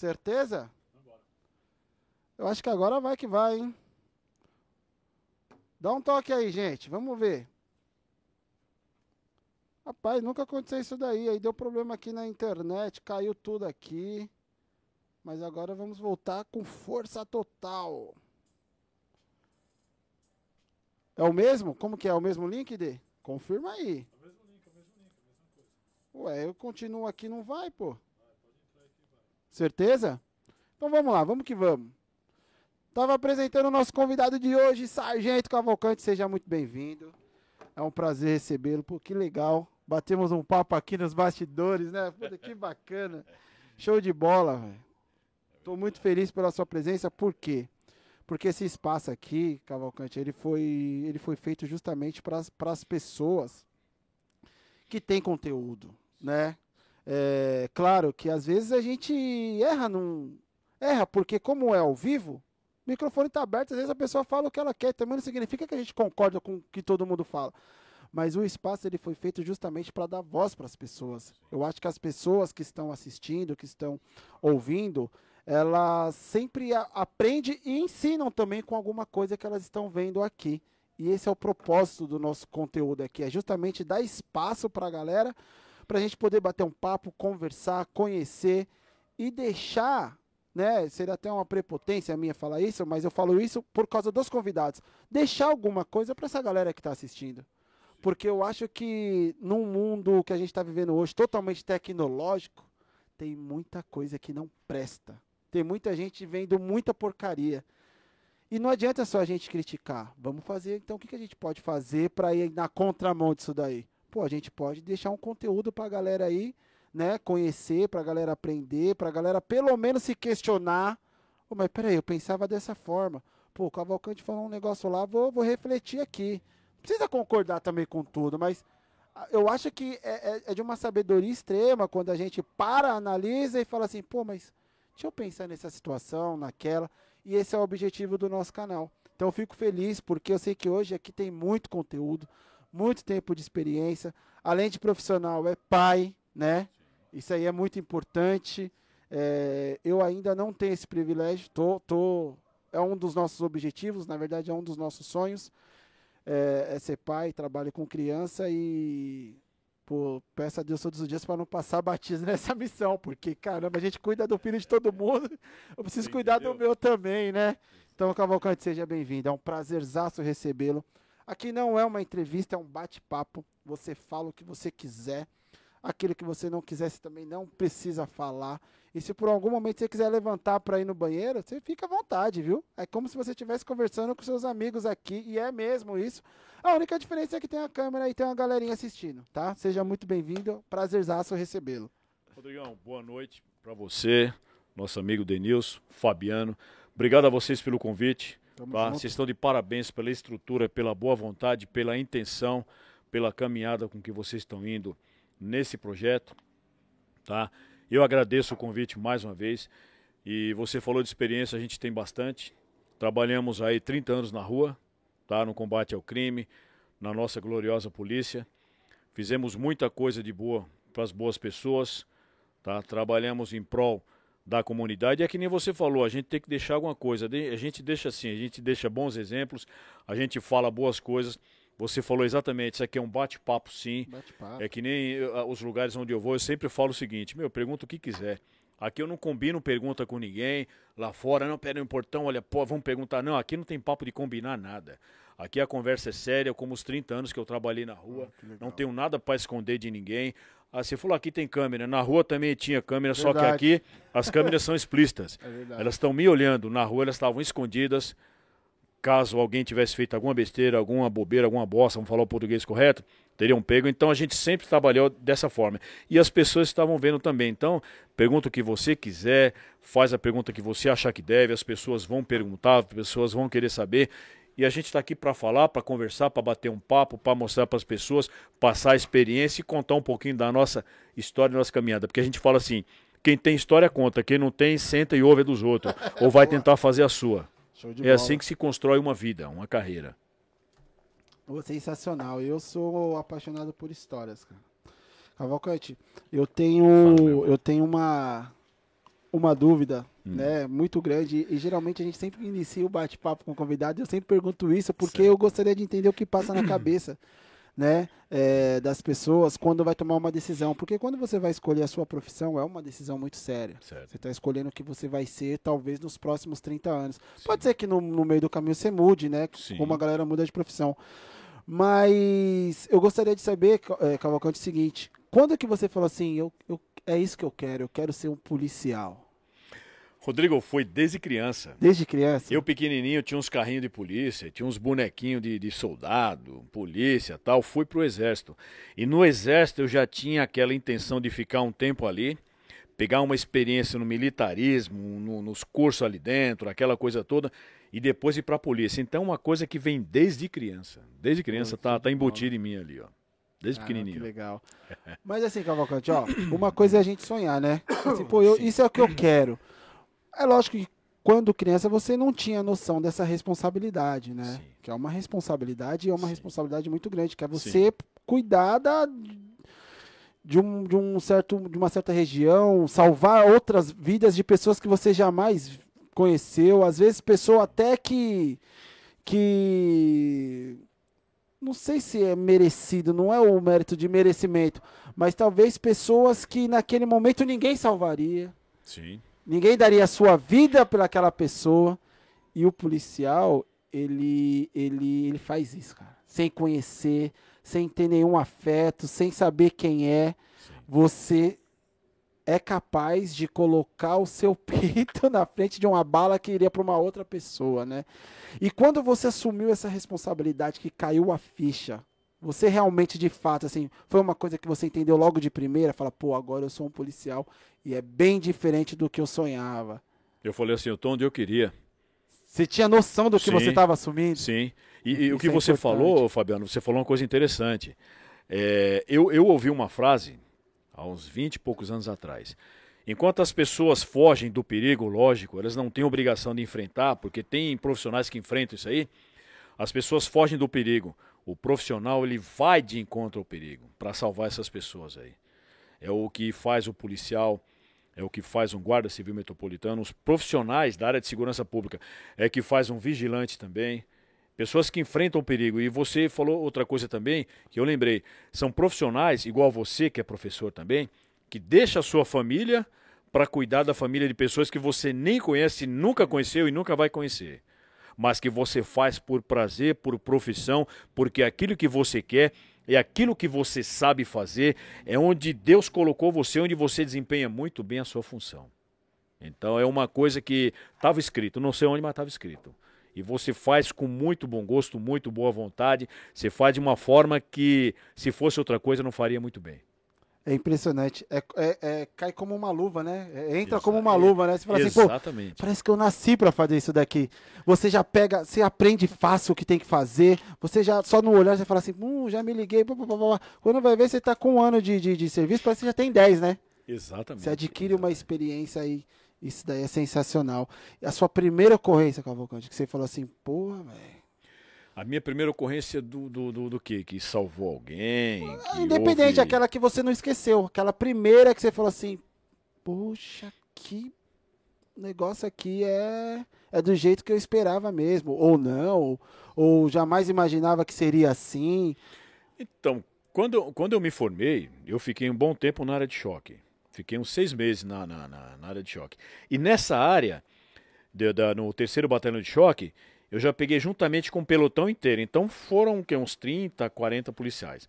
Certeza? Eu acho que agora vai que vai, hein? Dá um toque aí, gente. Vamos ver. Rapaz, nunca aconteceu isso daí. Aí deu problema aqui na internet, caiu tudo aqui. Mas agora vamos voltar com força total. É o mesmo? Como que é? O mesmo link, D? Confirma aí. É o mesmo link, é o mesmo link, é a mesma coisa. Ué, eu continuo aqui, não vai, pô. Certeza? Então vamos lá, vamos que vamos. Estava apresentando o nosso convidado de hoje, Sargento Cavalcante, seja muito bem-vindo. É um prazer recebê-lo, pô, que legal. Batemos um papo aqui nos bastidores, né? Puta, que bacana. Show de bola, velho. Estou muito feliz pela sua presença, por quê? Porque esse espaço aqui, Cavalcante, ele foi, ele foi feito justamente para as pessoas que têm conteúdo, né? É, claro que às vezes a gente erra num. Erra, porque como é ao vivo, o microfone está aberto, às vezes a pessoa fala o que ela quer, também não significa que a gente concorda com o que todo mundo fala. Mas o espaço ele foi feito justamente para dar voz para as pessoas. Eu acho que as pessoas que estão assistindo, que estão ouvindo, elas sempre aprendem e ensinam também com alguma coisa que elas estão vendo aqui. E esse é o propósito do nosso conteúdo aqui, é justamente dar espaço para a galera, para a gente poder bater um papo, conversar, conhecer e deixar, né? Seria até uma prepotência minha falar isso, mas eu falo isso por causa dos convidados. Deixar alguma coisa para essa galera que está assistindo. Porque eu acho que num mundo que a gente está vivendo hoje, totalmente tecnológico, tem muita coisa que não presta. Tem muita gente vendo muita porcaria. E não adianta só a gente criticar. Vamos fazer, então, o que, que a gente pode fazer para ir na contramão disso daí? Pô, a gente pode deixar um conteúdo para a galera aí, né, conhecer, para a galera aprender, para a galera pelo menos se questionar. Oh, mas peraí, eu pensava dessa forma. Pô, o Cavalcante falou um negócio lá, vou, vou refletir aqui. Não precisa concordar também com tudo, mas ah, eu acho que é, é, é de uma sabedoria extrema quando a gente para, analisa e fala assim, pô, mas Deixa eu pensar nessa situação, naquela. E esse é o objetivo do nosso canal. Então eu fico feliz porque eu sei que hoje aqui tem muito conteúdo, muito tempo de experiência. Além de profissional, é pai, né? Isso aí é muito importante. É, eu ainda não tenho esse privilégio. Tô, tô, é um dos nossos objetivos, na verdade é um dos nossos sonhos. É, é ser pai, trabalho com criança e Pô, peço a Deus todos os dias para não passar batismo nessa missão, porque, caramba, a gente cuida do filho de todo mundo, eu preciso cuidar do meu também, né? Então, Cavalcante, seja bem-vindo, é um prazerzaço recebê-lo. Aqui não é uma entrevista, é um bate-papo, você fala o que você quiser, aquilo que você não quiser, você também não precisa falar. E se por algum momento você quiser levantar para ir no banheiro, você fica à vontade, viu? É como se você estivesse conversando com seus amigos aqui, e é mesmo isso. A única diferença é que tem a câmera e tem uma galerinha assistindo, tá? Seja muito bem-vindo, prazerzaço recebê-lo. Rodrigão, boa noite para você, nosso amigo Denilson, Fabiano. Obrigado a vocês pelo convite. Tá? Vocês estão de parabéns pela estrutura, pela boa vontade, pela intenção, pela caminhada com que vocês estão indo nesse projeto, tá? Eu agradeço o convite mais uma vez. E você falou de experiência, a gente tem bastante. Trabalhamos aí 30 anos na rua, tá? No combate ao crime, na nossa gloriosa polícia. Fizemos muita coisa de boa para as boas pessoas, tá? Trabalhamos em prol da comunidade. É que nem você falou, a gente tem que deixar alguma coisa. A gente deixa assim, a gente deixa bons exemplos, a gente fala boas coisas. Você falou exatamente, isso aqui é um bate-papo sim. Bate é que nem uh, os lugares onde eu vou, eu sempre falo o seguinte, meu, pergunta o que quiser. Aqui eu não combino pergunta com ninguém. Lá fora, não, pera no portão, olha, pô, vamos perguntar. Não, aqui não tem papo de combinar nada. Aqui a conversa é séria, como os 30 anos que eu trabalhei na rua. Ah, não tenho nada para esconder de ninguém. Ah, você falou aqui tem câmera. Na rua também tinha câmera, verdade. só que aqui as câmeras são explícitas. É elas estão me olhando. Na rua elas estavam escondidas caso alguém tivesse feito alguma besteira, alguma bobeira, alguma bosta, vamos falar o português correto, teriam pego. Então a gente sempre trabalhou dessa forma. E as pessoas estavam vendo também. Então, pergunta o que você quiser, faz a pergunta que você achar que deve, as pessoas vão perguntar, as pessoas vão querer saber. E a gente está aqui para falar, para conversar, para bater um papo, para mostrar para as pessoas, passar a experiência e contar um pouquinho da nossa história, da nossa caminhada. Porque a gente fala assim: quem tem história conta, quem não tem, senta e ouve a dos outros. ou vai tentar fazer a sua é bola. assim que se constrói uma vida, uma carreira. Oh, sensacional. Eu sou apaixonado por histórias, cara. Cavalcante, eu tenho, eu tenho uma uma dúvida, hum. né, muito grande e geralmente a gente sempre inicia o bate-papo com o convidado. Eu sempre pergunto isso porque certo. eu gostaria de entender o que passa na cabeça, né, é, das pessoas quando vai tomar uma decisão. Porque quando você vai escolher a sua profissão é uma decisão muito séria. Certo. Você está escolhendo o que você vai ser talvez nos próximos 30 anos. Sim. Pode ser que no, no, meio do caminho você mude, né, Sim. como a galera muda de profissão. Mas eu gostaria de saber, é, Cavalcante, o seguinte: quando que você falou assim, eu, eu é isso que eu quero, eu quero ser um policial. Rodrigo, foi desde criança. Desde criança? Eu, pequenininho, tinha uns carrinhos de polícia, tinha uns bonequinhos de, de soldado, polícia tal. Fui pro exército. E no exército eu já tinha aquela intenção de ficar um tempo ali, pegar uma experiência no militarismo, no, nos cursos ali dentro, aquela coisa toda, e depois ir pra polícia. Então, uma coisa que vem desde criança. Desde criança, tá, tá embutido em mim ali, ó. Desde ah, pequenininho. Que legal. Mas assim, Cavalcante, ó, uma coisa é a gente sonhar, né? Assim, pô, eu, isso é o que eu quero. É lógico que quando criança você não tinha noção dessa responsabilidade, né? Sim. Que é uma responsabilidade e é uma Sim. responsabilidade muito grande, que é você Sim. cuidar da, de, um, de, um certo, de uma certa região, salvar outras vidas de pessoas que você jamais conheceu, às vezes pessoa até que que não sei se é merecido, não é o mérito de merecimento, mas talvez pessoas que naquele momento ninguém salvaria. Sim. Ninguém daria a sua vida pelaquela pessoa. E o policial, ele, ele, ele faz isso, cara. Sem conhecer, sem ter nenhum afeto, sem saber quem é. Sim. Você é capaz de colocar o seu peito na frente de uma bala que iria para uma outra pessoa, né? E quando você assumiu essa responsabilidade que caiu a ficha, você realmente de fato assim, foi uma coisa que você entendeu logo de primeira, fala, pô, agora eu sou um policial e é bem diferente do que eu sonhava. Eu falei assim, eu tô onde eu queria. Você tinha noção do que sim, você estava assumindo? Sim. E, e o que é você importante. falou, Fabiano, você falou uma coisa interessante. É, eu, eu ouvi uma frase há uns 20 e poucos anos atrás. Enquanto as pessoas fogem do perigo, lógico, elas não têm obrigação de enfrentar, porque tem profissionais que enfrentam isso aí. As pessoas fogem do perigo. O profissional ele vai de encontro ao perigo para salvar essas pessoas aí. É o que faz o policial, é o que faz um guarda civil metropolitano, os profissionais da área de segurança pública, é que faz um vigilante também. Pessoas que enfrentam o perigo. E você falou outra coisa também, que eu lembrei. São profissionais, igual você, que é professor também, que deixa a sua família para cuidar da família de pessoas que você nem conhece, nunca conheceu e nunca vai conhecer. Mas que você faz por prazer, por profissão, porque aquilo que você quer é aquilo que você sabe fazer, é onde Deus colocou você, onde você desempenha muito bem a sua função. Então é uma coisa que estava escrito, não sei onde, mas estava escrito e você faz com muito bom gosto, muito boa vontade. Você faz de uma forma que, se fosse outra coisa, não faria muito bem. É impressionante. É, é, é cai como uma luva, né? É, entra Exato. como uma luva, né? Você fala Exatamente. assim, pô, parece que eu nasci para fazer isso daqui. Você já pega, você aprende fácil o que tem que fazer. Você já, só no olhar, você fala assim, hum, já me liguei. Blá, blá, blá. Quando vai ver, você tá com um ano de, de, de serviço, parece que já tem 10, né? Exatamente. Você adquire uma experiência aí isso daí é sensacional. E a sua primeira ocorrência, Cavalcante, que você falou assim, porra, velho. A minha primeira ocorrência do, do, do, do quê? Que salvou alguém? Que Independente, houve... aquela que você não esqueceu. Aquela primeira que você falou assim, poxa, que negócio aqui é, é do jeito que eu esperava mesmo. Ou não, ou, ou jamais imaginava que seria assim. Então, quando, quando eu me formei, eu fiquei um bom tempo na área de choque. Fiquei uns seis meses na, na, na, na área de choque. E nessa área, de, da, no terceiro batalhão de choque, eu já peguei juntamente com o pelotão inteiro. Então foram que, uns 30, 40 policiais.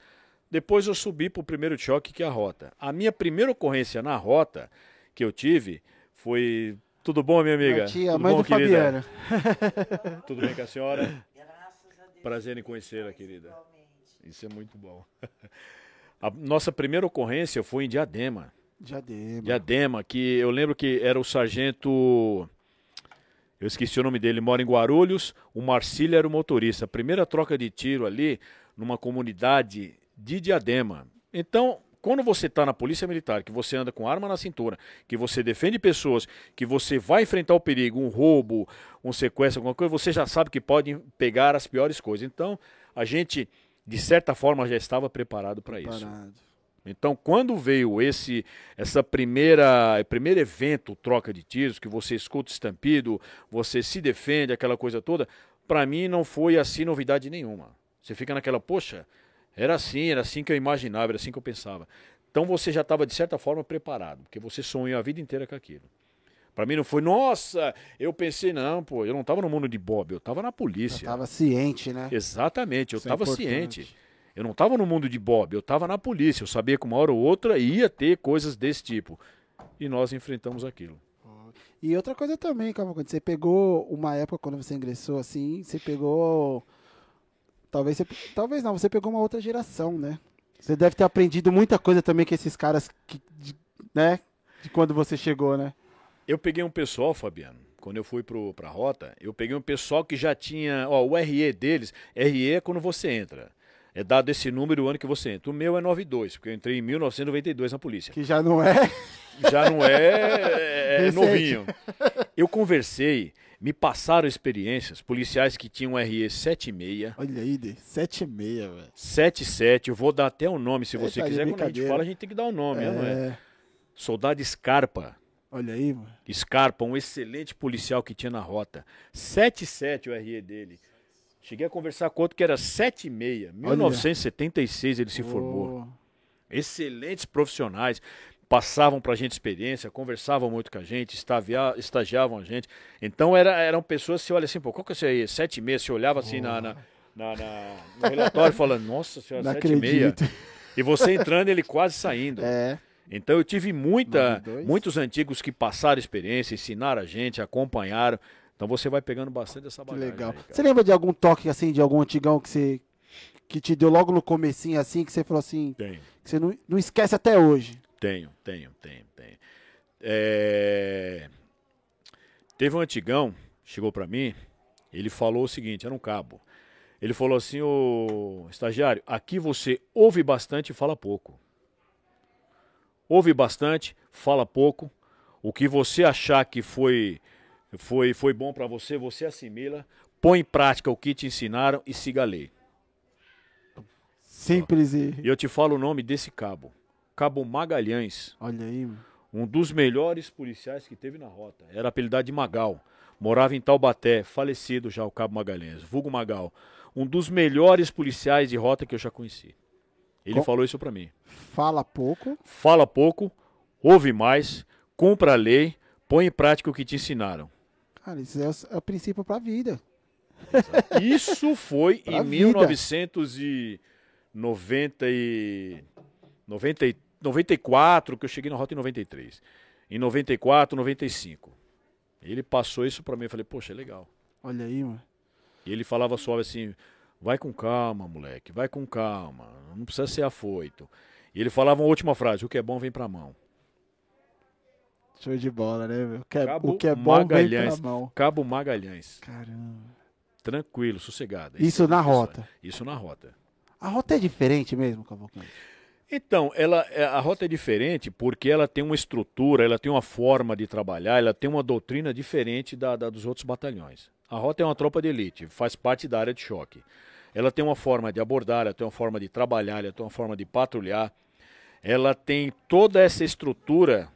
Depois eu subi para o primeiro choque, que é a rota. A minha primeira ocorrência na rota que eu tive foi. Tudo bom, minha amiga? tia, Tudo mãe bom, do querida? Fabiano. Tudo bem com a senhora? Prazer em conhecê-la, querida. Isso é muito bom. A nossa primeira ocorrência foi em Diadema. Diadema. Diadema, que eu lembro que era o sargento. Eu esqueci o nome dele, mora em Guarulhos. O Marcílio era o motorista. Primeira troca de tiro ali, numa comunidade de Diadema. Então, quando você está na polícia militar, que você anda com arma na cintura, que você defende pessoas, que você vai enfrentar o perigo, um roubo, um sequestro, alguma coisa, você já sabe que pode pegar as piores coisas. Então, a gente, de certa forma, já estava preparado para isso. Então, quando veio esse essa primeira primeiro evento, troca de tiros, que você escuta estampido, você se defende, aquela coisa toda, para mim não foi assim novidade nenhuma. Você fica naquela, poxa, era assim, era assim que eu imaginava, era assim que eu pensava. Então você já estava de certa forma preparado, porque você sonhou a vida inteira com aquilo. Para mim não foi, nossa, eu pensei, não, pô, eu não estava no mundo de Bob, eu estava na polícia. Eu estava ciente, né? Exatamente, eu estava é ciente. Eu não estava no mundo de Bob, eu estava na polícia. Eu sabia que uma hora ou outra ia ter coisas desse tipo. E nós enfrentamos aquilo. E outra coisa também, quando você pegou uma época quando você ingressou assim, você pegou. Talvez você... Talvez não, você pegou uma outra geração, né? Você deve ter aprendido muita coisa também com esses caras que, de, né? De quando você chegou, né? Eu peguei um pessoal, Fabiano, quando eu fui para a rota, eu peguei um pessoal que já tinha, ó, o RE deles, RE é quando você entra é dado esse número o ano que você entra. O meu é 92, porque eu entrei em 1992 na polícia. Que já não é? Já não é, é novinho. Eu conversei, me passaram experiências, policiais que tinham RE 76. Olha aí, 76, velho. 77, eu vou dar até o um nome se você é, tá quiser. Quando a gente fala, a gente tem que dar o um nome, é... não é? Soldado Scarpa. Olha aí, mano. Scarpa, um excelente policial que tinha na rota. 77 o RE dele. Cheguei a conversar com outro que era 7 e meia. 1976 ele se oh. formou. Excelentes profissionais. Passavam para a gente experiência, conversavam muito com a gente, estagia, estagiavam a gente. Então era, eram pessoas, você olha assim, pô, qual que é isso aí? 7 e meia, você olhava assim oh. na, na, na, no relatório falando, nossa senhora, 7 e meia. E você entrando, ele quase saindo. É. Então eu tive muita, muitos antigos que passaram experiência, ensinaram a gente, acompanharam. Então você vai pegando bastante essa bagagem. Que legal. Aí, você lembra de algum toque assim, de algum antigão que você que te deu logo no comecinho assim, que você falou assim, tenho. que você não, não esquece até hoje? Tenho, tenho, tenho, tenho. É... Teve um antigão, chegou para mim, ele falou o seguinte, era um cabo. Ele falou assim, ô estagiário, aqui você ouve bastante e fala pouco. Ouve bastante, fala pouco. O que você achar que foi foi, foi bom para você, você assimila, põe em prática o que te ensinaram e siga a lei. Simples e. E eu te falo o nome desse cabo. Cabo Magalhães. Olha aí. Um dos melhores policiais que teve na rota. Era apelidado de Magal. Morava em Taubaté, falecido já o Cabo Magalhães, vulgo Magal. Um dos melhores policiais de rota que eu já conheci. Ele Com... falou isso para mim. Fala pouco. Fala pouco, ouve mais, cumpra a lei, põe em prática o que te ensinaram. Cara, isso é o, é o princípio para a vida. Isso foi em 1990 e 90 94 que eu cheguei na rota em 93. Em 94, 95. Ele passou isso para mim, eu falei: "Poxa, é legal". Olha aí, mano. E ele falava suave assim: "Vai com calma, moleque, vai com calma, não precisa ser afoito". E ele falava uma última frase: "O que é bom vem para mão". Show de bola, né, meu? O que é, Cabo o que é bom Magalhães. vem mão. Cabo Magalhães. Caramba. Tranquilo, sossegado. Isso na rota. Isso na rota. A rota é diferente mesmo, Cavalcante? Então, ela, é, a rota é diferente porque ela tem uma estrutura, ela tem uma forma de trabalhar, ela tem uma doutrina diferente da, da dos outros batalhões. A rota é uma tropa de elite, faz parte da área de choque. Ela tem uma forma de abordar, ela tem uma forma de trabalhar, ela tem uma forma de patrulhar. Ela tem toda essa estrutura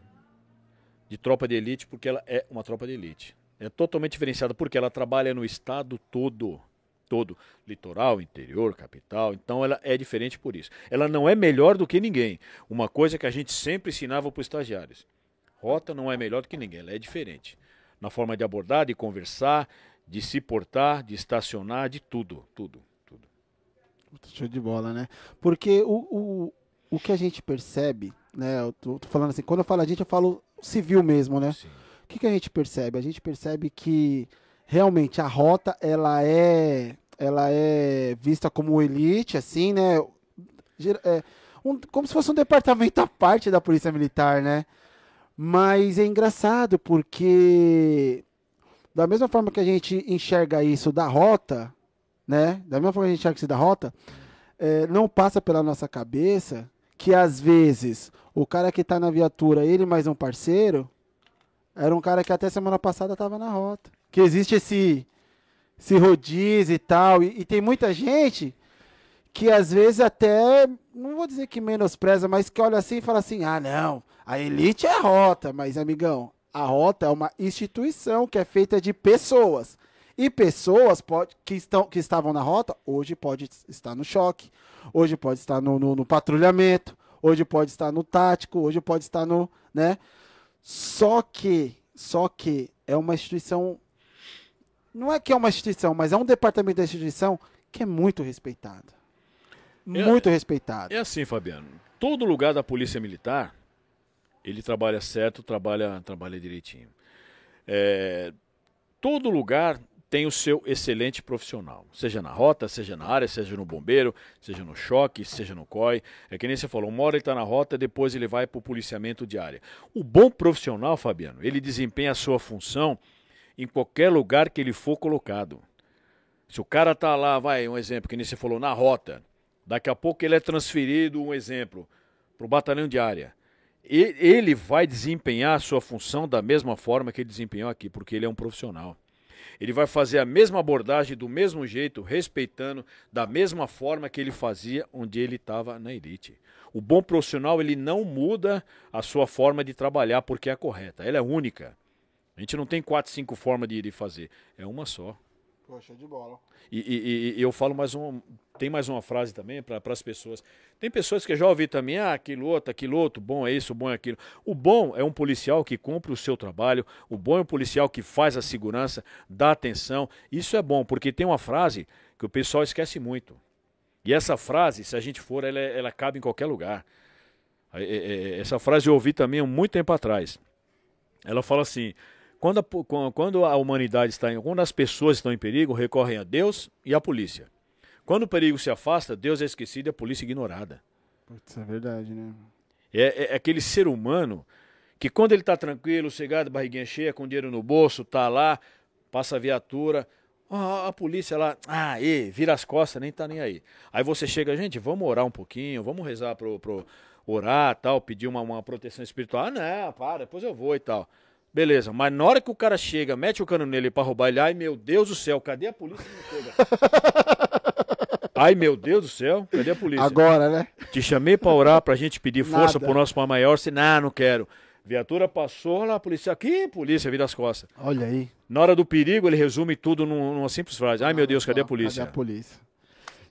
de tropa de elite porque ela é uma tropa de elite. É totalmente diferenciada porque ela trabalha no estado todo, todo, litoral, interior, capital. Então ela é diferente por isso. Ela não é melhor do que ninguém. Uma coisa que a gente sempre ensinava para os estagiários. Rota não é melhor do que ninguém, ela é diferente. Na forma de abordar, de conversar, de se portar, de estacionar, de tudo, tudo, tudo. Show de bola, né? Porque o, o, o que a gente percebe, né? Eu tô, tô falando assim, quando eu falo a gente, eu falo civil mesmo, né? Sim. O que, que a gente percebe? A gente percebe que realmente a rota ela é ela é vista como elite, assim, né? É, um, como se fosse um departamento à parte da polícia militar, né? Mas é engraçado porque da mesma forma que a gente enxerga isso da rota, né? Da mesma forma que a gente enxerga isso da rota, é, não passa pela nossa cabeça que às vezes o cara que tá na viatura, ele mais um parceiro, era um cara que até semana passada tava na rota. Que existe esse, esse rodízio e tal. E, e tem muita gente que às vezes até, não vou dizer que menospreza, mas que olha assim e fala assim: ah, não, a elite é a rota, mas amigão, a rota é uma instituição que é feita de pessoas. E pessoas pode, que, estão, que estavam na rota, hoje pode estar no choque, hoje pode estar no, no, no patrulhamento, hoje pode estar no tático, hoje pode estar no. né? Só que, só que é uma instituição. Não é que é uma instituição, mas é um departamento da instituição que é muito respeitado. É, muito respeitado. É assim, Fabiano. Todo lugar da Polícia Militar, ele trabalha certo, trabalha, trabalha direitinho. É, todo lugar tem o seu excelente profissional, seja na rota, seja na área, seja no bombeiro, seja no choque, seja no COI. É que nem você falou, uma hora ele está na rota, depois ele vai para o policiamento de área. O bom profissional, Fabiano, ele desempenha a sua função em qualquer lugar que ele for colocado. Se o cara está lá, vai, um exemplo, que nem você falou, na rota, daqui a pouco ele é transferido, um exemplo, para o batalhão de área. Ele vai desempenhar a sua função da mesma forma que ele desempenhou aqui, porque ele é um profissional. Ele vai fazer a mesma abordagem do mesmo jeito, respeitando da mesma forma que ele fazia onde ele estava na elite. O bom profissional ele não muda a sua forma de trabalhar porque é correta. Ela é única. A gente não tem quatro, cinco formas de, de fazer. É uma só. Poxa, de bola. E, e, e, eu falo mais um. Tem mais uma frase também para as pessoas. Tem pessoas que já ouvi também, ah, aquilo outro, aquilo outro, bom é isso, bom é aquilo. O bom é um policial que cumpre o seu trabalho, o bom é um policial que faz a segurança, dá atenção. Isso é bom, porque tem uma frase que o pessoal esquece muito. E essa frase, se a gente for, ela, ela cabe em qualquer lugar. É, é, essa frase eu ouvi também há muito tempo atrás. Ela fala assim: quando a, quando a humanidade está em, quando as pessoas estão em perigo, recorrem a Deus e à polícia. Quando o perigo se afasta, Deus é esquecido e a polícia ignorada. Isso é verdade, né? É, é, é aquele ser humano que quando ele está tranquilo, cegado, barriguinha cheia, com dinheiro no bolso, tá lá, passa a viatura, a polícia lá, ah, e, vira as costas, nem tá nem aí. Aí você chega, gente, vamos orar um pouquinho, vamos rezar pro, pro orar, tal, pedir uma, uma proteção espiritual. Ah, não, para, depois eu vou e tal. Beleza, mas na hora que o cara chega, mete o cano nele pra roubar ele, ai meu Deus do céu, cadê a polícia? Não chega. ai meu Deus do céu, cadê a polícia? Agora, né? Te chamei pra orar, pra gente pedir força Nada. pro nosso pai maior, se não, não quero. Viatura passou, lá, a polícia aqui, polícia, vira as costas. Olha aí. Na hora do perigo, ele resume tudo numa simples frase. Ai meu Deus, cadê a polícia? Cadê a polícia?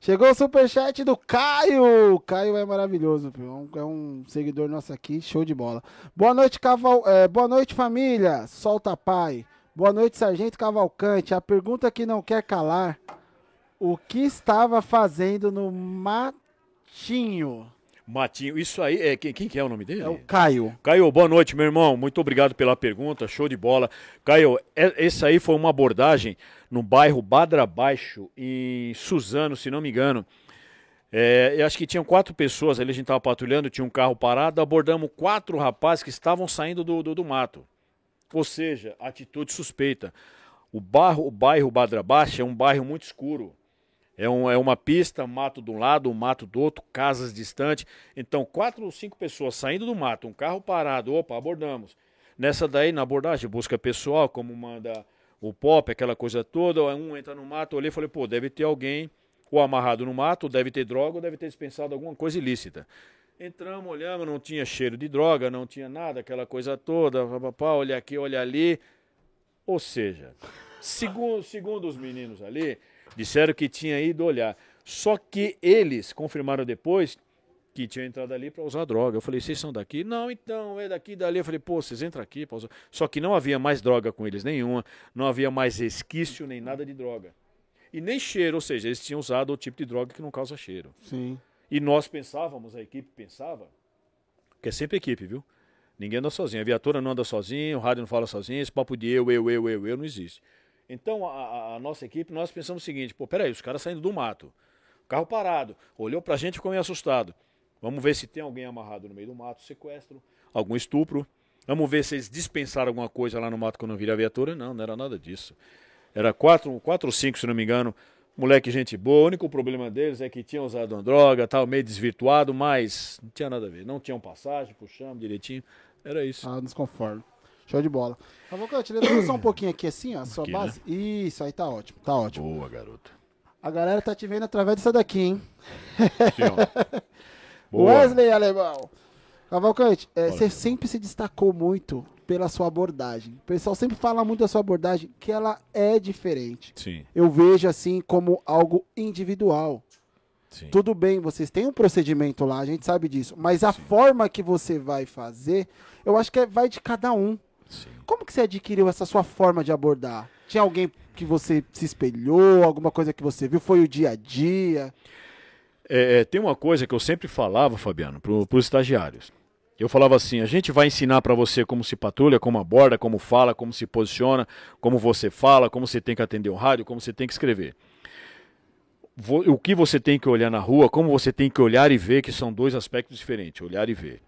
Chegou o superchat do Caio. Caio é maravilhoso, é um seguidor nosso aqui, show de bola. Boa noite, Caval... É, boa noite, família. Solta pai. Boa noite, Sargento Cavalcante. A pergunta que não quer calar: o que estava fazendo no matinho? Matinho, isso aí, é quem, quem que é o nome dele? É o Caio. Caio, boa noite, meu irmão. Muito obrigado pela pergunta, show de bola. Caio, é, essa aí foi uma abordagem no bairro Badra Baixo, em Suzano, se não me engano. É, eu acho que tinham quatro pessoas ali, a gente estava patrulhando, tinha um carro parado, abordamos quatro rapazes que estavam saindo do, do, do mato. Ou seja, atitude suspeita. O, bairro, o bairro Badra Baixo é um bairro muito escuro. É, um, é uma pista, mato de um lado, um mato do outro, casas distantes. Então, quatro ou cinco pessoas saindo do mato, um carro parado, opa, abordamos. Nessa daí, na abordagem, busca pessoal, como manda o pop, aquela coisa toda, um entra no mato, olhei e falei, pô, deve ter alguém ou amarrado no mato, deve ter droga, ou deve ter dispensado alguma coisa ilícita. Entramos, olhamos, não tinha cheiro de droga, não tinha nada, aquela coisa toda, papapá, olha aqui, olha ali. Ou seja, segundo, segundo os meninos ali, Disseram que tinha ido olhar. Só que eles confirmaram depois que tinha entrado ali para usar droga. Eu falei, vocês são daqui? Não, então, é daqui dali. Eu falei, pô, vocês entram aqui para usar. Só que não havia mais droga com eles nenhuma, não havia mais resquício nem nada de droga. E nem cheiro, ou seja, eles tinham usado o tipo de droga que não causa cheiro. Sim. E nós pensávamos, a equipe pensava, que é sempre equipe, viu? Ninguém anda sozinho. A viatura não anda sozinho, o rádio não fala sozinho, esse papo de eu, eu, eu, eu, eu não existe. Então, a, a, nossa equipe, nós pensamos o seguinte: pô, peraí, os caras saindo do mato, carro parado, olhou pra gente e ficou meio assustado. Vamos ver se tem alguém amarrado no meio do mato, sequestro, algum estupro. Vamos ver se eles dispensaram alguma coisa lá no mato quando viram a viatura. Não, não era nada disso. Era quatro, quatro ou cinco, se não me engano. Moleque, gente boa. O único problema deles é que tinham usado uma droga, tal, meio desvirtuado, mas não tinha nada a ver. Não tinham passagem, puxamos direitinho. Era isso. Ah, nos conforme. Show de bola. Cavalcante, levanta só um pouquinho aqui assim, ó. Sua aqui, base. Né? Isso, aí tá ótimo. Tá ótimo. Boa, garoto. A galera tá te vendo através dessa daqui, hein? Sim, Wesley Alemão. Cavalcante, é, você sempre se destacou muito pela sua abordagem. O pessoal sempre fala muito da sua abordagem, que ela é diferente. Sim. Eu vejo assim como algo individual. Sim. Tudo bem, vocês têm um procedimento lá, a gente sabe disso. Mas a Sim. forma que você vai fazer, eu acho que é, vai de cada um. Como que você adquiriu essa sua forma de abordar? Tinha alguém que você se espelhou, alguma coisa que você viu? Foi o dia a dia? É, é tem uma coisa que eu sempre falava, Fabiano, para os estagiários. Eu falava assim: a gente vai ensinar para você como se patrulha, como aborda, como fala, como se posiciona, como você fala, como você tem que atender o rádio, como você tem que escrever o que você tem que olhar na rua, como você tem que olhar e ver, que são dois aspectos diferentes, olhar e ver.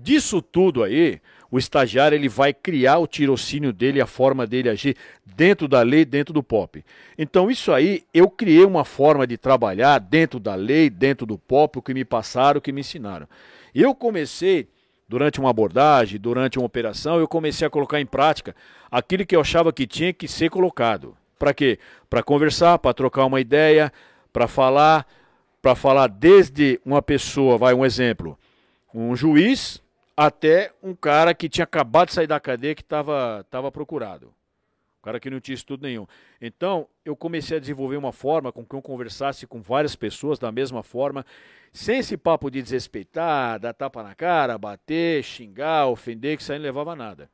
Disso tudo aí, o estagiário ele vai criar o tirocínio dele, a forma dele agir dentro da lei, dentro do POP. Então isso aí, eu criei uma forma de trabalhar dentro da lei, dentro do POP, o que me passaram, o que me ensinaram. Eu comecei, durante uma abordagem, durante uma operação, eu comecei a colocar em prática aquilo que eu achava que tinha que ser colocado. Para quê? Para conversar, para trocar uma ideia, para falar, para falar desde uma pessoa, vai um exemplo, um juiz até um cara que tinha acabado de sair da cadeia que estava tava procurado. O cara que não tinha estudo nenhum. Então, eu comecei a desenvolver uma forma com que eu conversasse com várias pessoas da mesma forma, sem esse papo de desrespeitar, dar tapa na cara, bater, xingar, ofender, que isso aí não levava a nada.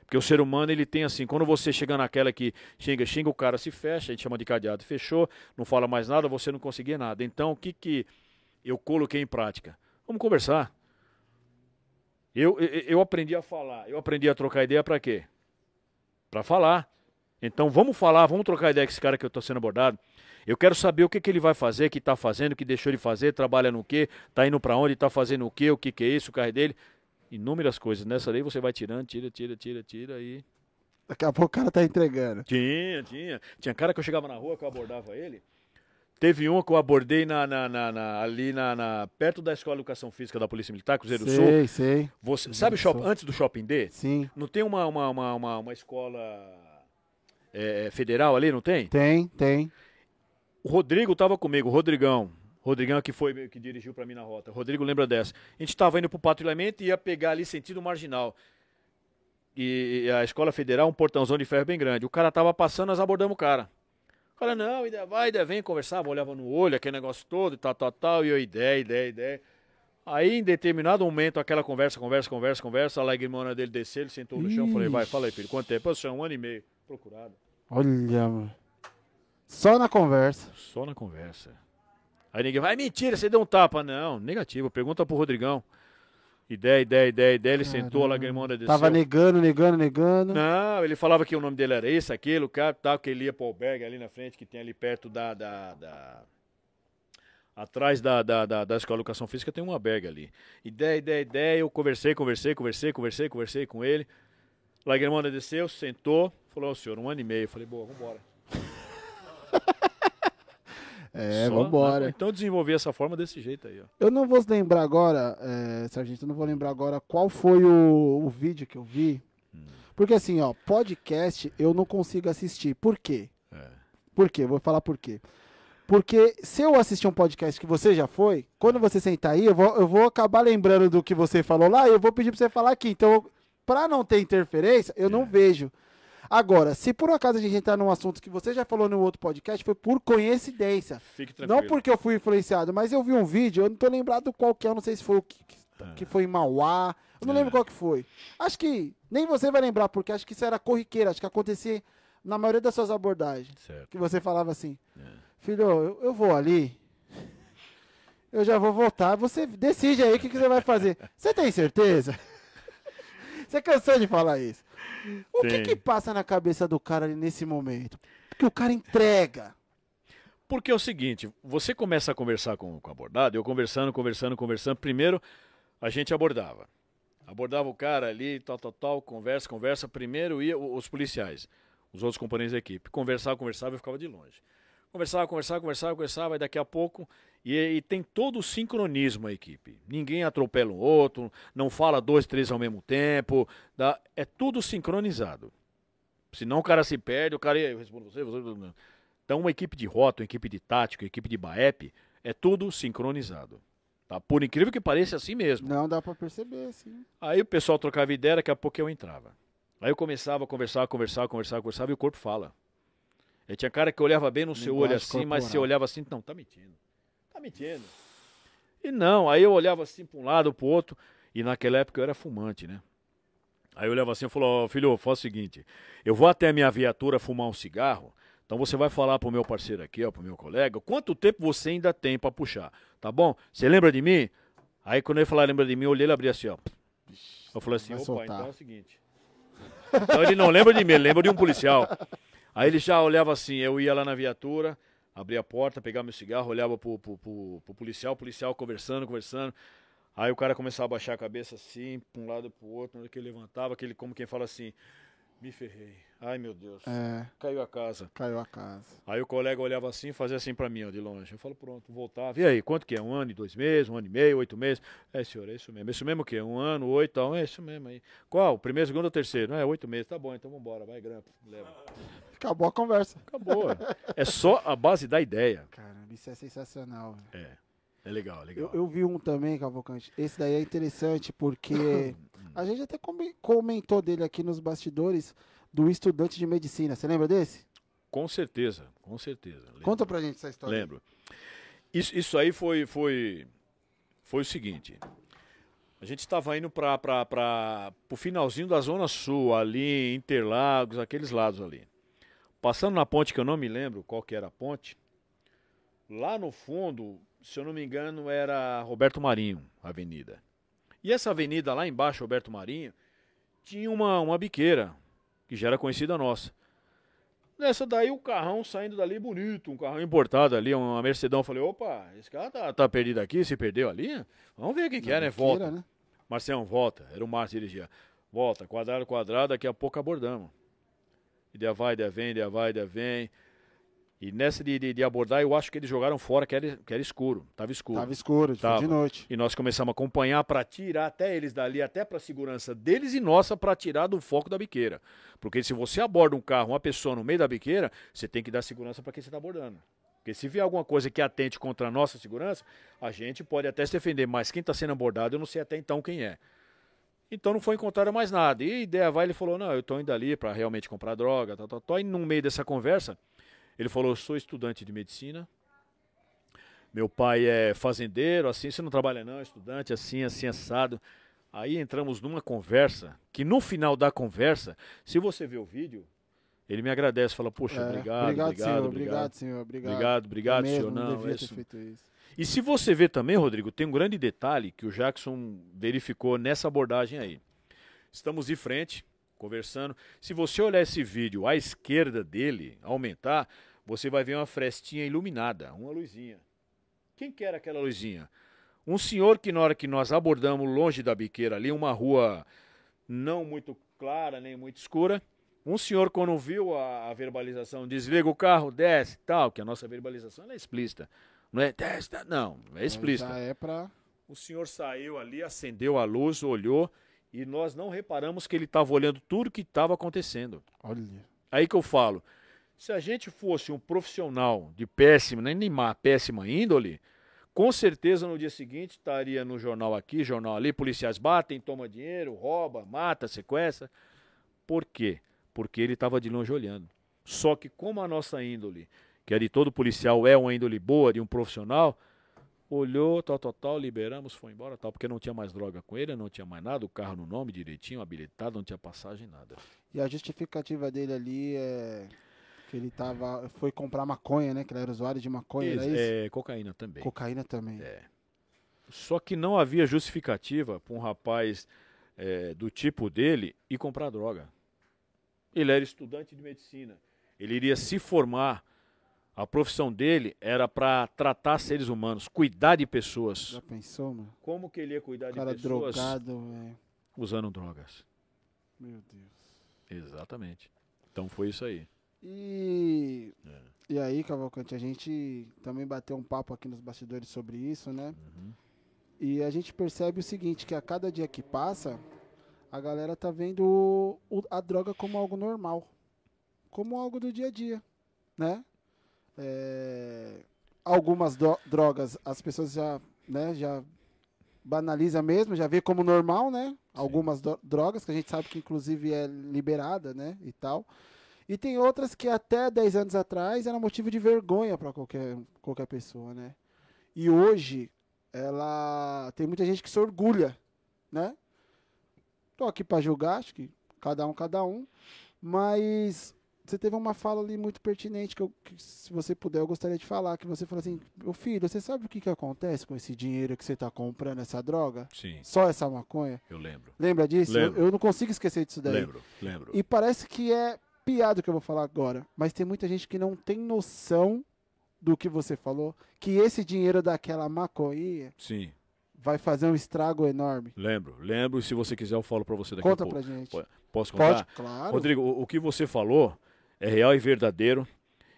Porque o ser humano, ele tem assim, quando você chega naquela que xinga, xinga, o cara se fecha, a gente chama de cadeado, fechou, não fala mais nada, você não conseguia nada. Então, o que, que eu coloquei em prática? Vamos conversar. Eu, eu, eu aprendi a falar, eu aprendi a trocar ideia para quê? Para falar. Então, vamos falar, vamos trocar ideia com esse cara que eu estou sendo abordado. Eu quero saber o que, que ele vai fazer, o que está fazendo, o que deixou de fazer, trabalha no quê, está indo para onde, está fazendo o quê, o que, que é isso, o carro dele inúmeras coisas. Nessa lei você vai tirando, tira, tira, tira, tira e. Daqui a pouco o cara tá entregando. Tinha, tinha. Tinha cara que eu chegava na rua que eu abordava ele. Teve um que eu abordei na, na, na, na ali na, perto da Escola de Educação Física da Polícia Militar, Cruzeiro sei, Sul. Sei, sei. Você, sabe shop, antes do Shopping D? Sim. Não tem uma, uma, uma, uma, uma escola é, federal ali, não tem? Tem, tem. O Rodrigo tava comigo, o Rodrigão. Rodrigão que foi que dirigiu para mim na rota. Rodrigo lembra dessa. A gente estava indo para o patrulhamento e ia pegar ali sentido marginal. E, a escola federal, um portãozão de ferro bem grande. O cara tava passando, nós abordamos o cara. O cara, não, ideia vai, ideia vem, conversava, olhava no olho, aquele negócio todo, tal, tal, tal, e eu, ideia, ideia, ideia. Aí, em determinado momento, aquela conversa, conversa, conversa, conversa, a lagrimona dele desceu, ele sentou no chão, falei, vai, fala aí, filho, quanto tempo? Eu sou um ano e meio, procurado. Olha, mano. Só na conversa. Só na conversa. Aí ninguém vai, mentira, você deu um tapa. Não, negativo. Pergunta pro Rodrigão. Ideia, ideia, ideia, ideia. Ele Caramba. sentou, a lagrimona desceu. Tava negando, negando, negando. Não, ele falava que o nome dele era esse, aquele, o cara, tal, que ele ia pro albergue ali na frente, que tem ali perto da. da, da... Atrás da, da, da, da Escola de Educação Física tem um albergue ali. Ideia, ideia, ideia. Eu conversei, conversei, conversei, conversei, conversei com ele. Lagrimona desceu, sentou, falou: Ô senhor, um ano e meio. Eu falei: boa, vambora. É, Só, vambora. Então desenvolver essa forma desse jeito aí, ó. Eu não vou lembrar agora, é, Sargento, eu não vou lembrar agora qual foi o, o vídeo que eu vi. Hum. Porque assim, ó, podcast eu não consigo assistir. Por quê? É. Por quê? Vou falar por quê. Porque se eu assistir um podcast que você já foi, quando você sentar aí, eu vou, eu vou acabar lembrando do que você falou lá e eu vou pedir pra você falar aqui. Então, pra não ter interferência, eu é. não vejo. Agora, se por acaso a gente entrar num assunto que você já falou no outro podcast, foi por coincidência. Fique tranquilo. Não porque eu fui influenciado, mas eu vi um vídeo, eu não tô lembrado qual que é, eu não sei se foi o que, que foi em Mauá, eu não é. lembro qual que foi. Acho que nem você vai lembrar, porque acho que isso era corriqueira, acho que acontecia na maioria das suas abordagens. Certo. Que você falava assim, é. filho, eu, eu vou ali, eu já vou voltar, você decide aí o que, que você vai fazer. Você tem certeza? Você cansou de falar isso. O que, que passa na cabeça do cara ali nesse momento? Porque o cara entrega. Porque é o seguinte, você começa a conversar com, com o abordado, eu conversando, conversando, conversando. Primeiro, a gente abordava. Abordava o cara ali, tal, tal, tal, conversa, conversa. Primeiro ia os policiais, os outros componentes da equipe. Conversava, conversava e ficava de longe. Conversava, conversava, conversava, conversava, e daqui a pouco. E, e, tem todo o sincronismo a equipe. Ninguém atropela o outro, não fala dois, três ao mesmo tempo. Dá, é tudo sincronizado. Senão o cara se perde, o cara. Eu respondo você, você. Então, uma equipe de rota, uma equipe de tático, uma equipe de BAEP, é tudo sincronizado. Tá? Por incrível que pareça, é assim mesmo. Não dá para perceber, sim. Aí o pessoal trocava ideia, daqui a pouco eu entrava. Aí eu começava a conversar, conversar, conversar, conversar, e o corpo fala. E tinha cara que olhava bem no seu olho assim, corporal. mas você olhava assim, não, tá mentindo. Tá mentindo. E não, aí eu olhava assim para um lado, para o outro, e naquela época eu era fumante, né? Aí eu olhava assim e falou, oh, filho, faz o seguinte, eu vou até a minha viatura fumar um cigarro, então você vai falar pro meu parceiro aqui, ó, pro meu colega, quanto tempo você ainda tem para puxar, tá bom? Você lembra de mim? Aí quando ele falar lembra de mim, eu olhei ele abrir assim, ó. Eu falei assim, opa, soltar. então é o seguinte. Então ele não lembra de mim, ele lembra de um policial. Aí ele já olhava assim, eu ia lá na viatura, abria a porta, pegava meu cigarro, olhava pro, pro, pro, pro policial, o policial conversando, conversando. Aí o cara começava a baixar a cabeça assim, para um lado para o outro, na hora que ele levantava, aquele como quem fala assim, me ferrei. Ai meu Deus. É, caiu a casa. Caiu a casa. Aí o colega olhava assim fazia assim para mim, ó, de longe. Eu falo, pronto, voltava. E aí, quanto que é? Um ano e dois meses, um ano e meio, oito meses? É, senhor, é isso mesmo. É isso mesmo o quê? Um ano, oito, tal. É isso mesmo aí. Qual? Primeiro, segundo ou terceiro? Não, é oito meses. Tá bom, então vambora. Vai, grampo. Leva. Acabou a conversa. Acabou. é só a base da ideia. Caramba, isso é sensacional. É. É legal, é legal. Eu, eu, vi um também, Cavalcante. Esse daí é interessante porque a gente até comentou dele aqui nos bastidores do estudante de medicina. Você lembra desse? Com certeza, com certeza. Lembro. Conta pra gente essa história. Lembro. Isso, isso aí foi, foi, foi o seguinte. A gente estava indo para o finalzinho da Zona Sul, ali, Interlagos, aqueles lados ali. Passando na ponte, que eu não me lembro qual que era a ponte, lá no fundo, se eu não me engano, era Roberto Marinho, a avenida. E essa avenida lá embaixo, Roberto Marinho, tinha uma, uma biqueira, que já era conhecida nossa. Nessa daí o carrão saindo dali bonito, um carrão importado ali, uma Mercedão. Eu falei, opa, esse cara tá, tá perdido aqui, se perdeu ali? Vamos ver o que, que é, né? Volta. Né? Marcelo, volta. Era o Márcio dirigia. Volta, quadrado, quadrado, daqui a pouco abordamos. Ideia vai, ideia vem, ideia vai, ideia vem. E nessa de, de, de, abordar, eu acho que eles jogaram fora que era, que era escuro. Tava escuro. Tava escuro, Tava. de noite. E nós começamos a acompanhar para tirar até eles dali, até para segurança deles e nossa, para tirar do foco da biqueira. Porque se você aborda um carro, uma pessoa no meio da biqueira, você tem que dar segurança para quem você está abordando. Porque se vier alguma coisa que atente contra a nossa segurança, a gente pode até se defender, mas quem está sendo abordado, eu não sei até então quem é. Então não foi encontrado mais nada. E a ideia vai, ele falou: não, eu estou indo ali para realmente comprar droga, tal, tal, tal. E no meio dessa conversa, ele falou: Eu sou estudante de medicina. Meu pai é fazendeiro, assim, você não trabalha não, é estudante, assim, assim, assado. Aí entramos numa conversa, que no final da conversa, se você ver o vídeo, ele me agradece, fala, poxa, é, obrigado, obrigado, obrigado, senhor, obrigado, obrigado, senhor, obrigado. Obrigado, obrigado, senhor, não, não é isso. isso. E se você ver também, Rodrigo, tem um grande detalhe que o Jackson verificou nessa abordagem aí. Estamos de frente, conversando. Se você olhar esse vídeo à esquerda dele, aumentar, você vai ver uma frestinha iluminada, uma luzinha. Quem quer aquela luzinha? Um senhor que na hora que nós abordamos longe da biqueira ali, uma rua não muito clara, nem muito escura, um senhor quando viu a, a verbalização, desliga o carro, desce, tal, que a nossa verbalização é explícita. Não é desce, não, é explícita. Já é para O senhor saiu ali, acendeu a luz, olhou e nós não reparamos que ele estava olhando tudo que estava acontecendo. Olha. Aí que eu falo, se a gente fosse um profissional de péssima, nem má, péssima índole, com certeza no dia seguinte estaria no jornal aqui, jornal ali, policiais batem, toma dinheiro, rouba, mata, sequestra. Por quê? Porque ele estava de longe olhando. Só que como a nossa índole, que é de todo policial, é uma índole boa, de um profissional, olhou, tal, tal, tal, liberamos, foi embora, tal, porque não tinha mais droga com ele, não tinha mais nada, o carro no nome direitinho, habilitado, não tinha passagem, nada. E a justificativa dele ali é que ele tava, foi comprar maconha, né, que ele era usuário de maconha, isso, era isso? É, cocaína também. Cocaína também. É. Só que não havia justificativa para um rapaz é, do tipo dele ir comprar droga. Ele era estudante de medicina. Ele iria se formar a profissão dele era para tratar seres humanos, cuidar de pessoas. Já pensou, mano? Como que ele ia cuidar de pessoas? drogado, velho. Usando drogas. Meu Deus. Exatamente. Então foi isso aí. E, é. e aí, Cavalcante, a gente também bateu um papo aqui nos bastidores sobre isso, né? Uhum. E a gente percebe o seguinte, que a cada dia que passa, a galera tá vendo o, a droga como algo normal. Como algo do dia a dia, né? É, algumas drogas as pessoas já, né, já banaliza mesmo, já vê como normal, né? Algumas drogas que a gente sabe que inclusive é liberada, né, e tal. E tem outras que até 10 anos atrás era motivo de vergonha para qualquer, qualquer pessoa, né? E hoje ela tem muita gente que se orgulha, né? Tô aqui para julgar, acho que cada um cada um, mas você teve uma fala ali muito pertinente que, eu, que, se você puder eu gostaria de falar que você falou assim meu filho você sabe o que, que acontece com esse dinheiro que você está comprando essa droga? Sim. Só essa maconha? Eu lembro. Lembra disso? Lembro. Eu, eu, não consigo esquecer disso daí. Lembro lembro. E parece que é piada que eu vou falar agora mas tem muita gente que não tem noção do que você falou que esse dinheiro daquela maconha sim. vai fazer um estrago enorme. Lembro lembro e se você quiser eu falo para você daqui conta a pouco. pra gente. Posso contar? pode claro. Rodrigo o, o que você falou é real e verdadeiro.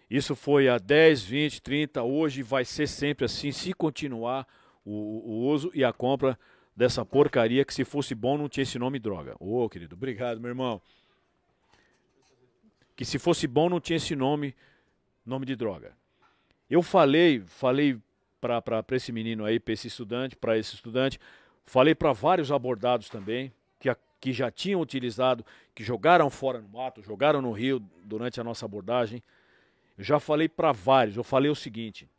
Isso foi há 10, 20, 30, hoje vai ser sempre assim, se continuar o, o uso e a compra dessa porcaria que se fosse bom não tinha esse nome droga. Ô, oh, querido, obrigado, meu irmão. Que se fosse bom não tinha esse nome, nome de droga. Eu falei, falei para esse menino aí, para esse estudante, para esse estudante, falei para vários abordados também, que que já tinham utilizado, que jogaram fora no mato, jogaram no rio durante a nossa abordagem. Eu já falei para vários, eu falei o seguinte: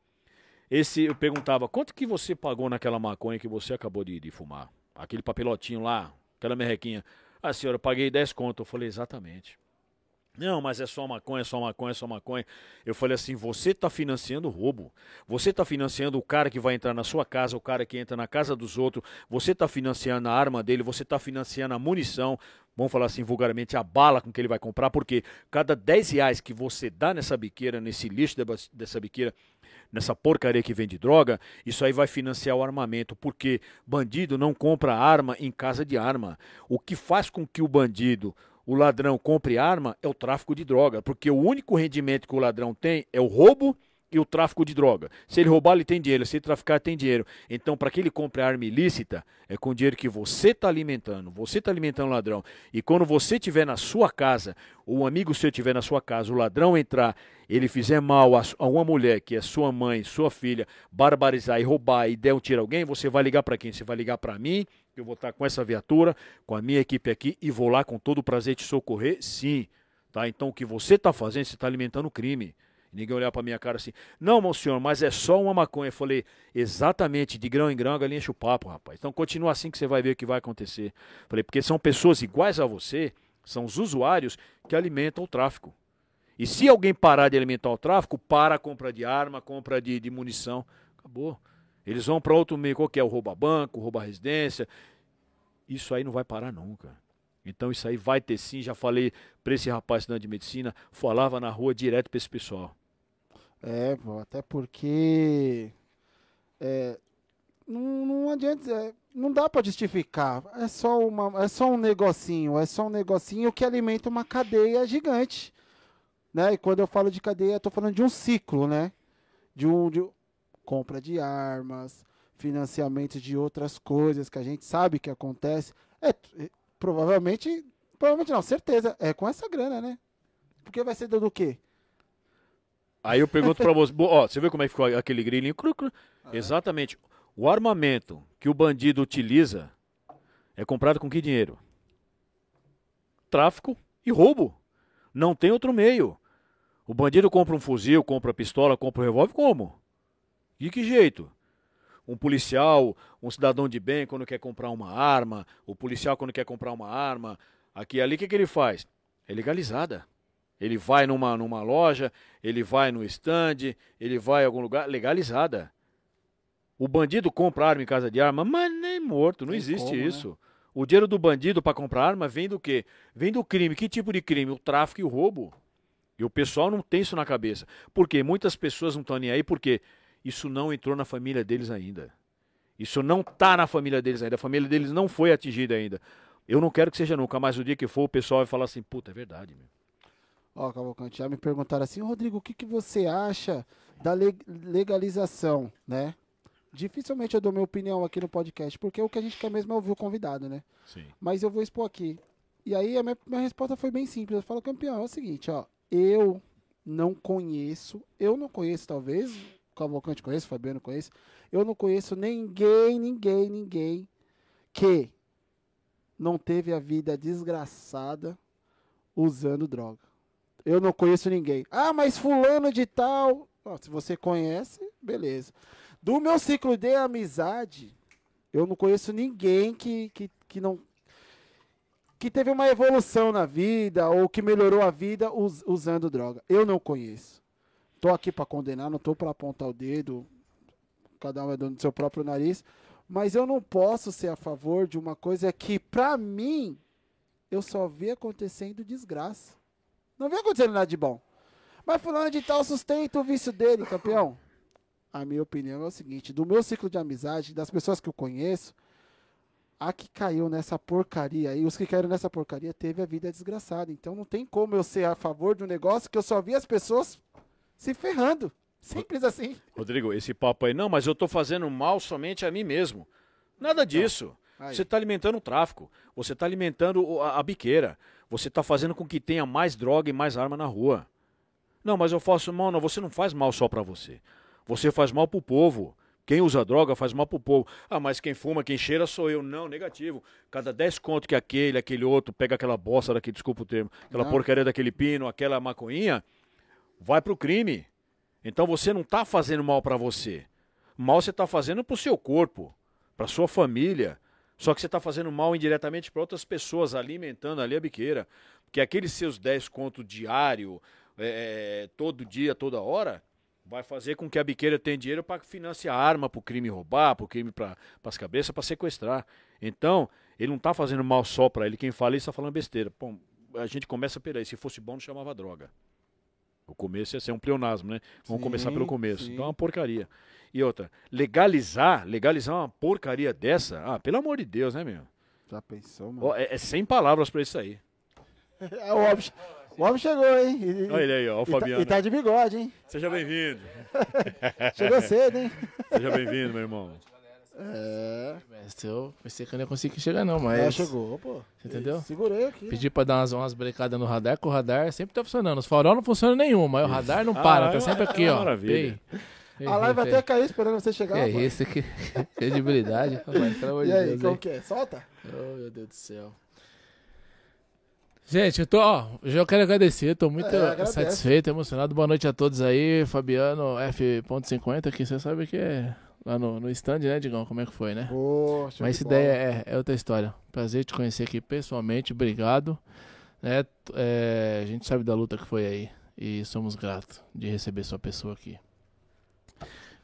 esse eu perguntava, quanto que você pagou naquela maconha que você acabou de, de fumar? Aquele papelotinho lá, aquela merrequinha. Ah, senhora, eu paguei 10 conto. Eu falei, exatamente. Não, mas é só maconha, é só maconha, é só maconha. Eu falei assim: você está financiando roubo. Você está financiando o cara que vai entrar na sua casa, o cara que entra na casa dos outros. Você está financiando a arma dele, você está financiando a munição. Vamos falar assim vulgarmente, a bala com que ele vai comprar, porque cada 10 reais que você dá nessa biqueira, nesse lixo dessa biqueira, nessa porcaria que vende droga, isso aí vai financiar o armamento, porque bandido não compra arma em casa de arma. O que faz com que o bandido o ladrão compre arma é o tráfico de droga, porque o único rendimento que o ladrão tem é o roubo e o tráfico de droga. Se ele roubar, ele tem dinheiro. Se ele traficar, tem dinheiro. Então, para que ele compre arma ilícita, é com dinheiro que você está alimentando. Você está alimentando o ladrão. E quando você estiver na sua casa, ou um amigo seu estiver na sua casa, o ladrão entrar, ele fizer mal a, uma mulher, que é sua mãe, sua filha, barbarizar e roubar e der um tiro a alguém, você vai ligar para quem? Você vai ligar para mim eu vou estar com essa viatura, com a minha equipe aqui e vou lá com todo o prazer te socorrer, sim. Tá? Então o que você está fazendo, você está alimentando o crime. Ninguém olhar para minha cara assim, não, meu senhor, mas é só uma maconha. Eu falei, exatamente, de grão em grão a galinha enche o papo, rapaz. Então continua assim que você vai ver o que vai acontecer. falei, porque são pessoas iguais a você, são os usuários que alimentam o tráfico. E se alguém parar de alimentar o tráfico, para a compra de arma, compra de, de munição. Acabou. Eles vão para outro meio, qual que é? O rouba banco, rouba residência. Isso aí não vai parar nunca. Então isso aí vai ter sim, já falei para esse rapaz estudante de medicina, falava na rua direto para esse pessoal. É, pô, até porque é, não, não adianta, é, não dá para justificar. É só uma, é só um negocinho, é só um negocinho que alimenta uma cadeia gigante, né? E quando eu falo de cadeia, tô falando de um ciclo, né? De um, de, compra de armas, financiamento de outras coisas que a gente sabe que acontece. É, é, provavelmente, provavelmente não, certeza, é com essa grana, né? Porque vai ser do quê? Aí eu pergunto para você, ó, você viu como é que ficou aquele grilinho? Cru, cru. Ah, Exatamente. O armamento que o bandido utiliza é comprado com que dinheiro? Tráfico e roubo. Não tem outro meio. O bandido compra um fuzil, compra pistola, compra um revólver, como? De que jeito? Um policial, um cidadão de bem, quando quer comprar uma arma, o policial, quando quer comprar uma arma, aqui e ali, o que, que ele faz? É legalizada. Ele vai numa, numa loja, ele vai no stand, ele vai em algum lugar, legalizada. O bandido compra arma em casa de arma, mas nem morto, não Tem existe como, né? isso. Né? O dinheiro do bandido para comprar arma vem do quê? Vem do crime. Que tipo de crime? O tráfico e o roubo. E o pessoal não tem isso na cabeça. Porque muitas pessoas não estão nem aí porque isso não entrou na família deles ainda. Isso não está na família deles ainda. A família deles não foi atingida ainda. Eu não quero que seja nunca, mas o dia que for, o pessoal vai falar assim: puta, é verdade. Meu. Ó, Cavalcante, já me perguntaram assim: Rodrigo, o que, que você acha da legalização, né? Dificilmente eu dou minha opinião aqui no podcast, porque o que a gente quer mesmo é ouvir o convidado, né? Sim. Mas eu vou expor aqui. E aí a minha, minha resposta foi bem simples. Eu falo, campeão, é o seguinte, ó. Eu não conheço, eu não conheço talvez, Cavalcante conhece, o Fabiano conhece, eu não conheço ninguém, ninguém, ninguém que não teve a vida desgraçada usando droga. Eu não conheço ninguém. Ah, mas fulano de tal. se você conhece, beleza. Do meu ciclo de amizade, eu não conheço ninguém que, que, que não que teve uma evolução na vida ou que melhorou a vida us, usando droga. Eu não conheço. Tô aqui para condenar, não tô para apontar o dedo. Cada um é dono do seu próprio nariz, mas eu não posso ser a favor de uma coisa que para mim eu só vi acontecendo desgraça. Não vi acontecendo nada de bom. Mas fulano de tal sustenta o vício dele, campeão. A minha opinião é o seguinte, do meu ciclo de amizade, das pessoas que eu conheço, a que caiu nessa porcaria e os que caíram nessa porcaria teve a vida desgraçada. Então não tem como eu ser a favor de um negócio que eu só vi as pessoas se ferrando. Simples assim. Rodrigo, esse papo aí, não, mas eu estou fazendo mal somente a mim mesmo. Nada disso. Você está alimentando o tráfico, você está alimentando a, a biqueira, você está fazendo com que tenha mais droga e mais arma na rua. Não, mas eu faço mal, não, você não faz mal só para você. Você faz mal para o povo. Quem usa droga faz mal pro povo. Ah, mas quem fuma, quem cheira sou eu. Não, negativo. Cada 10 conto que aquele, aquele outro, pega aquela bosta daqui, desculpa o termo, aquela não. porcaria daquele pino, aquela maconhinha, vai pro crime. Então você não tá fazendo mal para você. Mal você tá fazendo pro seu corpo, pra sua família. Só que você tá fazendo mal indiretamente para outras pessoas, alimentando ali a biqueira. Porque aqueles seus 10 contos diário, é, todo dia, toda hora, vai fazer com que a biqueira tenha dinheiro para financiar arma para o crime roubar, para o crime para as cabeças, para sequestrar. Então, ele não está fazendo mal só para ele. Quem fala isso está falando besteira. Bom, a gente começa por aí. Se fosse bom, não chamava droga. O começo ia ser um pleonasmo, né? Vamos sim, começar pelo começo. Sim. Então é uma porcaria. E outra, legalizar, legalizar uma porcaria dessa, ah, pelo amor de Deus, né, meu? Já pensou, mano? É, é sem palavras para isso aí. é óbvio. O homem chegou, hein? E, Olha ele aí, ó, o Fabiano. E tá, e tá de bigode, hein? Seja bem-vindo. chegou cedo, hein? Seja bem-vindo, meu irmão. É. Eu pensei que eu não ia conseguir chegar, não, mas. É, chegou, pô. Você entendeu? Segurei aqui. Pedi pra dar umas, umas brecadas no radar, que o radar sempre tá funcionando. Os farol não funcionam nenhum, mas o radar não para, ah, tá sempre aqui, ó. Maravilha. A live vai até cair esperando você chegar. É isso que. Credibilidade. Deus. E aí, como que é? Solta? Oh, meu Deus do céu. Gente, eu tô, ó, já quero agradecer, tô muito é, satisfeito, emocionado. Boa noite a todos aí, Fabiano F.50, que você sabe que é lá no, no stand, né, Digão? Como é que foi, né? Poxa, Mas essa ideia é, é, outra história. Prazer te conhecer aqui pessoalmente, obrigado. É, é, a gente sabe da luta que foi aí e somos gratos de receber sua pessoa aqui.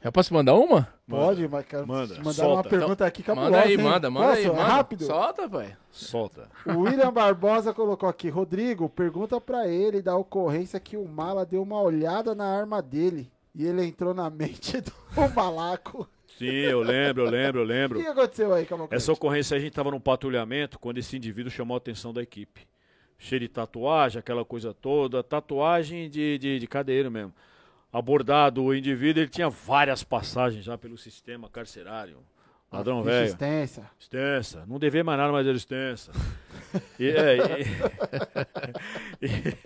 Eu posso mandar uma? Pode, mas quero manda, mandar solta. uma pergunta aqui cabulosa. Manda aí, manda, manda Posso? aí. Manda. Rápido. Solta, pai. Solta. O William Barbosa colocou aqui. Rodrigo, pergunta para ele da ocorrência que o Mala deu uma olhada na arma dele e ele entrou na mente do Malaco. Sim, eu lembro, eu lembro, eu lembro. O que aconteceu aí, Cavalcante? Essa ocorrência a gente estava num patrulhamento quando esse indivíduo chamou a atenção da equipe. Cheio de tatuagem, aquela coisa toda. Tatuagem de, de, de cadeiro mesmo abordado o indivíduo, ele tinha várias passagens já pelo sistema carcerário. Ladrão velho. Extensa. Extensa. Não devia mais nada, mas era extensa. e, é, e, e,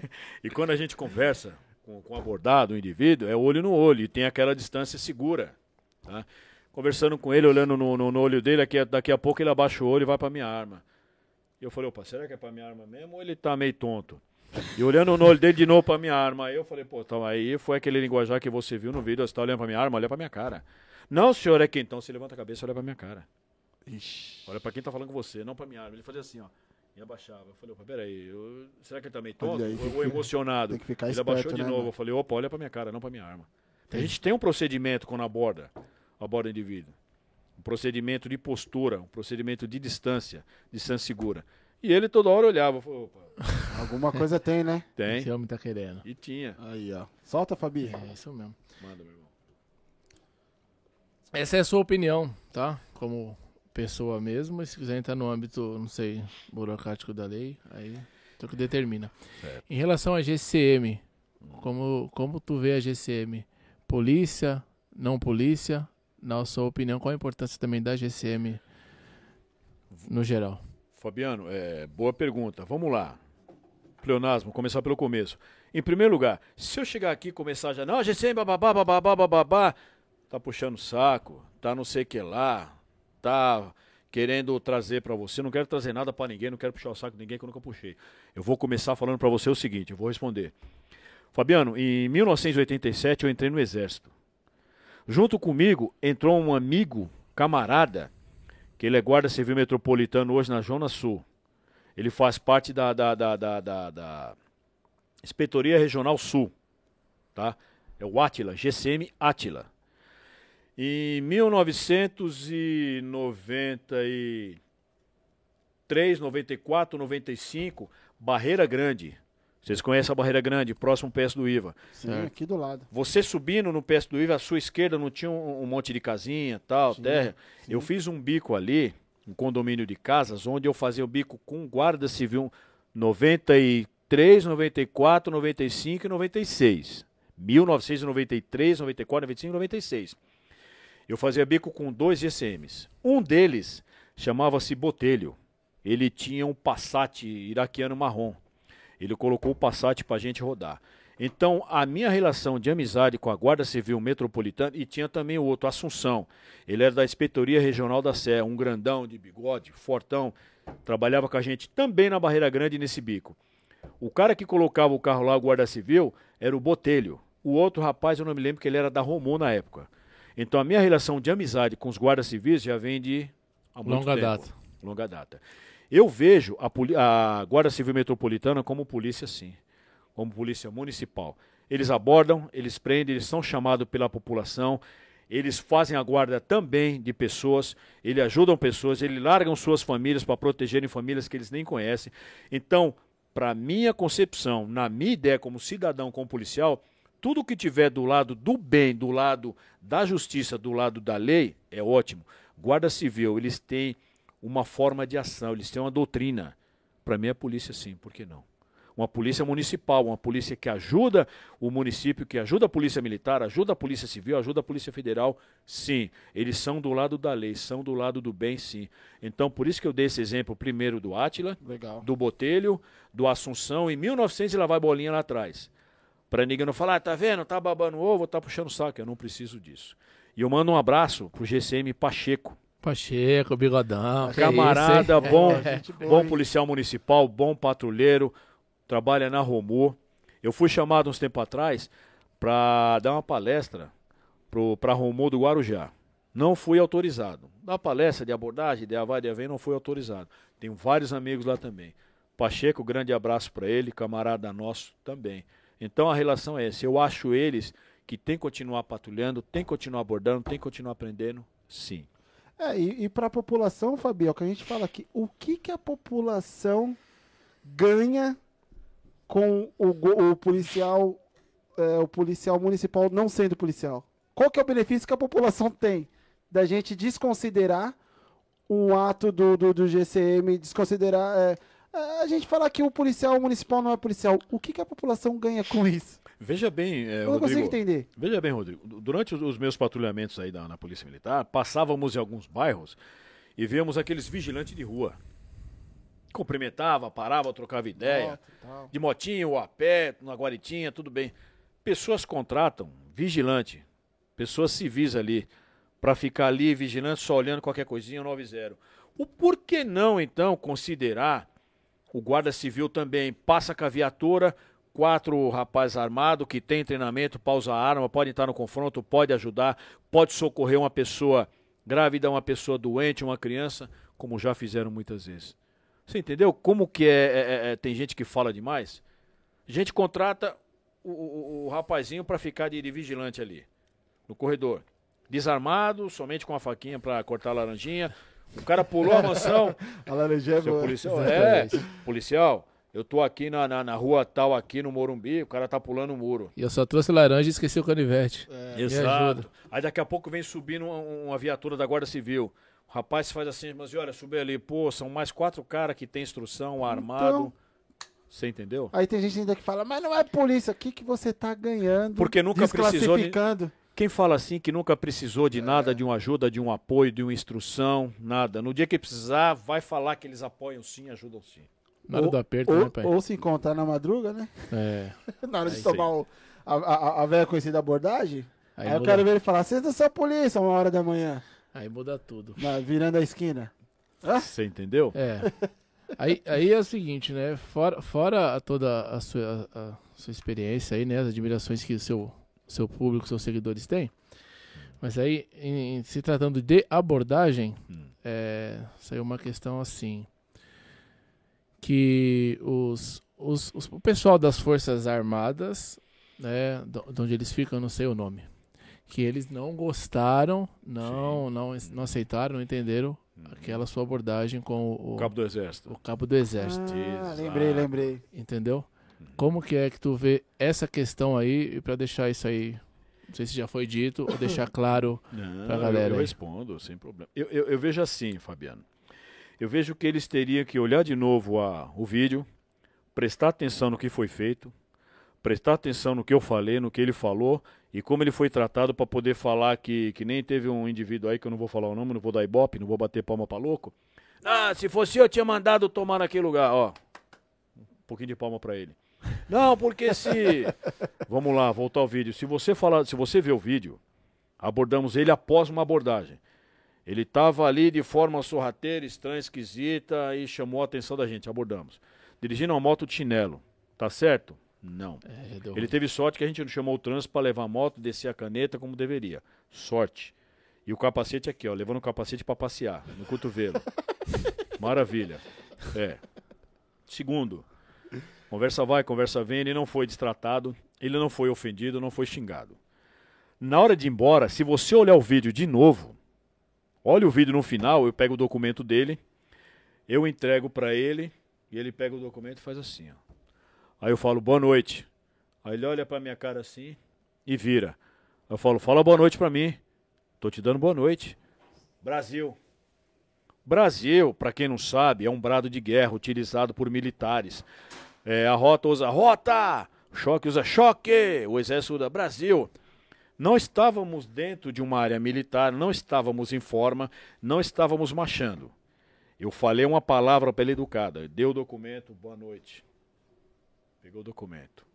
e, quando a gente conversa com, com o abordado, o indivíduo, é olho no olho e tem aquela distância segura. Tá? Conversando com ele, olhando no, no, no olho dele, daqui, daqui a pouco ele abaixa o olho e vai para minha arma. E eu falei, opa, será que é para minha arma mesmo ou ele tá meio tonto? E olhando no olho dele de novo pra minha arma. Aí eu falei, pô, então aí foi aquele linguajar que você viu no vídeo, você tá olhando pra minha arma, olha pra minha cara. Não, senhor, é quem? Então você levanta a cabeça e olha pra minha cara. Ixi. Olha pra quem tá falando com você, não pra minha arma. Ele fazia assim, ó. E abaixava. Eu falei, opa, peraí, eu... será que ele tá meio tonto? Aí, ou, emocionado? Tem que ficar ele esperto, abaixou de né, novo. Mano? Eu falei, opa, olha pra minha cara, não pra minha arma. A gente tem um procedimento quando aborda, aborda o indivíduo. Um procedimento de postura, um procedimento de distância, distância segura. E ele toda hora olhava. Falou, opa. Alguma coisa tem, né? Tem. Esse homem tá querendo. E tinha. Aí, ó. Solta, Fabi. É isso mesmo. Manda, meu irmão. Essa é a sua opinião, tá? Como pessoa mesmo. Se quiser entrar no âmbito, não sei, burocrático da lei, aí tu que determina. Certo. Em relação à GCM, como, como tu vê a GCM? Polícia, não polícia? Na sua opinião, qual a importância também da GCM no geral? Fabiano, é, boa pergunta. Vamos lá. pleonasmo, começar pelo começo. Em primeiro lugar, se eu chegar aqui e começar já, não, GCM, bababá, bababá, bababá, tá puxando saco, tá não sei o que lá, tá querendo trazer para você, não quero trazer nada para ninguém, não quero puxar o saco de ninguém que eu nunca puxei. Eu vou começar falando para você o seguinte, eu vou responder. Fabiano, em 1987 eu entrei no exército. Junto comigo entrou um amigo, camarada, que ele é guarda civil metropolitano hoje na Zona Sul. Ele faz parte da, da, da, da, da, da Inspetoria Regional Sul, tá? É o Atila, GCM Atila. Em 1993, 94, 95, Barreira Grande. Vocês conhecem a Barreira Grande, próximo PS do IVA. Sim, certo. aqui do lado. Você subindo no PS do IVA, à sua esquerda não tinha um, um monte de casinha, tal, sim, terra. Sim. Eu fiz um bico ali, um condomínio de casas, onde eu fazia o bico com guarda civil 93, 94, 95 e 96. 1993, 94, 95 e 96 eu fazia bico com dois GCMs. Um deles chamava-se Botelho. Ele tinha um Passat iraquiano marrom. Ele colocou o Passat para a gente rodar. Então, a minha relação de amizade com a Guarda Civil Metropolitana, e tinha também o outro, Assunção. Ele era da Inspetoria Regional da Sé, um grandão de bigode, fortão, trabalhava com a gente também na Barreira Grande nesse bico. O cara que colocava o carro lá, o Guarda Civil, era o Botelho. O outro rapaz, eu não me lembro que ele era da Romô na época. Então a minha relação de amizade com os guardas civis já vem de longa tempo, data. Longa data. Eu vejo a, a Guarda Civil Metropolitana como polícia sim, como polícia municipal. Eles abordam, eles prendem, eles são chamados pela população, eles fazem a guarda também de pessoas, eles ajudam pessoas, eles largam suas famílias para protegerem famílias que eles nem conhecem. Então, para minha concepção, na minha ideia como cidadão, como policial, tudo que tiver do lado do bem, do lado da justiça, do lado da lei, é ótimo. Guarda Civil, eles têm uma forma de ação, eles têm uma doutrina. Para mim, a polícia, sim, por que não? Uma polícia municipal, uma polícia que ajuda o município, que ajuda a polícia militar, ajuda a polícia civil, ajuda a polícia federal, sim. Eles são do lado da lei, são do lado do bem, sim. Então, por isso que eu dei esse exemplo primeiro do Átila, do Botelho, do Assunção, em 1900 e lá vai bolinha lá atrás. Para ninguém não falar, ah, tá vendo, tá babando ovo, tá puxando saco. Eu não preciso disso. E eu mando um abraço pro GCM Pacheco. Pacheco, bigodão. Camarada, isso, bom, é, bom policial municipal, bom patrulheiro, trabalha na Romô. Eu fui chamado uns tempo atrás para dar uma palestra para Romô do Guarujá. Não fui autorizado. Na palestra de abordagem, de avá, de avém, não fui autorizado. Tenho vários amigos lá também. Pacheco, grande abraço para ele, camarada nosso também. Então a relação é essa. Eu acho eles que tem que continuar patrulhando, tem que continuar abordando, tem que continuar aprendendo, sim. É, e, e para a população, Fabião, que a gente fala aqui, o que, que a população ganha com o, o policial é, o policial municipal não sendo policial? Qual que é o benefício que a população tem da gente desconsiderar um ato do, do, do GCM, desconsiderar é, a gente fala que o policial municipal não é policial. O que, que a população ganha com isso? Veja bem, é, Eu não Rodrigo, consigo entender. Veja bem, Rodrigo. Durante os meus patrulhamentos aí da, na Polícia Militar, passávamos em alguns bairros e víamos aqueles vigilantes de rua. Cumprimentava, parava, trocava ideia. Moto, de motinho ou a pé, na guaritinha, tudo bem. Pessoas contratam vigilante, pessoas civis ali, para ficar ali vigilante, só olhando qualquer coisinha, 9-0. O porquê não, então, considerar o guarda civil também passa com a viatura, quatro rapazes armados que tem treinamento, pausa a arma, pode estar no confronto, pode ajudar, pode socorrer uma pessoa grávida, uma pessoa doente, uma criança, como já fizeram muitas vezes. Você entendeu como que é, é, é, é tem gente que fala demais? A gente contrata o, o, o rapazinho para ficar de, de vigilante ali, no corredor. Desarmado, somente com a faquinha para cortar a laranjinha, o cara pulou a mansão. a laranjinha é boa. Policial, é, policial, eu tô aqui na, na, na, rua tal, aqui no Morumbi, o cara tá pulando o muro. E eu só trouxe laranja e esqueci o canivete. É. Exato. Aí daqui a pouco vem subindo uma, uma, viatura da Guarda Civil. O rapaz faz assim, mas olha, subir ali, pô, são mais quatro caras que tem instrução, armado. Então... Você entendeu? Aí tem gente ainda que fala, mas não é polícia, o que, que você tá ganhando? Porque nunca precisou de... Quem fala assim que nunca precisou de nada, de uma ajuda, de um apoio, de uma instrução, nada. No dia que precisar, vai falar que eles apoiam sim, ajudam sim. Na hora Ou- do aperto, Ou, né, pai? ou se encontrar na madruga, né? É. Na hora de Aí tomar o, a, a, a velha conhecida abordagem. Aí, Aí, eu muda, quero ver ele falar, vocês não são polícia, uma hora da manhã, aí muda tudo. na, virando a esquina. Você entendeu? É. Aí, aí é o seguinte, né? Fora, fora toda a sua, a, a sua experiência aí, né? As admirações que o seu, seu público, seus seguidores têm. Mas aí, em, em se tratando de abordagem, Hum. é, saiu uma questão assim. Que os, os, os- o pessoal das Forças Armadas, né? De onde eles ficam, eu não sei o nome. Que eles não gostaram, não, não, não aceitaram, não entenderam aquela sua abordagem com o, O cabo do exército. o cabo do exército, Ah, lembrei, lembrei. entendeu? Como que é que tu vê essa questão aí e para deixar isso aí, não sei se já foi dito ou deixar claro, Pra eu- galera eu, aí. respondo, sem problema. Eu, eu- eu vejo assim, Fabiano. Eu vejo que eles teriam que olhar de novo a, o vídeo, prestar atenção no que foi feito, prestar atenção no que eu falei, no que ele falou e como ele foi tratado para poder falar que, que nem teve um indivíduo aí que eu não vou falar o nome, não vou dar ibope, não vou bater palma pra louco. Ah, se fosse eu, tinha mandado tomar naquele lugar, ó. Um pouquinho de palma pra ele. Não, porque se. Vamos lá, voltar ao vídeo. Se você falar, se você vê o vídeo, abordamos ele após uma abordagem. Ele estava ali de forma sorrateira, estranha, esquisita e chamou a atenção da gente. Abordamos. Dirigindo uma moto de chinelo. Tá certo? Não. é, Ele ruim. teve sorte que a gente não chamou o trânsito para levar a moto, descer a caneta como deveria. Sorte. E o capacete aqui, ó, levando o capacete para passear, no cotovelo. Maravilha. É. Segundo, conversa vai, conversa vem, ele não foi destratado, ele não foi ofendido, não foi xingado. Na hora de ir embora, se você olhar o vídeo de novo, olha o vídeo no final, eu pego o documento dele, eu entrego para ele e ele pega o documento e faz assim, ó. Aí eu falo, boa noite. Aí ele olha pra minha cara assim e vira. Eu falo, fala boa noite pra mim. Tô te dando boa noite. Brasil. Brasil, pra quem não sabe, é um brado de guerra utilizado por militares. É, a rota usa rota, choque usa choque, o exército usa Brasil. Não estávamos dentro de uma área militar, não estávamos em forma, não estávamos marchando. Eu falei uma palavra para ele educada. Deu o documento, boa noite. Pegou o documento.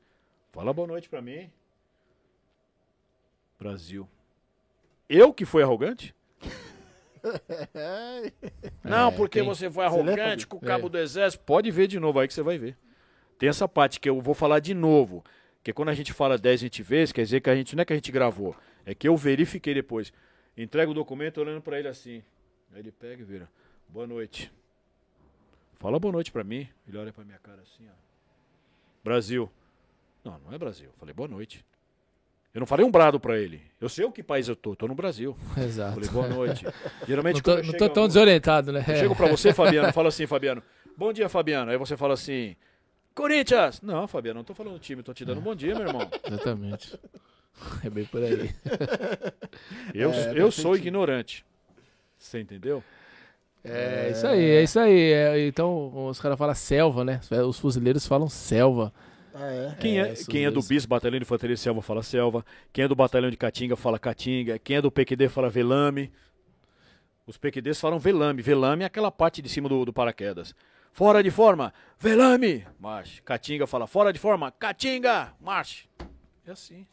Fala boa noite pra mim. Brasil. Eu que fui arrogante? Não, É, porque você foi arrogante com o cabo É. do exército. Pode ver de novo aí que você vai ver. Tem essa parte que eu vou falar de novo. Que quando a gente fala 10, 20 vezes, quer dizer que a gente não é que a gente gravou. É que eu verifiquei depois. Entrega o documento olhando pra ele assim. Aí ele pega e vira. Boa noite. Fala boa noite pra mim. Ele olha pra minha cara assim, ó. Brasil. Não, não é Brasil. Eu falei boa noite. Eu não falei um brado pra ele. Eu sei o que país eu tô. Tô no Brasil. Exato. Falei boa noite. Geralmente Não tô, não tô tão algum- desorientado, né? eu chego pra você, Fabiano, fala assim, Fabiano. Bom dia, Fabiano. Aí você fala assim, Corinthians. Não, Fabiano, não tô falando do time, tô te dando um bom dia, meu irmão. Exatamente. É bem por aí. Eu, É, eu sou sentido. ignorante. Você entendeu? É, isso aí, é isso aí. É, então, os caras falam selva, né? Os fuzileiros falam selva. Ah, é? Quem é, É, quem é do. BIS, Batalhão de Infantaria Selva, fala selva. Quem é do Batalhão de Caatinga, fala Caatinga. Quem é do PQD, fala velame. Os PQDs falam velame. Velame é aquela parte de cima do, do paraquedas. Fora de forma, velame, marche. Caatinga fala fora de forma, Caatinga, marche. É assim.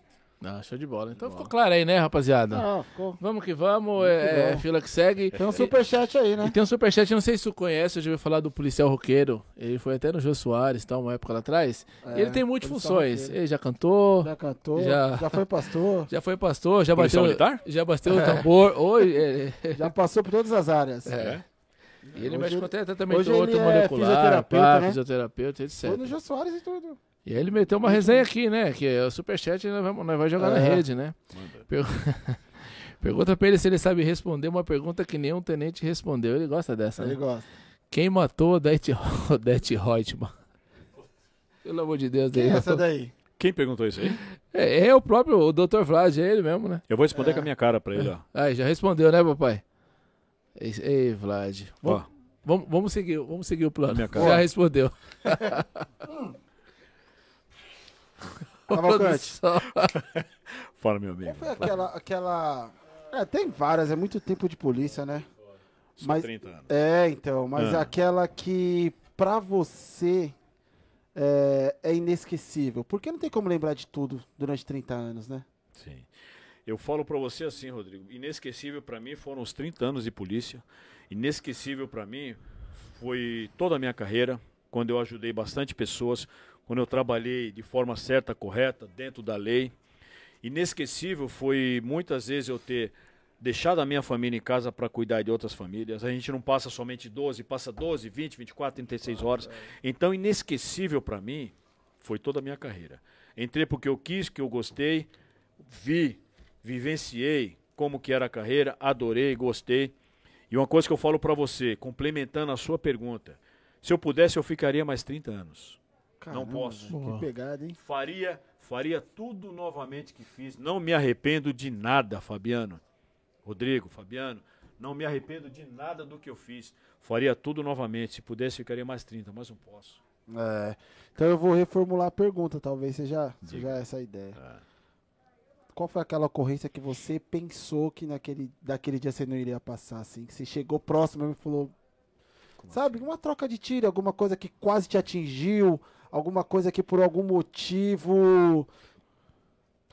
Ah, show de bola. Então ficou claro aí, né, rapaziada? Não, ficou. Vamos que vamos, é, é, bom. fila que segue. Tem um superchat aí, E né? tem um superchat, não sei se tu conhece, eu já ouvi falar do policial roqueiro. Ele foi até no Jô Soares, tá, uma época lá atrás. É, E ele tem multifunções. Ele já cantou, Já cantou, Já- já, foi pastor, já foi pastor, já Policial bateu, militar? já bateu o tambor. É, é, já passou por todas as áreas. É. E ele Hoje mexe ele- com até tratamento hoje ele outro é molecular, fisioterapeuta, pá, né? fisioterapeuta, etc. Foi no Jô Soares e tudo. E aí ele meteu uma resenha aqui, né? Que é o superchat nós vamos, nós vamos jogar na É. rede, né? Per- Pergunta pra ele se ele sabe responder uma pergunta que nenhum tenente respondeu. Ele gosta dessa, Ele né? gosta. Quem matou Odete, Odete Reutemann? Pelo amor de Deus. Quem é essa daí? Quem perguntou isso aí? É, é o próprio, o Dr. Vlad, é ele mesmo, né? Eu vou responder com a minha cara pra ele, ó. Aí, já respondeu, né, papai? Ei, ei, Vlad. Vamos, vamos, vamos seguir, vamos seguir o plano. Minha cara. Já respondeu. Cavalcante. Produção. fala, meu amigo. Qual foi aquela, aquela... É, tem várias, é muito tempo de polícia, né? Só mas- 30 anos. É, então, mas Ah. aquela que pra você é, é inesquecível? Porque não tem como lembrar de tudo durante 30 anos, né? Sim. Eu falo para você assim, Rodrigo, inesquecível para mim foram os 30 anos de polícia. Inesquecível para mim foi toda a minha carreira, quando eu ajudei bastante pessoas, quando eu trabalhei de forma certa, correta, dentro da lei. Inesquecível foi muitas vezes eu ter deixado a minha família em casa para cuidar de outras famílias. A gente não passa somente 12, passa 12, 20, 24, 36 horas. Então, inesquecível para mim foi toda a minha carreira. Entrei porque eu quis, que eu gostei, vi, vivenciei como que era a carreira, adorei, gostei. E uma coisa que eu falo para você, complementando a sua pergunta, se eu pudesse eu ficaria mais 30 anos. Caramba, não posso. Que pegada, hein? Faria, faria tudo novamente que fiz. Não me arrependo de nada, Fabiano. Rodrigo, Fabiano, não me arrependo de nada do que eu fiz. Faria tudo novamente. Se pudesse, ficaria mais 30, mas não posso. É, então eu vou reformular a pergunta, talvez seja, seja essa a ideia. É qual foi aquela ocorrência que você pensou que naquele, daquele dia você não iria passar, assim? Que você chegou próximo e falou. Como sabe, assim? uma troca de tiro, alguma coisa que quase te atingiu, alguma coisa que por algum motivo.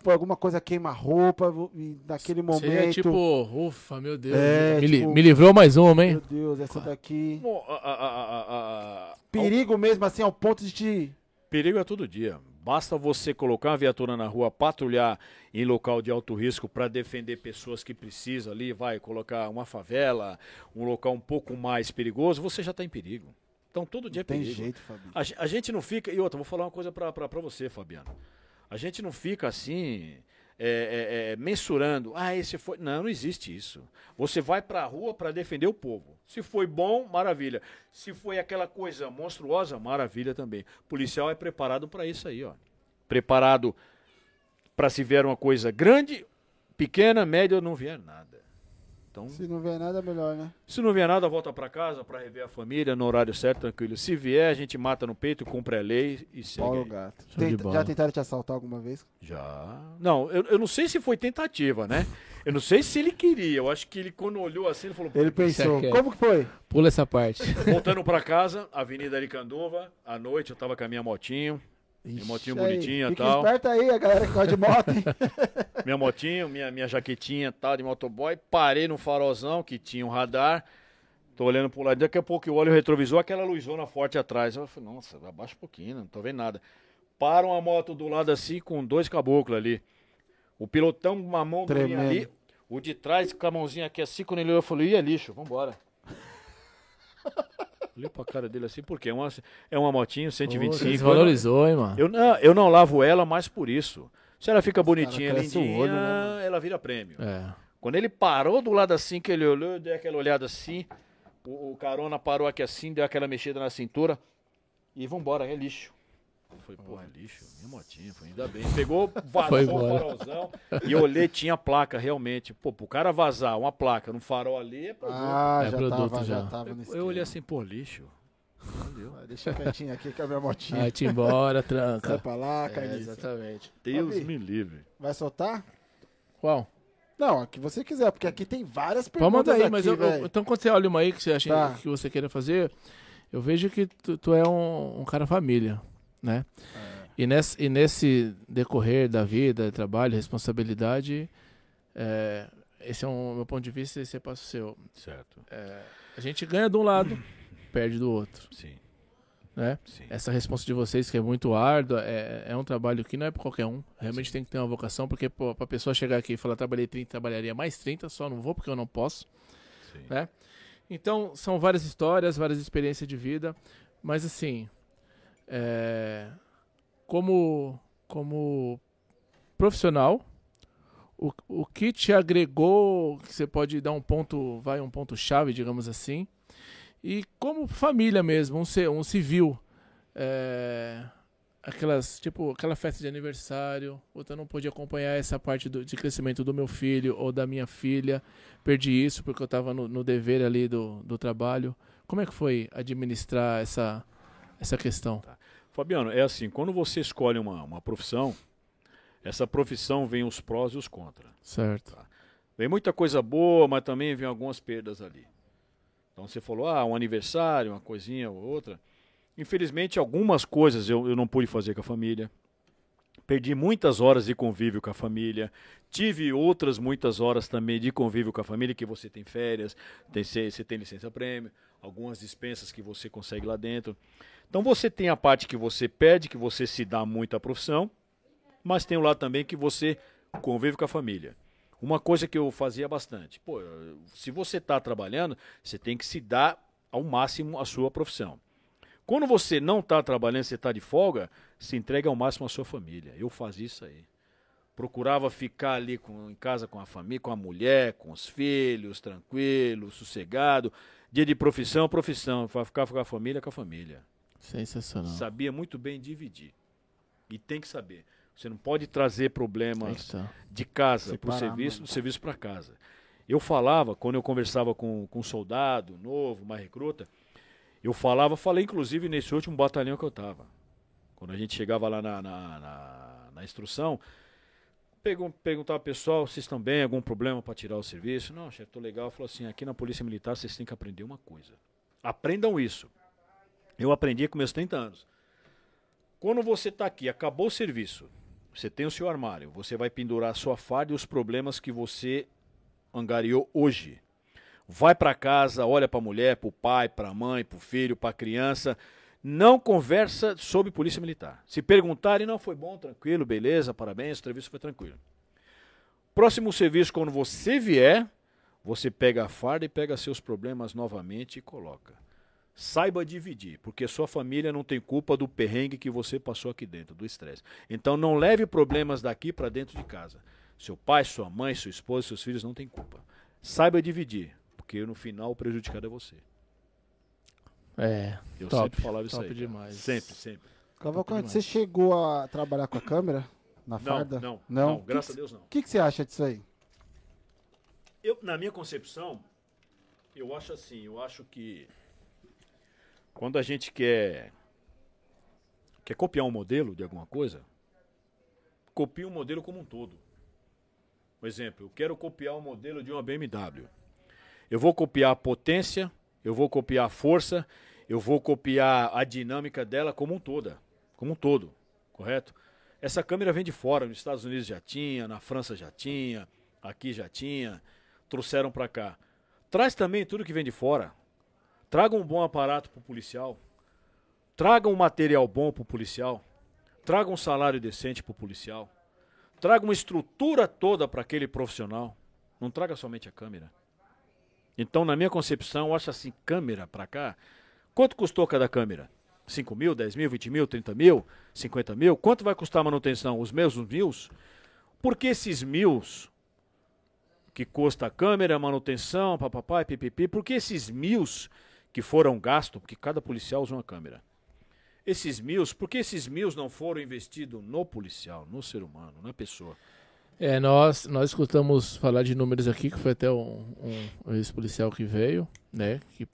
Por alguma coisa queima roupa, e naquele momento. Seria tipo, ufa, meu Deus. É, me, tipo, me, livrou mais uma, hein? Meu Deus, essa daqui. Bom, a, a, a, Perigo mesmo, assim, ao ponto de te. Perigo é todo dia. Basta você colocar uma viatura na rua, patrulhar em local de alto risco para defender pessoas que precisam ali, vai colocar uma favela, um local um pouco mais perigoso, você já está em perigo. Então todo dia é perigo. Tem jeito, Fabiano. A, a, gente não fica. E outra, vou falar uma coisa para você, Fabiano. A gente não fica assim é, é, mensurando. Ah, esse foi. Não, não existe isso. Você vai para a rua para defender o povo. Se foi bom, maravilha. Se foi aquela coisa monstruosa, maravilha também. O policial é preparado para isso aí, ó. Preparado para se vier uma coisa grande, pequena, média ou não vier nada. Então, se não vier nada, melhor, né? Se não vier nada, volta para casa para rever a família no horário certo, tranquilo. Se vier, a gente mata no peito, cumpre a lei e segue. Paulo Gato. Tenta, já tentaram te assaltar alguma vez? Já. Não, eu, eu não sei se foi tentativa, né? Eu não sei se ele queria. Eu acho que ele, quando olhou assim, ele falou... Ele pensou, como que foi? Pula essa parte. Voltando para casa, Avenida Aricanduva, à noite, eu tava com a minha motinho. Minha motinho bonitinha e tal. esperto aí, a galera que gosta de moto, hein? minha motinho, minha, minha jaquetinha tal, de motoboy. Parei no farolzão que tinha um radar. Tô olhando pro lado. Daqui a pouco eu olho o retrovisor, aquela luzona forte atrás. Eu falei, nossa, abaixa um pouquinho, não tô vendo nada. Para uma moto do lado assim com dois caboclos ali. O pilotão, uma mão do ali. O de trás com a mãozinha aqui assim, quando ele olhou, eu falei, ia lixo, vambora. Olhei pra cara dele assim, porque é uma, é uma motinho 125. Desvalorizou, hein, mano? Eu não, eu não lavo ela mais por isso. Se ela fica bonitinha, lindinha, olho, né, ela vira prêmio. É. Quando ele parou do lado assim, que ele olhou, deu aquela olhada assim, o, o carona parou aqui assim, deu aquela mexida na cintura e vambora, é lixo. Foi, porra, é lixo, minha motinha, foi ainda bem. Pegou, vazou o farolzão e eu olhei, tinha placa realmente. Pô, pro cara vazar uma placa no farol ali é produto. Ah, é já produto tava, já. já tava eu, eu olhei assim, pô, lixo. Valeu. Deixa quietinho aqui que é a minha motinha. Vai te embora, tranca. Vai pra lá, é, Exatamente. Deus me livre. Vai soltar? Qual? Não, a que você quiser, porque aqui tem várias perguntas. Vamos aí, mas eu, eu, então quando você olha uma aí que você acha tá. que você queira fazer, eu vejo que tu, tu é um, um cara família né? É. E, nesse, e nesse decorrer da vida, trabalho, responsabilidade, é, esse é um meu ponto de vista, esse é o seu. Certo. É, a gente ganha de um lado, perde do outro. Sim. Né? Sim. Essa resposta de vocês que é muito árdua, é, é um trabalho que não é para qualquer um. Realmente Sim. tem que ter uma vocação, porque para a pessoa chegar aqui e falar trabalhei 30, trabalharia mais 30, só não vou porque eu não posso. Sim. Né? Então, são várias histórias, várias experiências de vida, mas assim, é, como, como profissional, o, o que te agregou, que você pode dar um ponto, vai um ponto chave, digamos assim, e como família mesmo, um, um civil, é, aquelas tipo aquela festa de aniversário, outra não pude acompanhar essa parte do, de crescimento do meu filho ou da minha filha, perdi isso porque eu estava no, no, dever ali do, do trabalho. Como é que foi administrar essa essa questão? Tá. Fabiano, é assim, quando você escolhe uma, uma profissão, essa profissão vem os prós e os contras. Certo. Tá? Vem muita coisa boa, mas também vem algumas perdas ali. Então você falou, ah, um aniversário, uma coisinha ou outra. Infelizmente, algumas coisas eu, eu não pude fazer com a família. Perdi muitas horas de convívio com a família. Tive outras muitas horas também de convívio com a família, que você tem férias, tem, você tem licença prêmio, algumas dispensas que você consegue lá dentro. Então você tem a parte que você pede, que você se dá muito à profissão, mas tem o lado também que você convive com a família. Uma coisa que eu fazia bastante, pô, se você está trabalhando, você tem que se dar ao máximo a sua profissão. Quando você não está trabalhando, você está de folga, se entrega ao máximo à sua família. Eu fazia isso aí. Procurava ficar ali com, em casa com a família, com a mulher, com os filhos, tranquilo, sossegado. Dia de profissão, profissão. Ficar com a família, com a família. Sensacional. Sabia muito bem dividir. E tem que saber. Você não pode trazer problemas de casa para o serviço, do serviço para casa. Eu falava, quando eu conversava com, com um soldado novo, uma recruta, eu falava, falei inclusive nesse último batalhão que eu estava. Quando a gente chegava lá na, na, na, na instrução, perguntava ao pessoal, vocês estão bem, algum problema para tirar o serviço? Não, chefe, estou legal. Falou assim, aqui na Polícia Militar vocês têm que aprender uma coisa. Aprendam isso. Eu aprendi com meus 30 anos. Quando você está aqui, acabou o serviço, você tem o seu armário, você vai pendurar a sua farda e os problemas que você angariou hoje. Vai para casa, olha para a mulher, para o pai, para a mãe, para o filho, para a criança. Não conversa sobre polícia militar. Se perguntarem, não foi bom, tranquilo, beleza, parabéns, o serviço foi tranquilo. Próximo serviço, quando você vier, você pega a farda e pega seus problemas novamente e coloca. Saiba dividir, porque sua família não tem culpa do perrengue que você passou aqui dentro, do estresse. Então não leve problemas daqui para dentro de casa. Seu pai, sua mãe, sua esposa, seus filhos não têm culpa. Saiba dividir, porque no final o prejudicado é você. É, eu top, sempre falava isso aí. demais. Sempre, sempre. Cavalcante, você chegou a trabalhar com a câmera na farda? Não, não, não, não graças que, a Deus não. O que, que você acha disso aí? Eu, na minha concepção, eu acho assim, eu acho que quando a gente quer quer copiar um modelo de alguma coisa, copie o um modelo como um todo. Por exemplo, eu quero copiar o um modelo de uma BMW. Eu vou copiar a potência, eu vou copiar a força, eu vou copiar a dinâmica dela como um toda, como um todo, correto? Essa câmera vem de fora, nos Estados Unidos já tinha, na França já tinha, aqui já tinha, trouxeram para cá. Traz também tudo que vem de fora. Traga um bom aparato para o policial. Traga um material bom para o policial. Traga um salário decente para o policial. Traga uma estrutura toda para aquele profissional. Não traga somente a câmera. Então, na minha concepção, eu acho assim, câmera para cá. Quanto custou cada câmera? 5 mil, 10 mil, 20 mil, 30 mil, 50 mil? Quanto vai custar a manutenção? Os mesmos mil? Por que esses mil que custa a câmera, manutenção, papapá, pipipi? Por que esses mil que foram gastos, porque cada policial usa uma câmera. Esses mil, por que esses mil não foram investidos no policial, no ser humano, na pessoa? É, nós, nós escutamos falar de números aqui, que foi até um, um, ex-policial que veio, né, que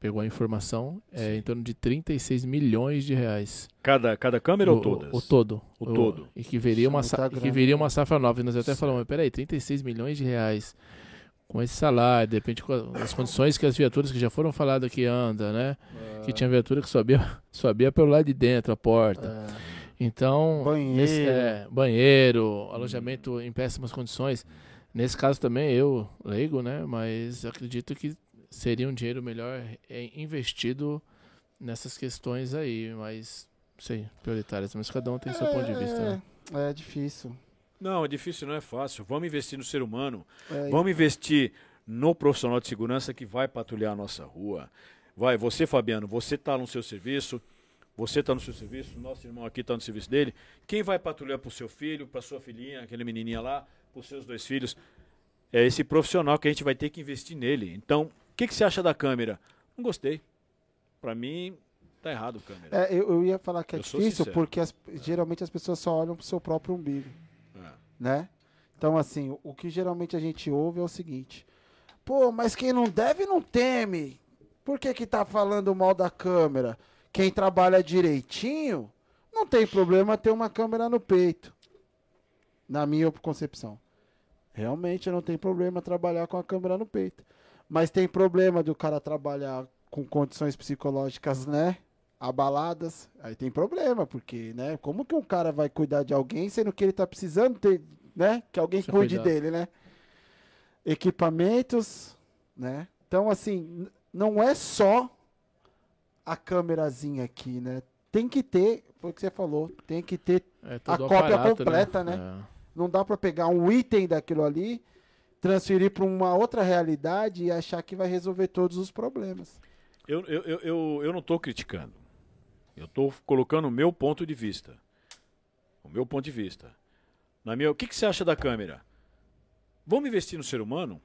pegou a informação, é em torno de 36 milhões de reais. Cada, cada câmera o, ou todas? O, o todo. O, o, todo. E que viria, uma, que viria uma safra nova. E nós até falamos, mas peraí, 36 milhões de reais com esse salário, de repente com as condições que as viaturas que já foram faladas aqui anda, né? É. Que tinha viatura que subia, subia pelo lado de dentro, a porta. É. Então, banheiro. Nesse, é, banheiro, alojamento em péssimas condições. Nesse caso também eu, leigo, né? Mas acredito que seria um dinheiro melhor é, investido nessas questões aí, mas sei, prioritárias, mas cada um tem seu ponto de vista. Né? É, é difícil. Não, é difícil, não é fácil. Vamos investir no ser humano. É, Vamos investir no profissional de segurança que vai patrulhar a nossa rua. Vai, você, Fabiano, você está no seu serviço, você está no seu serviço, nosso irmão aqui está no serviço dele. Quem vai patrulhar para o seu filho, para sua filhinha, aquele menininha lá, para os seus dois filhos? É esse profissional que a gente vai ter que investir nele. Então, o que, que você acha da câmera? Não gostei. Para mim, tá errado a câmera. É, eu, eu, ia falar que é eu difícil porque as, geralmente as pessoas só olham para o seu próprio umbigo né? Então, assim, o que geralmente a gente ouve é o seguinte: pô, mas quem não deve não teme. Por que que tá falando mal da câmera? Quem trabalha direitinho não tem problema ter uma câmera no peito. Na minha concepção. Realmente não tem problema trabalhar com a câmera no peito. Mas tem problema do cara trabalhar com condições psicológicas, né? Abaladas, aí tem problema, porque, né? Como que um cara vai cuidar de alguém sendo que ele tá precisando ter, né? Que alguém Deixa cuide dele, né? Equipamentos, né? Então, assim, não é só a câmerazinha aqui, né? Tem que ter, foi o que você falou, tem que ter é, a cópia aparato, né? completa, né? né? É. Não dá para pegar um item daquilo ali, transferir para uma outra realidade e achar que vai resolver todos os problemas. Eu, eu, eu, eu não estou criticando. Eu estou colocando o meu ponto de vista. O meu ponto de vista. Na minha, o que, que você acha da câmera? Vamos investir no ser humano?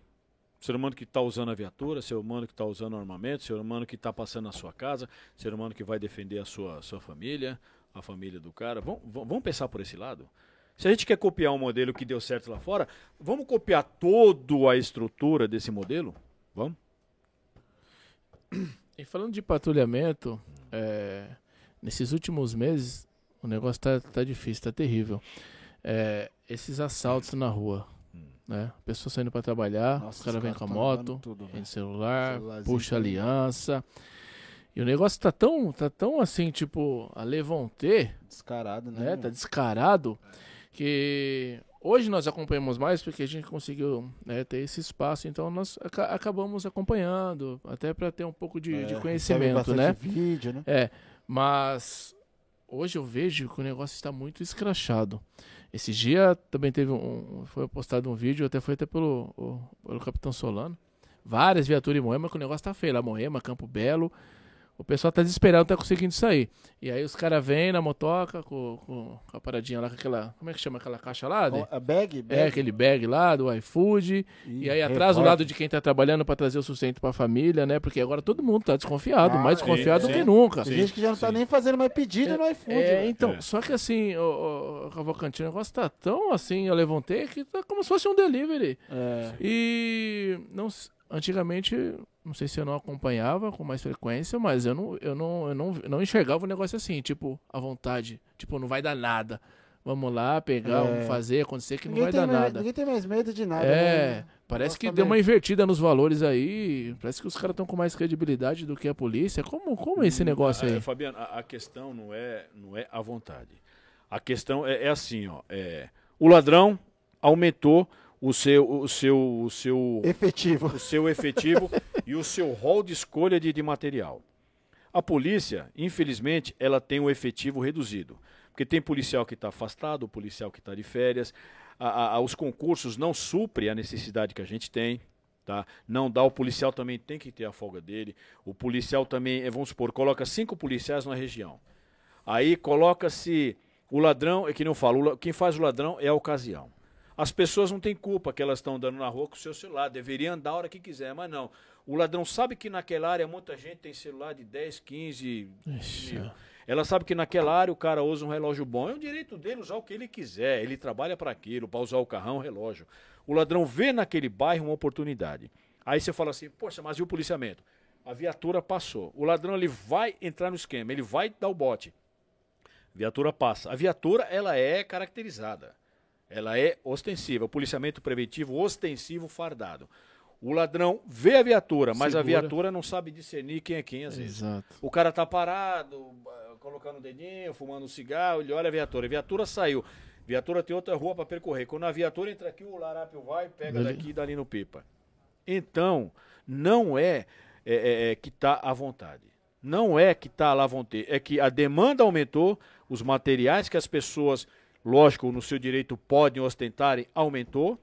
ser humano que está usando a viatura, ser humano que está usando armamento, ser humano que está passando na sua casa, ser humano que vai defender a sua, sua família, a família do cara. Vamos, vamos pensar por esse lado? Se a gente quer copiar um modelo que deu certo lá fora, vamos copiar toda a estrutura desse modelo? Vamos? E falando de patrulhamento, é, nesses últimos meses o negócio está tá difícil, está terrível. É, esses assaltos na rua, né? A pessoa saindo para trabalhar, Nossa, os caras vêm com a moto, tudo, né? celular, puxa aliança. E o negócio tá tão, tá tão assim, tipo, a Levante. Descarado, né? né? Tá descarado. Que hoje nós acompanhamos mais porque a gente conseguiu né, ter esse espaço, então nós ac acabamos acompanhando, até para ter um pouco de, é, de conhecimento, né? Vídeo, né? É, mas hoje eu vejo que o negócio está muito escrachado. Esse dia também teve um. Foi postado um vídeo, até foi até pelo, o, pelo Capitão Solano. Várias viaturas em Moema, que o negócio tá feio lá, Moema, Campo Belo. O pessoal tá desesperado, não tá conseguindo sair. E aí os caras vêm na motoca com, com, a paradinha lá, com aquela. Como é que chama aquela caixa lá? Né? A bag, bag? É, aquele bag lá do iFood. E, e aí atrás o lado de quem tá trabalhando para trazer o sustento pra família, né? Porque agora todo mundo tá desconfiado, ah, mais desconfiado sim, do que nunca. Tem gente que já não tá sim. tá nem fazendo mais pedido é, no iFood. É, então, é. só que assim, o, o Cavalcante, o negócio tá tão assim, eu levantei que tá como se fosse um delivery. É. E não antigamente, não sei se eu não acompanhava com mais frequência, mas eu não, eu não, eu não, não enxergava o negócio assim, tipo, à vontade. Tipo, não vai dar nada. Vamos lá, pegar, é. vamos fazer, acontecer que ninguém não vai dar mais, nada. Ninguém tem mais medo de nada. É, né? parece que deu uma invertida nos valores aí. Parece que os caras estão com mais credibilidade do que a polícia. Como, como é esse hum, negócio aí? Fabiano, a, a, questão não é, não é a vontade. A questão é, é assim, ó. É, o ladrão aumentou o seu, o seu, o seu efetivo, o seu efetivo e o seu rol de escolha de, de material. A polícia, infelizmente, ela tem um efetivo reduzido, porque tem policial que está afastado, policial que está de férias. A, a, os concursos não suprem a necessidade que a gente tem. Tá? Não dá, o policial também tem que ter a folga dele. O policial também, eh, vamos supor, coloca cinco policiais na região. Aí coloca-se o ladrão, é que não falo, quem faz o ladrão é a ocasião. As pessoas não têm culpa que elas estão andando na rua com o seu celular, deveriam andar a hora que quiser, mas não. O ladrão sabe que naquela área muita gente tem celular de 10, 15 Ixi. mil. Ela sabe que naquela área o cara usa um relógio bom, é o direito dele usar o que ele quiser, ele trabalha para aquilo, para usar o carrão, o relógio. O ladrão vê naquele bairro uma oportunidade. Aí você fala assim, poxa, mas e o policiamento? A viatura passou. O ladrão ele vai entrar no esquema, ele vai dar o bote. Viatura passa. A viatura ela é caracterizada. Ela é ostensiva. O policiamento preventivo ostensivo fardado. O ladrão vê a viatura, mas Segura. a viatura não sabe discernir quem é quem às vezes. Exato. O cara tá parado, colocando o dedinho, fumando um cigarro, ele olha a viatura. A viatura saiu. A viatura tem outra rua para percorrer. Quando a viatura entra aqui, o larápio vai, pega Dali. daqui e dali no pipa. Então, não é, é, é, é que está à vontade. Não é que está lá à vontade. É que a demanda aumentou, os materiais que as pessoas lógico, no seu direito podem ostentarem, aumentou.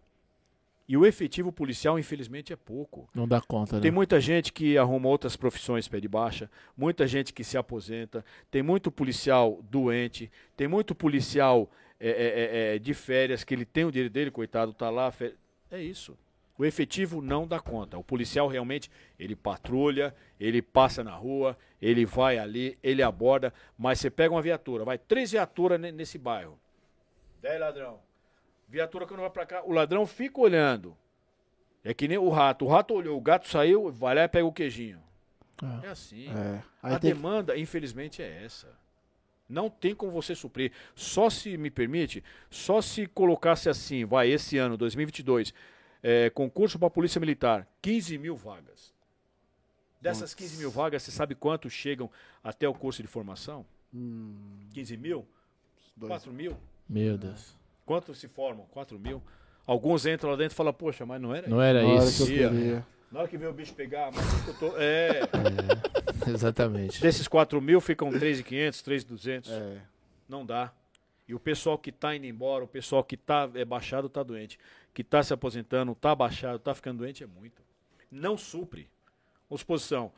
E o efetivo policial, infelizmente, é pouco. Não dá conta, né? Tem muita gente que arruma outras profissões pé de baixa, muita gente que se aposenta, tem muito policial doente, tem muito policial é, é, é, é de férias, que ele tem o direito dele, coitado, tá lá. É isso. O efetivo não dá conta. O policial realmente, ele patrulha, ele passa na rua, ele vai ali, ele aborda, mas você pega uma viatura, vai três viaturas nesse bairro. 10 ladrão. Viatura quando vai pra cá, o ladrão fica olhando. É que nem o rato. O rato olhou, o gato saiu, vai lá e pega o queijinho. É, é assim. É. A demanda, que... infelizmente, é essa. Não tem como você suprir. Só se me permite, só se colocasse assim, vai, esse ano, 2022, é, concurso para a Polícia Militar, 15 mil vagas. Dessas 15 mil vagas, você sabe quantos chegam até o curso de formação? Hum, 15 mil? dois. 4 mil? Meu Deus. Quantos se formam? 4 mil? Alguns entram lá dentro e falam, poxa, mas não era Não era Na hora isso. que eu queria. Na hora que vem o bicho pegar, mas eu tô... É. Exatamente. Desses 4 mil ficam 3.500, 3.200. É. Não dá. E o pessoal que tá indo embora, o pessoal que tá é baixado, tá doente. Que tá se aposentando, tá baixado, tá ficando doente é muito. Não supre. Vamos posição.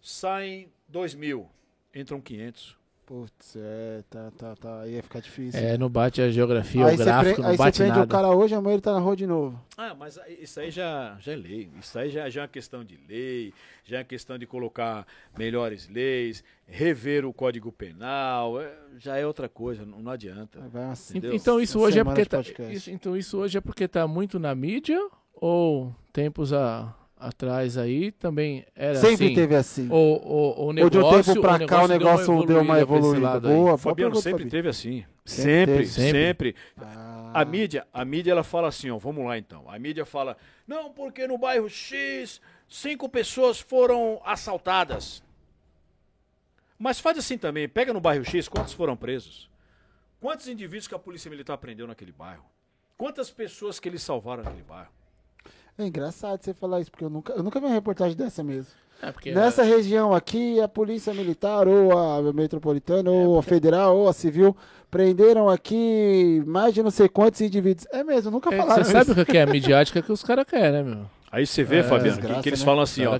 Saem 2 mil, entram 500. Putz, é, tá, tá, tá. Aí ia ficar difícil. É, não bate a geografia, aí o você gráfico, pre- não aí você bate prende nada. o cara hoje, amanhã ele tá na rua de novo. Ah, mas aí- isso aí já, já é lei. Isso aí já, já é uma questão de lei, já é uma questão de colocar melhores leis, rever o Código Penal, é- já é outra coisa, não, não adianta. Aí vai assim. Então isso hoje é porque tá, podcast. isso- então isso hoje é porque tá muito na mídia ou tempos a- atrás aí também era Sempre assim? teve assim. Ou, ou, ou o Ou de um negócio, tempo pra cá o negócio deu uma evoluída pra esse evoluída. Boa, Fabiano sempre teve assim. Sempre Sempre, sempre. Sempre. Ah, A mídia, a mídia ela fala assim, ó, vamos lá então. A mídia fala, não, porque no bairro X cinco pessoas foram assaltadas. Mas faz assim também, pega no bairro X, quantos foram presos? Quantos indivíduos que a polícia militar prendeu naquele bairro? Quantas pessoas que eles salvaram naquele bairro? É engraçado você falar isso, porque eu nunca, eu nunca vi uma reportagem dessa mesmo. É, porque Nessa região aqui, a polícia militar, ou a metropolitana, ou a federal, ou a civil, prenderam aqui mais de não sei quantos indivíduos. É mesmo, nunca é, falaram você sabe isso. o que é a midiática que os caras querem, né, meu? Aí você vê, É, Fabiano, que- desgraça, que, eles né? falam assim, ó.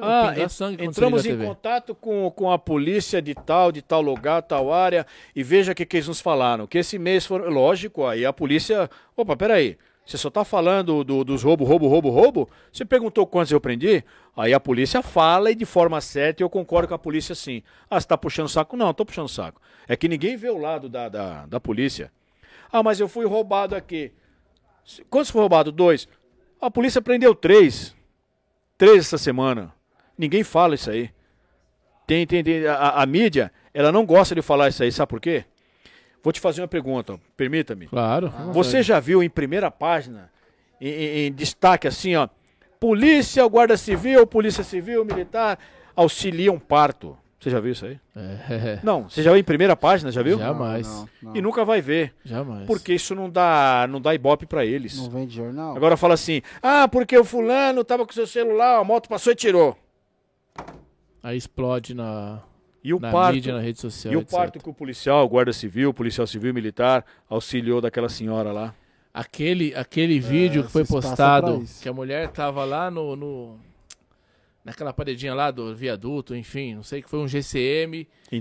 Ah, en- entramos em contato com, com a polícia de tal, de tal lugar, tal área, e veja o que, que eles nos falaram. Que esse mês foram. Lógico, aí a polícia. Opa, peraí. Você só tá falando do- dos roubo, roubo, roubo, roubo? Você perguntou quantos eu prendi? Aí a polícia fala e de forma certa, eu concordo com a polícia sim. Ah, você tá puxando saco? Não, tô puxando saco. É que ninguém vê o lado da, da, da polícia. Ah, mas eu fui roubado aqui. Quantos foi roubado? Dois. A polícia prendeu três. Três essa semana. Ninguém fala isso aí. Tem, tem, tem- a, a mídia, ela não gosta de falar isso aí, sabe por quê? Vou te fazer uma pergunta, permita-me. Claro. Você já viu em primeira página, em, em- em destaque assim, ó, polícia, Guarda Civil, Polícia Civil, Militar, auxiliam parto. Você já viu isso aí? É, Não, você já viu em primeira página, já viu? Jamais. Não, não, E nunca vai ver, jamais. porque isso não dá, não dá ibope pra eles. não vende jornal. Agora fala assim, ah, porque o fulano tava com seu celular, a moto passou e tirou. Aí explode na, E o na parto, mídia, na rede social, e o etc. parto que o policial, o guarda civil, policial civil militar auxiliou daquela senhora lá. Aquele, aquele vídeo que foi passam postado, que a mulher tava lá no, no- Naquela paredinha lá do viaduto, enfim, não sei que foi um GCM em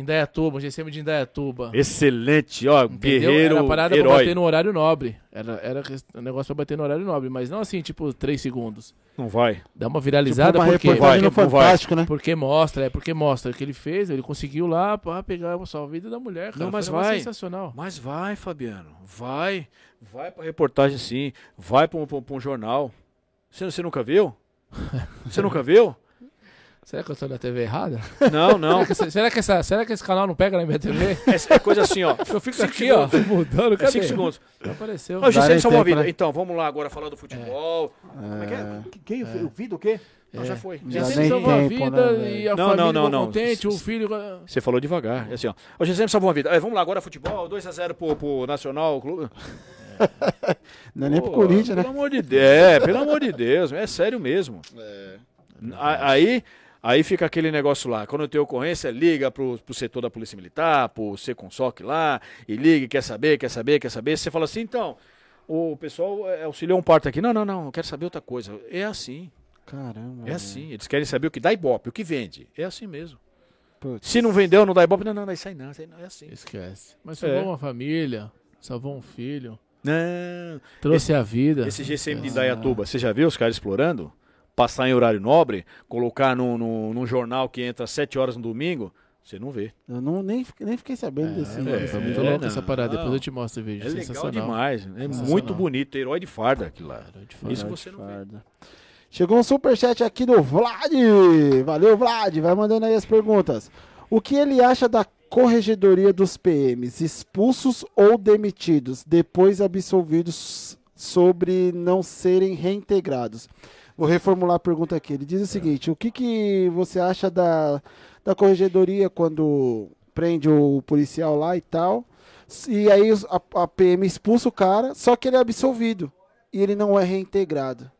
Indaiatuba, um GCM de Indaiatuba. Excelente, ó, Entendeu? guerreiro, Era parada pra herói. bater no horário nobre. Era, era um negócio pra bater no horário nobre, mas não assim, tipo, três segundos. Não vai. Dá uma Tipo, viralizada uma porque, vai, vai. Fantástico, né? porque mostra, é porque mostra o que ele fez, ele conseguiu lá pra pegar a vida da mulher, cara. Não, mas vai. sensacional. Mas vai, Fabiano, vai. Vai pra reportagem sim, vai pra um, pra um- pra um jornal. Você, você nunca viu? Você nunca viu? Será que eu tô na TV errada? Não, não. Será que, esse- será, que essa, será que esse canal não pega na minha TV? É, é coisa assim, ó. Eu fico Cinco aqui, ó, mudando, É cadê? cinco segundos. Não apareceu. Ó, o GCM nem salvou a vida. né? Então, vamos lá agora falar do futebol. Como é que é? Quem? O vida o quê? Não, já foi. Já nem salvou a tempo, vida né, e a Não, família não, não, não. contente, o filho... Você falou devagar. É assim, ó. O GCM salvou a vida. É, vamos lá agora, futebol. 2x0 pro, pro Nacional Clube. Não é nem pro Pô, Corinthians, né? Pelo amor de Deus. É, pelo amor de Deus. É sério mesmo. A- Aí, aí fica aquele negócio lá. Quando tem ocorrência, liga pro, pro setor da Polícia Militar, pro Seconsok lá, e liga, e quer saber, quer saber, quer saber. Você fala assim, então, o pessoal é, auxiliou um parto aqui. Não, não, não, eu quero saber outra coisa. É assim, Caramba. é assim. Eles querem saber o que dá ibope, o que vende. É assim mesmo. Putz. Se não vendeu, não dá ibope. Não, não, não, isso aí não, isso aí não. É assim. Esquece. Mas É. salvou uma família, salvou um filho, Não. trouxe a vida. Esse GCM de Esquece. Indaiatuba, você já viu os caras explorando? Passar em horário nobre, colocar num, num, num jornal que entra às 7 horas no domingo, você não vê. Eu não, nem, nem fiquei sabendo desse. É, É, muito é, louco essa parada. Depois não. eu te mostro o vídeo. É legal demais. É muito bonito. Herói de farda aquilo lá. De. Isso você não vê. Farda. Chegou um superchat aqui do Vlad. Valeu, Vlad. Vai mandando aí as perguntas. O que ele acha da corregedoria dos PMs, expulsos ou demitidos, depois absolvidos sobre não serem reintegrados? Vou reformular a pergunta aqui. Ele diz o seguinte: o que, que você acha da, da corregedoria quando prende o policial lá e tal? E aí a, a PM expulsa o cara, só que ele é absolvido e ele não é reintegrado.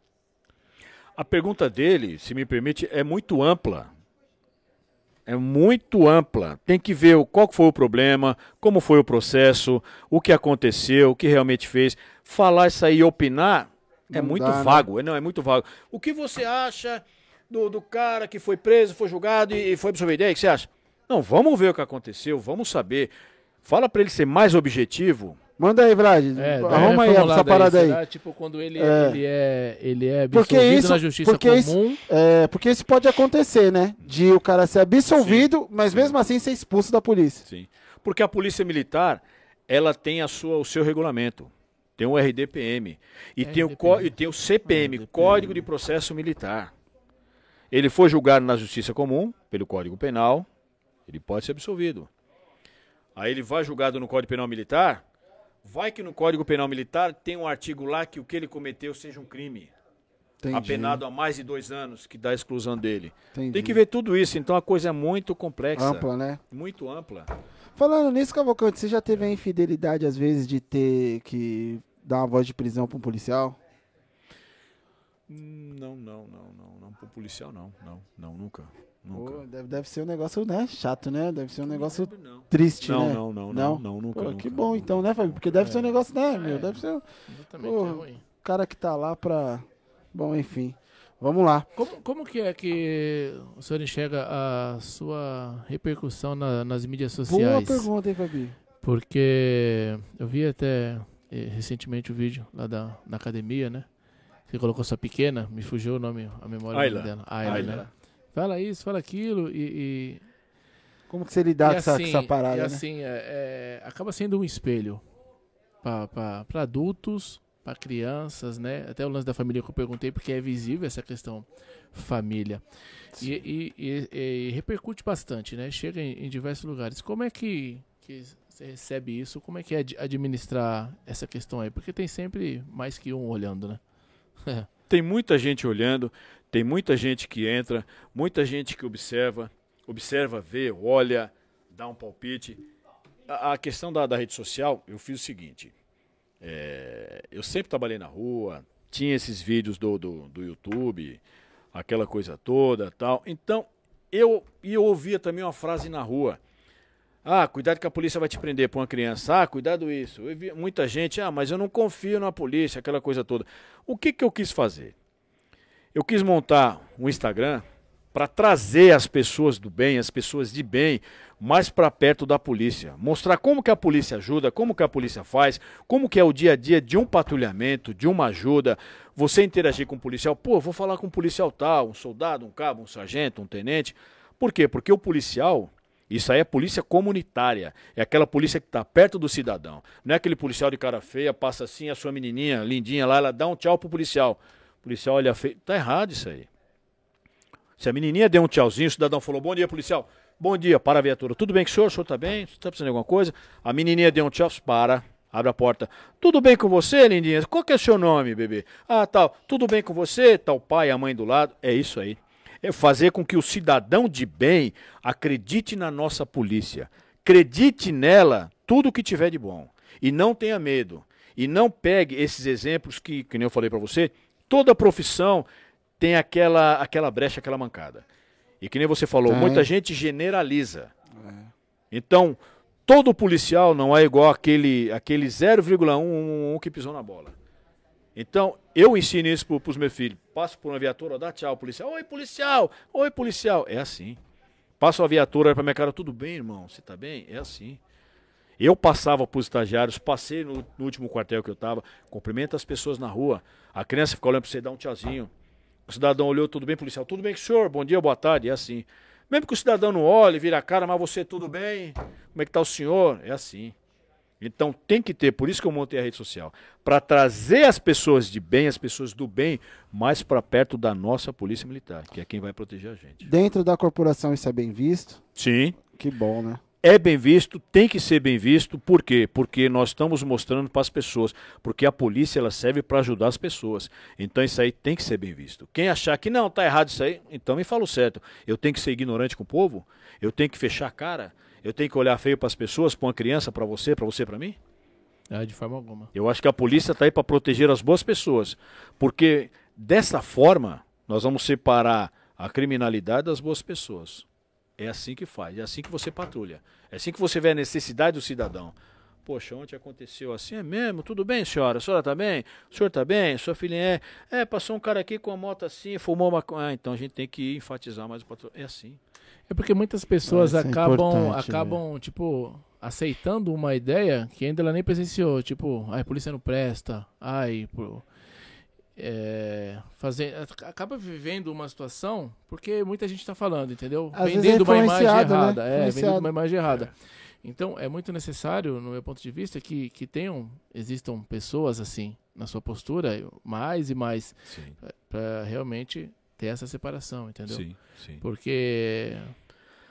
A pergunta dele, se me permite, é muito ampla. É muito ampla. Tem que ver qual foi o problema, como foi o processo, o que aconteceu, o que realmente fez. Falar isso aí, opinar, é não muito dá, né? vago. Né? Não, é muito vago. O que você acha do, do cara que foi preso, foi julgado e, e foi absolvido? E aí, o que você acha? Não, vamos ver o que aconteceu, vamos saber. Fala para ele ser mais objetivo. Manda aí, Vlad. É, Arruma aí essa parada aí. Será, tipo, quando ele é, ele é, ele é absolvido porque isso, na justiça porque comum. Isso, é, porque isso pode acontecer, né? De o cara ser absolvido, sim, mas sim. mesmo assim ser expulso da polícia. Sim. Porque a polícia militar, ela tem a sua, o seu regulamento. Tem o RDPM. E, RDPM. Tem, o, e tem o CPM, RDPM. Código de Processo Militar. Ele foi julgado na justiça comum, pelo Código Penal, ele pode ser absolvido. Aí ele vai julgado no Código Penal Militar, vai que no Código Penal Militar tem um artigo lá que o que ele cometeu seja um crime. Entendi. Apenado a mais de dois anos, que dá a exclusão dele. Entendi. Tem que ver tudo isso, então a coisa é muito complexa. Ampla, né? Muito ampla. Falando nisso, Cavalcante, você já teve a infidelidade, às vezes, de ter que dar uma voz de prisão para um policial? Não, não, não, não, não. Para policial, não, não, não, nunca. Nunca. Pô, deve, deve ser um negócio, né? Chato, né? Deve ser um negócio não, triste, não, né? Não, não, não, não, nunca, Pô, nunca, Que bom, nunca. então, né, Fábio? Porque deve é. ser um negócio, né, meu? Deve ser. Exatamente, Pô, é ruim. O cara que tá lá pra. Bom, enfim. Vamos lá. Como, como que é que o senhor enxerga a sua repercussão na, nas mídias sociais? Boa pergunta, hein, Fabi? Porque eu vi até eh, recentemente o vídeo lá da, da academia, né? Você colocou sua pequena, me fugiu o nome, a memória Ayla. dela. Ayla, Ayla. Né? Fala isso, fala aquilo e... e... Como que você lidar com, essa, com essa parada, e né? assim, é, é, acaba sendo um espelho para adultos, para crianças, né? Até o lance da família que eu perguntei, porque é visível essa questão família. E, e, e, e, repercute bastante, né? Chega em, em, diversos lugares. Como é que, que você recebe isso? Como é que é administrar essa questão aí? Porque tem sempre mais que um olhando, né? tem muita gente olhando, tem muita gente que entra, muita gente que observa, observa, vê, olha, dá um palpite. A, a questão da, da rede social, eu fiz o seguinte é, eu sempre trabalhei na rua, tinha esses vídeos do, do, do YouTube, aquela coisa toda tal. Então, eu, e eu ouvia também uma frase na rua. Ah, cuidado que a polícia vai te prender por uma criança. Ah, cuidado isso. Muita gente, ah, mas eu não confio na polícia, aquela coisa toda. O que, que eu quis fazer? Eu quis montar um Instagram para trazer as pessoas do bem, as pessoas de bem, mais para perto da polícia, mostrar como que a polícia ajuda, como que a polícia faz, como que é o dia a dia de um patrulhamento, de uma ajuda, você interagir com um policial, pô, vou falar com um policial tal, um soldado, um cabo, um sargento, um tenente. Por quê? Porque o policial, isso aí é polícia comunitária. É aquela polícia que está perto do cidadão. Não é aquele policial de cara feia, passa assim, a sua menininha lindinha lá, ela dá um tchau pro policial. Policial olha feio. Tá errado isso aí. Se a menininha deu um tchauzinho, o cidadão falou: Bom dia, policial. Bom dia, para a viatura. Tudo bem com o senhor? O senhor está bem? Está precisando de alguma coisa? A menininha deu um tchau, para, abre a porta. Tudo bem com você, lindinha? Qual que é o seu nome, bebê? Ah, tal. Tudo bem com você? Tá o pai, a mãe do lado. É isso aí. É fazer com que o cidadão de bem acredite na nossa polícia. Acredite nela tudo o que tiver de bom. E não tenha medo. E não pegue esses exemplos que, que eu falei para você, toda profissão tem aquela, aquela brecha, aquela mancada. E que nem você falou, muita gente generaliza. É. Então, todo policial não é igual aquele, aquele 0,1 que pisou na bola. Então, eu ensino isso para os meus filhos. Passo por uma viatura, dá tchau, policial. Oi, policial! Oi, policial! É assim. Passo a viatura para minha cara, tudo bem, irmão? Você está bem? É assim. Eu passava para os estagiários, passei no, no, último quartel que eu estava, cumprimento as pessoas na rua. A criança fica olhando para você, dá um tchauzinho. O cidadão olhou, tudo bem, policial? Tudo bem, senhor? Bom dia, boa tarde. É assim. Mesmo que o cidadão não olhe, vira a cara, mas você tudo bem? Como é que está o senhor? É assim. Então tem que ter, por isso que eu montei a rede social, para trazer as pessoas de bem, as pessoas do bem, mais para perto da nossa polícia militar, que é quem vai proteger a gente. Dentro da corporação isso é bem visto? Sim. Que bom, né? É bem visto, tem que ser bem visto. Por quê? Porque nós estamos mostrando para as pessoas. Porque a polícia ela serve para ajudar as pessoas. Então isso aí tem que ser bem visto. Quem achar que não, tá errado isso aí, então me fala o certo. Eu tenho que ser ignorante com o povo? Eu tenho que fechar a cara? Eu tenho que olhar feio para as pessoas, para uma criança, para você, para você, para mim? É, de forma alguma. Eu acho que a polícia está aí para proteger as boas pessoas. Porque dessa forma nós vamos separar a criminalidade das boas pessoas. É assim que faz, é assim que você patrulha. É assim que você vê a necessidade do cidadão. Poxa, ontem aconteceu assim, é mesmo? Tudo bem, senhora? A senhora está bem? O senhor está bem? Sua filhinha é? É, passou um cara aqui com a moto assim, fumou uma. Ah, então a gente tem que enfatizar mais o patrulho. É assim. É porque muitas pessoas é acabam, acabam tipo, aceitando uma ideia que ainda ela nem presenciou. Tipo, ai, a polícia não presta. Ai, pô, é, fazer, acaba vivendo uma situação porque muita gente está falando, entendeu? Às vendendo é uma imagem né? errada. Né? É, vendendo uma imagem errada. Então, é muito necessário, no meu ponto de vista, que, que tenham, existam pessoas assim, na sua postura, mais e mais, para realmente ter essa separação, entendeu? Sim, sim. Porque é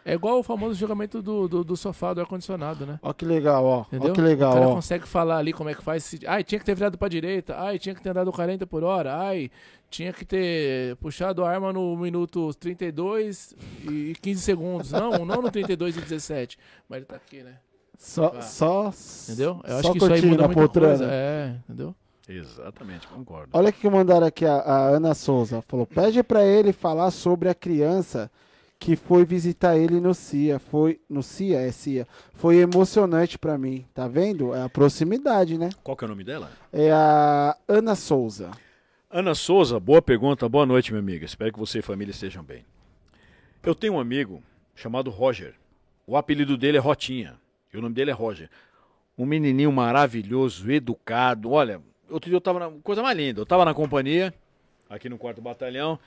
igual o famoso julgamento do, do, do sofá do ar-condicionado, né? Ó que legal, ó. Entendeu? Ó que legal, o cara ó. consegue falar ali como é que faz. Ai, tinha que ter virado pra direita. Ai, tinha que ter andado 40 por hora. Ai, tinha que ter puxado a arma no minuto 32 e 15 segundos. Não, não no 32 e 17. Mas ele tá aqui, né? Só, ah. só. Entendeu? Eu acho que isso aí muda muita coisa. É, entendeu? Exatamente, concordo. Olha o que mandaram aqui a, a Ana Souza. Falou: pede para ele falar sobre a criança que foi visitar ele no CIA. Foi no CIA, é CIA. Foi emocionante para mim, tá vendo? É a proximidade, né? Qual que é o nome dela? É a Ana Souza. Ana Souza, boa pergunta, boa noite, minha amiga. Espero que você e família estejam bem. Eu tenho um amigo chamado Roger. O apelido dele é Rotinha. E o nome dele é Roger. Um menininho maravilhoso, educado. Olha, outro dia eu tava na coisa mais linda. Eu tava na companhia, aqui no quarto batalhão.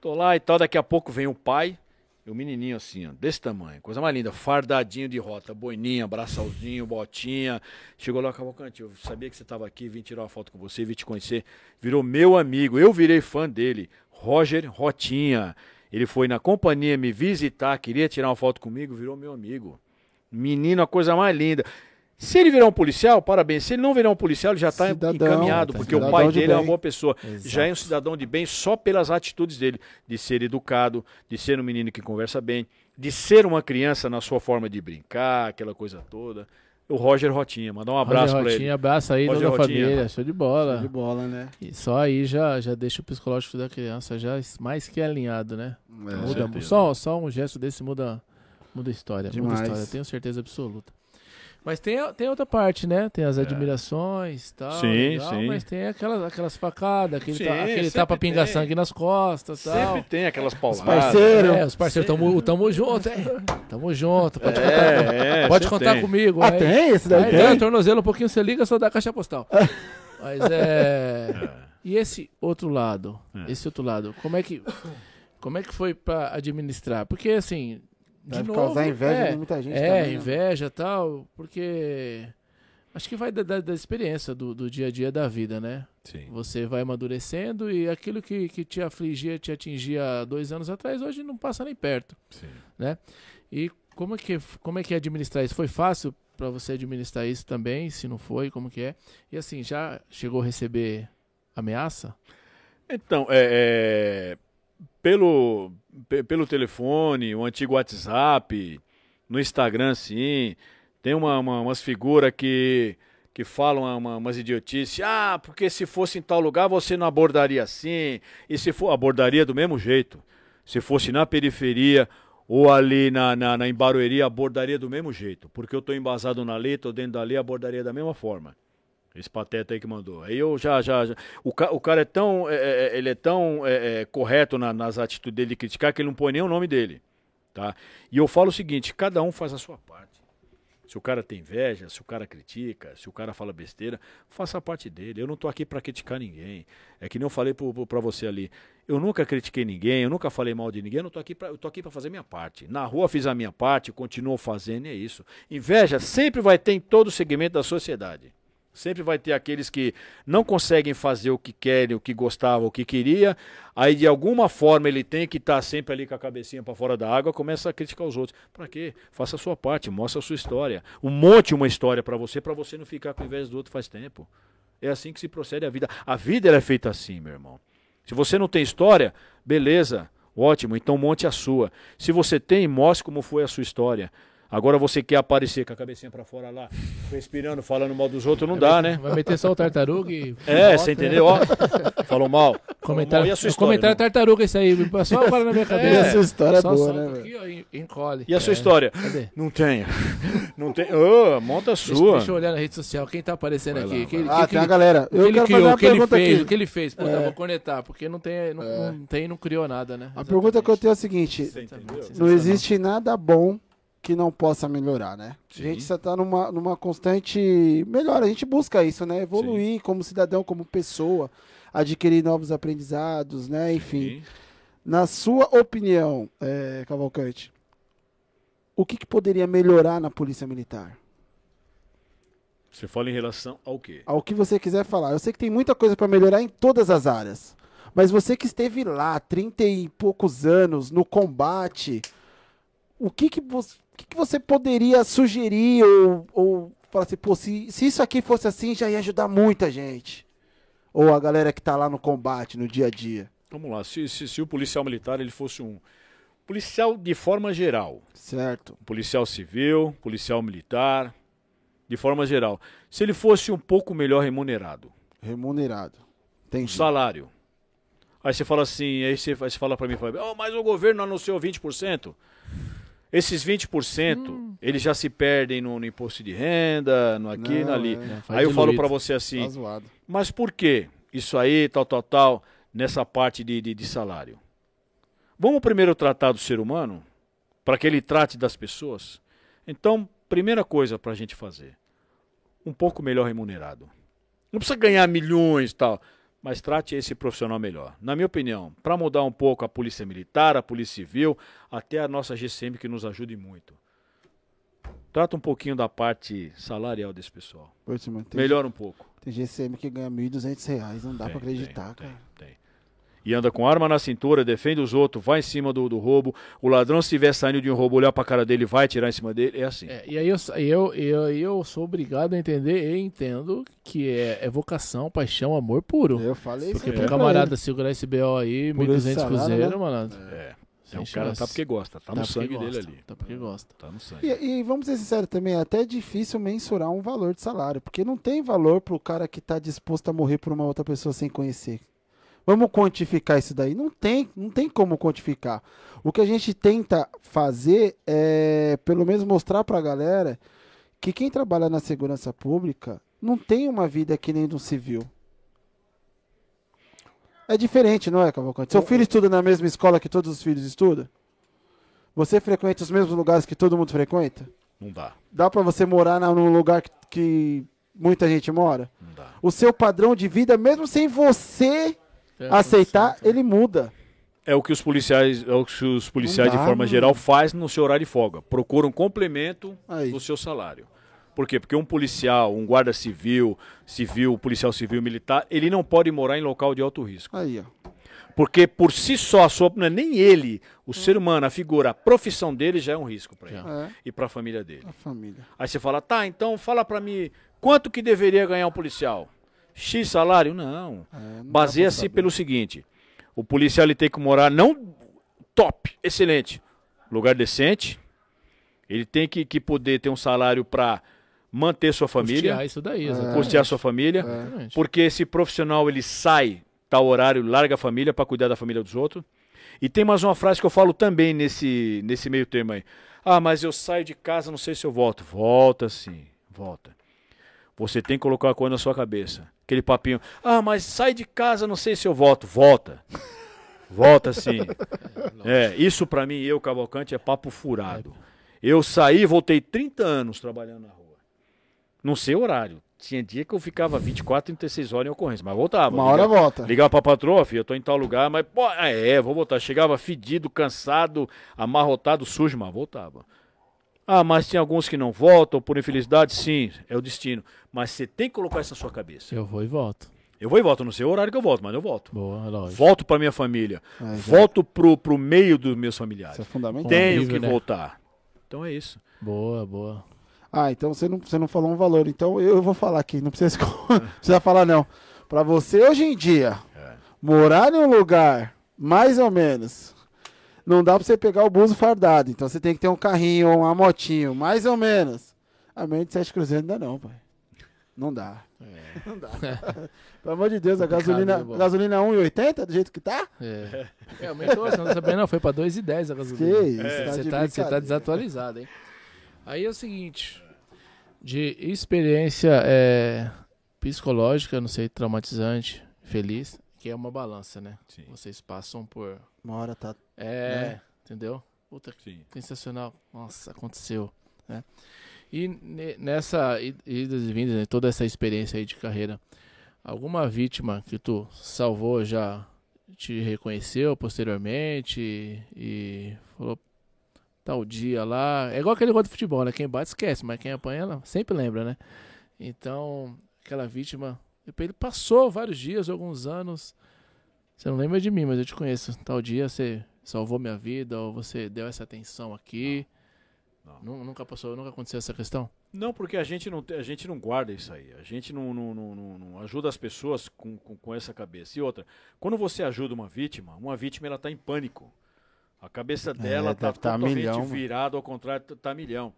Tô lá e tal, daqui a pouco vem o pai e o menininho assim, ó, desse tamanho, coisa mais linda, fardadinho de rota, boininha, braçalzinho, botinha. Chegou lá, Cavalcante, eu sabia que você estava aqui, vim tirar uma foto com você, vim te conhecer. Virou meu amigo, eu virei fã dele, Roger Rotinha. Ele foi na companhia me visitar, queria tirar uma foto comigo, virou meu amigo. Menino, a coisa mais linda. Se ele virar um policial, parabéns. Se ele não virar um policial, ele já está encaminhado, tá porque o pai dele é uma boa pessoa. Exato. Já é um cidadão de bem só pelas atitudes dele, de ser educado, de ser um menino que conversa bem, de ser uma criança na sua forma de brincar, aquela coisa toda. O Roger Rotinha, mandar um abraço para ele. abraço aí Roger toda a família, show de bola. Show de bola, né? E só aí já, já deixa o psicológico da criança já mais que alinhado, né? É, muda, só, só um gesto desse muda, muda a história. Demais. Muda a história, tenho certeza absoluta. Mas tem, tem outra parte, né? Tem as é. admirações e tal. Sim, legal, sim. Mas tem aquelas, aquelas facadas, aquele, sim, ta, aquele tapa pinga-sangue nas costas tal. Sempre tem aquelas pauladas. Os parceiros. É, os parceiros, tamo, tamo junto, é. Tamo junto. Pode é, contar, é, pode contar tem. comigo. Ah, aí, tem? Esse daí aí, tem? tornozelo um pouquinho, você liga, só dá a caixa postal. Mas é... é... E esse outro lado? É. Esse outro lado, como é que... Como é que foi para administrar? Porque, assim, de Deve novo, causar inveja é, de muita gente É, também, né? inveja e tal, porque acho que vai da, da, da experiência do, do, dia a dia da vida, né? Sim. Você vai amadurecendo e aquilo que, que te afligia, te atingia dois anos atrás, hoje não passa nem perto, Sim. né? E como é que, como é que é administrar isso? Foi fácil para você administrar isso também? Se não foi, como que é? E assim, já chegou a receber ameaça? Então, é, é pelo, pelo telefone, o antigo WhatsApp, no Instagram, sim. Tem uma, uma, umas figuras que, que falam uma, umas idiotices. Ah, porque se fosse em tal lugar você não abordaria assim. E se for, abordaria do mesmo jeito. Se fosse na periferia ou ali na, na, na abordaria do mesmo jeito. Porque eu estou embasado na lei, estou dentro da lei, abordaria da mesma forma. Esse pateta aí que mandou. Aí eu já, já, já. O, ca, o cara é tão. É, é, é ele é tão é, é, correto na, nas atitudes dele de criticar que ele não põe nem o nome dele. Tá? E eu falo o seguinte: cada um faz a sua parte. Se o cara tem inveja, se o cara critica, se o cara fala besteira, faça a parte dele. Eu não tô aqui para criticar ninguém. É que nem eu falei para você ali. Eu nunca critiquei ninguém, eu nunca falei mal de ninguém, eu não tô aqui para eu tô aqui para fazer minha parte. Na rua fiz a minha parte, continuo fazendo, é isso. Inveja sempre vai ter em todo segmento da sociedade. Sempre vai ter aqueles que não conseguem fazer o que querem, o que gostavam, o que queria. Aí de alguma forma ele tem que estar tá sempre ali com a cabecinha para fora da água, começa a criticar os outros. Para quê? Faça a sua parte, mostre a sua história. Um monte uma história para você, para você não ficar com invés do outro faz tempo. É assim que se procede a vida. A vida é feita assim, meu irmão. Se você não tem história, beleza, ótimo, então monte a sua. Se você tem, mostre como foi a sua história. Agora você quer aparecer com a cabecinha para fora lá, respirando, falando mal dos outros, não vai dá, meter, né? Vai meter só o tartaruga e. É, volta, você entendeu? Ó, falou mal. Comentário, falou mal. comentário tartaruga isso aí, passou agora na minha cabeça. É, essa história é boa, né? Aqui, ó, encolhe. E a sua é. história? Cadê? Não tenho. Não tem. Oh, monta a sua. Deixa, deixa, eu olhar na rede social. Quem tá aparecendo vai aqui? Lá, ah, que, tem a galera. Eu que ele criou, o que ele fez, aqui. o que ele fez. Puta, é. vou conectar, porque não tem, não, é. não tem, não criou nada, né? A Exatamente. pergunta que eu tenho é a seguinte: não existe nada bom que não possa melhorar, né? Sim. A gente está numa, numa constante melhora. A gente busca isso, né? Evoluir Sim. como cidadão, como pessoa, adquirir novos aprendizados, né? Enfim. Sim. Na sua opinião, é, Cavalcante, o que, que poderia melhorar na Polícia Militar? Você fala em relação ao quê? Ao que você quiser falar. Eu sei que tem muita coisa para melhorar em todas as áreas. Mas você que esteve lá, 30 e poucos anos, no combate, o que, que você o que, que você poderia sugerir ou, ou falar assim, pô, se, se isso aqui fosse assim, já ia ajudar muita gente? Ou a galera que está lá no combate, no dia a dia? Vamos lá, se, se, se o policial militar ele fosse um policial de forma geral. Certo. Policial civil, policial militar, de forma geral. Se ele fosse um pouco melhor remunerado. Remunerado. Tem um salário. Aí você fala assim, aí você, você fala para mim, oh, mas o governo anunciou 20%. Esses 20%, hum. eles já se perdem no, no, imposto de renda, no aqui, no ali. É, aí eu falo para você assim, tá mas por que isso aí, tal, tal, tal, nessa parte de, de, de salário? Vamos primeiro tratar do ser humano, para que ele trate das pessoas? Então, primeira coisa para a gente fazer, um pouco melhor remunerado. Não precisa ganhar milhões e tal mas trate esse profissional melhor. Na minha opinião, para mudar um pouco a polícia militar, a polícia civil, até a nossa GCM que nos ajude muito. Trata um pouquinho da parte salarial desse pessoal. Melhora um pouco. Tem GCM que ganha R$ 1.200, não dá para acreditar, tem, cara. Tem, tem e anda com arma na cintura, defende os outros, vai em cima do, do roubo. O ladrão, se estiver saindo de um roubo, olhar pra cara dele, vai tirar em cima dele. É assim. É, e aí eu, eu, eu, eu sou obrigado a entender e entendo que é, é vocação, paixão, amor puro. Eu falei Porque pro camarada segurar esse BO aí, 1.200 cruzeiro, né? mano. É. É, o cara tá porque gosta, tá, tá no sangue gosta, dele ali. Tá porque gosta. Tá no sangue. E, e, vamos ser sinceros também, é até difícil mensurar um valor de salário, porque não tem valor pro cara que tá disposto a morrer por uma outra pessoa sem conhecer. Vamos quantificar isso daí? Não tem, não tem como quantificar. O que a gente tenta fazer é, pelo menos, mostrar para a galera que quem trabalha na segurança pública não tem uma vida que nem do civil. É diferente, não é, Cavalcante? Seu filho estuda na mesma escola que todos os filhos estudam? Você frequenta os mesmos lugares que todo mundo frequenta? Não dá. Dá para você morar num lugar que, que muita gente mora? Não dá. O seu padrão de vida, mesmo sem você aceitar, ele muda. É o que os policiais, é o que os policiais dá, de forma geral fazem no seu horário de folga. Procuram um complemento Aí. do seu salário. Por quê? Porque um policial, um guarda civil, civil, policial civil, militar, ele não pode morar em local de alto risco. Aí, ó. Porque por si só, a sua, não é nem ele, o hum. ser humano, a figura, a profissão dele já é um risco para ele é. e para a família dele. A família. Aí você fala, tá, então fala para mim, quanto que deveria ganhar um policial? X salário? Não. É, não Baseia-se pelo seguinte: o policial ele tem que morar não top, excelente, lugar decente. Ele tem que, que poder ter um salário para manter sua família. Custear isso daí, exatamente. Custear sua família. É. Porque esse profissional ele sai, tal horário, larga a família para cuidar da família dos outros. E tem mais uma frase que eu falo também nesse, nesse meio termo aí. Ah, mas eu saio de casa, não sei se eu volto. Volta sim, volta. Você tem que colocar a coisa na sua cabeça. Aquele papinho. Ah, mas sai de casa, não sei se eu volto. Volta. Volta sim. É, isso para mim, eu, Cavalcante, é papo furado. Eu saí, voltei 30 anos trabalhando na rua. Não sei horário. Tinha dia que eu ficava 24, 36 horas em ocorrência, mas voltava. Uma hora volta. Ligava pra patroa, filho, eu tô em tal lugar, mas, pô, é, vou voltar. Chegava fedido, cansado, amarrotado, sujo, mas voltava. Ah, mas tem alguns que não voltam, por infelicidade, sim, é o destino. Mas você tem que colocar isso na sua cabeça. Eu vou e volto. Eu vou e volto, não sei o horário que eu volto, mas eu volto. Boa, lógico. Volto para minha família. É, volto pro, pro meio dos meus familiares. Isso é fundamental. Tenho que né? voltar. Então é isso. Boa, boa. Ah, então você não, você não falou um valor. Então eu vou falar aqui. Não precisa, não precisa falar, não. Pra você, hoje em dia, É. morar em um lugar, mais ou menos, não dá pra você pegar o buzo fardado. Então você tem que ter um carrinho ou uma motinho, mais ou menos. A menos de 7 cruzeiros não dá, não, pai. Não dá. Não dá. Pelo amor de Deus, a gasolina, bom? gasolina 1,80 do jeito que tá? É. É, aumentou, você não sabia não, foi pra 2,10 a Que gasolina. isso, tá Você de tá, você tá desatualizado, hein? Aí é o seguinte, de experiência é, psicológica, não sei, traumatizante, feliz, que é uma balança, né? Sim. Vocês passam por... Uma hora tá. É, Né? entendeu? Puta que Sim. sensacional. Nossa, aconteceu, né? E ne- nessa idas e vindas, né, toda essa experiência aí de carreira, alguma vítima que tu salvou já te reconheceu posteriormente e, e falou tal dia lá, é igual aquele negócio de futebol, né? Quem bate esquece, mas quem apanha ela sempre lembra, né? Então, aquela vítima, ele passou vários dias, alguns anos, você não lembra de mim, mas eu te conheço. Tal dia você salvou minha vida, ou você deu essa atenção aqui. Não. Nu- Nunca passou, nunca aconteceu essa questão? Não, porque a gente não, a gente não guarda isso aí. A gente não, não, não, não- não ajuda as pessoas com, com, com essa cabeça. E outra, quando você ajuda uma vítima, uma vítima ela está em pânico. A cabeça dela está deve tá a totalmente milhão, virada, ao contrário, está a milhão.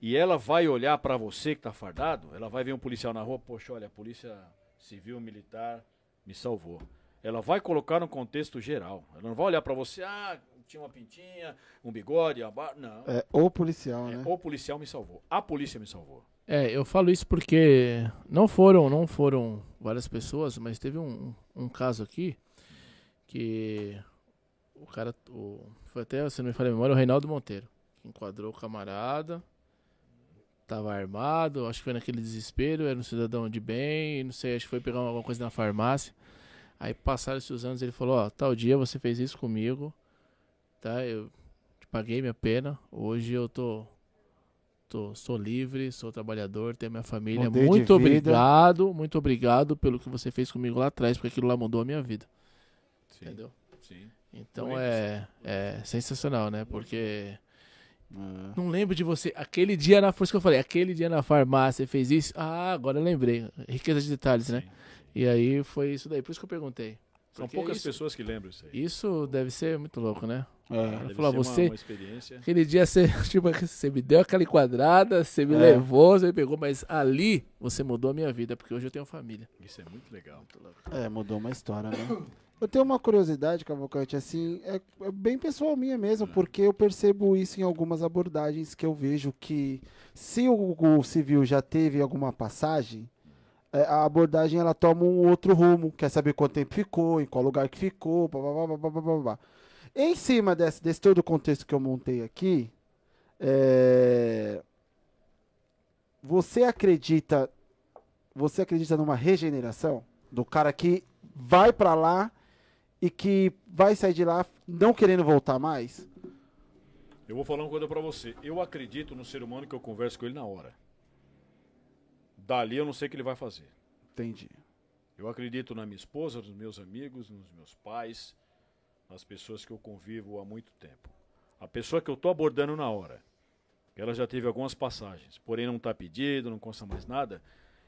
E ela vai olhar para você que está fardado, ela vai ver um policial na rua, poxa, olha, a polícia civil, militar me salvou. Ela vai colocar no contexto geral. Ela não vai olhar para você, ah, tinha uma pintinha, um bigode, uma bar... não. É, ou policial, É, né? o policial me salvou. A polícia me salvou. É, eu falo isso porque não foram, não foram várias pessoas, mas teve um, um caso aqui que o cara, o, foi até, se não me falha a memória, o Reinaldo Monteiro, que enquadrou o camarada, tava armado, acho que foi naquele desespero, era um cidadão de bem, não sei, acho que foi pegar alguma coisa na farmácia. Aí passaram-se os anos, ele falou, ó, tal dia você fez isso comigo, tá? Eu te paguei minha pena, hoje eu tô Tô, sou livre, sou trabalhador, tenho minha família. Mudei de Muito obrigado, muito obrigado pelo que você fez comigo lá atrás, porque aquilo lá mudou a minha vida. Sim. Entendeu? Sim. Então é, é sensacional, né? Porque É. não lembro de você. Aquele dia na. Por isso que eu falei, aquele dia na farmácia você fez isso. Ah, agora eu lembrei. Riqueza de detalhes, né? Sim. E aí foi isso daí. Por isso que eu perguntei. São Porque poucas isso, pessoas que lembram isso aí. Isso deve ser muito louco, né? É. Falar, você- uma experiência. Aquele dia você, tipo, você me deu aquela enquadrada, você me É. levou, você me pegou, mas ali você mudou a minha vida, porque hoje eu tenho família. Isso é muito legal. É, mudou uma história, né? Eu tenho uma curiosidade, Cavalcante, assim, é, é bem pessoal minha mesmo, porque eu percebo isso em algumas abordagens que eu vejo que se o, o civil já teve alguma passagem, é, a abordagem ela toma um outro rumo, quer saber quanto tempo ficou, em qual lugar que ficou, blá, blá, blá, blá, blá, blá, blá. Em cima desse, desse todo o contexto que eu montei aqui, é, você acredita você acredita numa regeneração do cara que vai pra lá e que vai sair de lá não querendo voltar mais? Eu vou falar uma coisa pra você. Eu acredito no ser humano que eu converso com ele na hora. Dali eu não sei o que ele vai fazer. Entendi. Eu acredito na minha esposa, nos meus amigos, nos meus pais, nas pessoas que eu convivo há muito tempo. A pessoa que eu tô abordando na hora, ela já teve algumas passagens, porém não está pedido, não consta mais nada.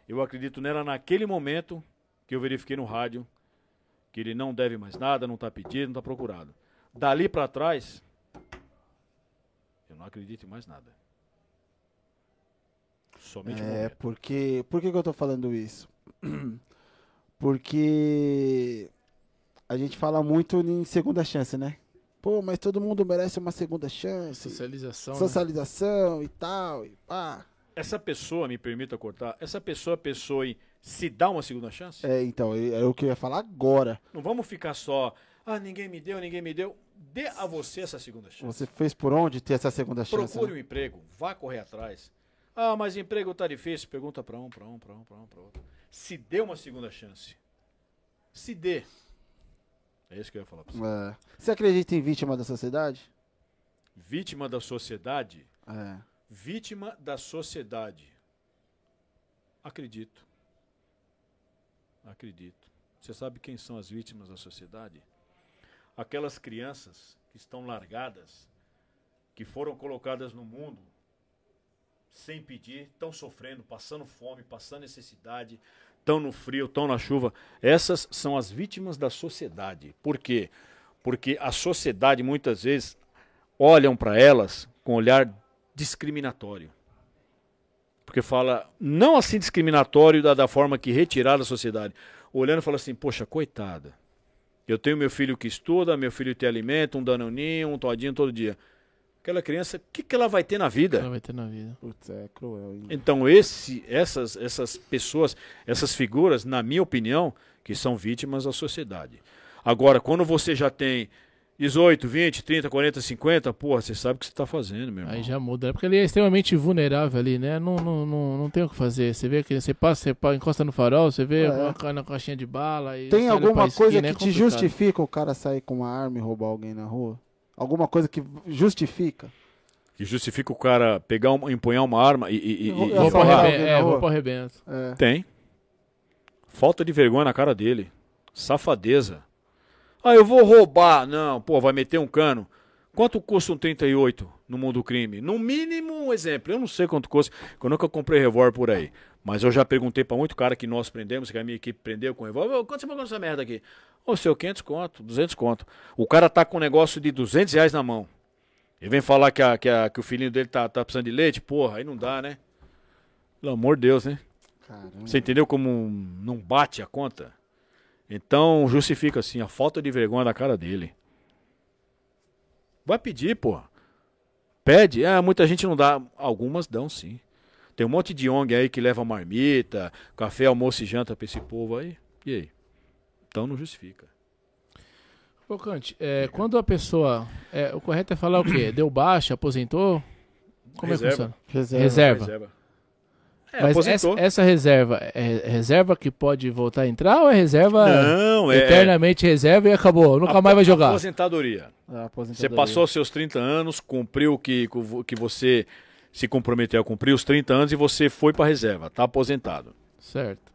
Eu acredito nela naquele momento que eu verifiquei no rádio que ele não deve mais nada, não está pedido, não está procurado. Dali para trás, eu não acredito em mais nada. Somente É, porque. Por que, que eu tô falando isso? Porque a gente fala muito em segunda chance, né? Pô, mas todo mundo merece uma segunda chance. Socialização. né? Socialização e tal, e pá. Essa pessoa, me permita cortar, essa pessoa pensou em se dar uma segunda chance? É, então, é o que eu ia falar agora. Não vamos ficar só, ah, ninguém me deu, ninguém me deu. Dê a você essa segunda chance. Você fez por onde ter essa segunda chance? Procure né? um emprego, vá correr atrás. Ah, mas emprego tá difícil. Pergunta para um, para um, para um, para um, para outro. Se dê uma segunda chance. Se dê. É isso que eu ia falar pra você. É. Você acredita em vítima da sociedade? Vítima da sociedade, É. Vítima da sociedade. Acredito. Acredito. Você sabe quem são as vítimas da sociedade? Aquelas crianças que estão largadas, que foram colocadas no mundo sem pedir, estão sofrendo, passando fome, passando necessidade, estão no frio, estão na chuva. Essas são as vítimas da sociedade. Por quê? Porque a sociedade muitas vezes olham para elas com olhar discriminatório. Porque fala, não assim discriminatório da, da forma que retirar da sociedade. Olhando e fala assim, poxa, coitada. Eu tenho meu filho que estuda, meu filho tem alimento, um danoninho, um todinho todo dia. Aquela criança, o que, que ela vai ter na vida? Ela vai ter na vida. Putz, é cruel. Hein? Então, esse, essas, essas pessoas, essas figuras, na minha opinião, que são vítimas da sociedade. Agora, quando você já tem 18, 20, 30, 40, 50, porra, você sabe o que você está fazendo, meu irmão. Aí já muda, né? Porque ele é extremamente vulnerável ali, né? Não, não, não, não tem o que fazer. Você vê que você passa, você encosta no farol, você vê É. na caixinha de bala. E Tem alguma esquina, coisa é que te complicado. justifica o cara sair com uma arma e roubar alguém na rua? Alguma coisa que justifica? Que justifica o cara pegar, um, empunhar uma arma e. e- e- e- alguém arrebento. É, pro arrebento. É. Tem. Falta de vergonha na cara dele. Safadeza. Ah, eu vou roubar. Não, pô, vai meter um cano. Quanto custa um 38 no mundo do crime? No mínimo, um exemplo. Eu não sei quanto custa, eu nunca comprei revólver por aí. Mas eu já perguntei pra muito cara que nós prendemos, que a minha equipe prendeu com revólver. "Ô, Quanto você pagou essa merda aqui? Ô, seu, 500 conto, 200 conto. O cara tá com um negócio de 200 reais na mão. Ele vem falar que, a- que, a- que o filhinho dele tá, tá precisando de leite? Porra, aí não dá, né? Pelo amor de Deus, né? Caramba. Você entendeu como não bate a conta? Então justifica assim a falta de vergonha da cara dele. Vai pedir, pô. Pede. Ah, muita gente não dá. Algumas dão sim. Tem um monte de ONG aí que leva marmita, café, almoço e janta pra esse povo aí. E aí? Então não justifica. Pô, Cante, é, quando a pessoa. é, o correto é falar o quê? Deu baixa, aposentou? Como é que Reserva. funciona? Reserva. Reserva. É, Mas essa, essa reserva é reserva que pode voltar a entrar ou é reserva Não, é. eternamente reserva e acabou? Nunca mais vai jogar. Aposentadoria. A Você aposentadoria. passou os seus 30 anos, cumpriu o que, que você se comprometeu a cumprir os 30 anos e você foi para reserva, tá aposentado. Certo.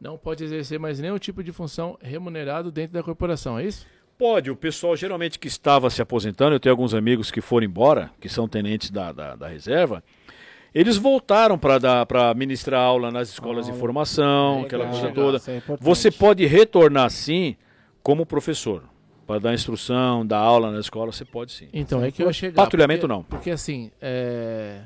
Não pode exercer mais nenhum tipo de função remunerado dentro da corporação, é isso? Pode, o pessoal geralmente que estava se aposentando, eu tenho alguns amigos que foram embora, que são tenentes da, da, da reserva, eles voltaram para ministrar aula nas escolas de Aula. formação, Legal. aquela coisa Legal. toda. É. Você pode retornar sim como professor, para dar instrução, dar aula na escola, você pode sim. Então, é que eu ia chegar. Patrulhamento porque, não. Porque assim, é...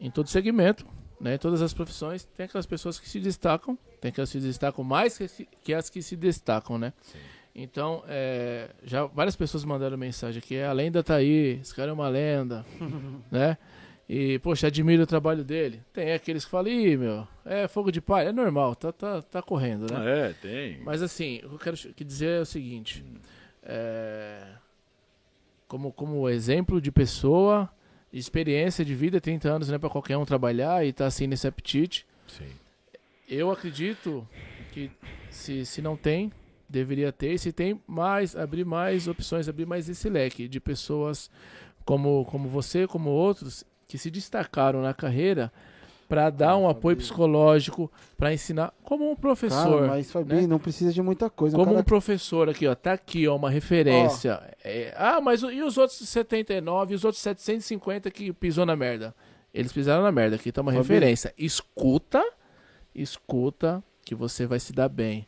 em todo segmento, né, em todas as profissões, tem aquelas pessoas que se destacam, tem aquelas que se destacam mais que, se- que as que se destacam, né? Então, é, já várias pessoas mandaram mensagem aqui, a lenda tá aí, esse cara é uma lenda, né? E, poxa, admiro o trabalho dele. Tem aqueles que falam, ih, meu, é fogo de palha, é normal, tá, tá, tá correndo, né? É, tem. Mas assim, o que eu quero dizer é o seguinte: é, como, como exemplo de pessoa, experiência de vida, 30 anos não é para qualquer um trabalhar e tá assim nesse apetite. Sim. Eu acredito que se, se não tem, deveria ter, e se tem, mais, abrir mais opções, abrir mais esse leque de pessoas como, como você, como outros, que se destacaram na carreira para dar um apoio psicológico, para ensinar, como um professor. Cara, mas Fabinho, né? não precisa de muita coisa. Como cara um professor aqui, ó, tá aqui, ó, uma referência. É, ah, mas e os outros 79, e os outros 750 que pisou na merda? Eles pisaram na merda, aqui tá uma Fabinho. referência. Escuta, escuta, que você vai se dar bem.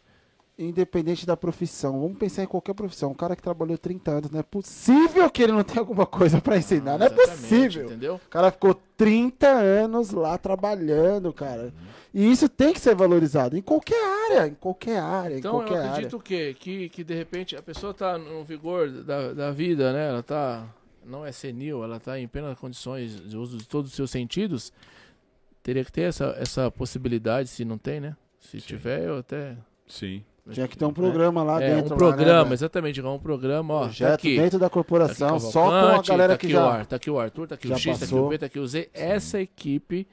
Independente da profissão, vamos pensar em qualquer profissão. Um cara que trabalhou 30 anos, não é possível que ele não tenha alguma coisa pra ensinar. Não é possível. Entendeu? O cara ficou 30 anos lá trabalhando, cara. E isso tem que ser valorizado em qualquer área, em qualquer área, em Então qualquer eu área. acredito o quê? Que, que de repente a pessoa tá no vigor da, da vida, né? Ela tá. Não é senil, ela tá em plenas condições de uso de todos os seus sentidos. Teria que ter essa, essa possibilidade, se não tem, né? Se tiver, eu até. Sim. Tinha que ter um programa lá É, dentro. um lá, né, programa, exatamente, um programa, ó, Projeto tá aqui. dentro da Tá aqui corporação, só com a galera tá que aqui já. O Ar, tá aqui o Arthur, tá aqui já o X, tá aqui passou. o B, tá aqui o Z. Essa equipe,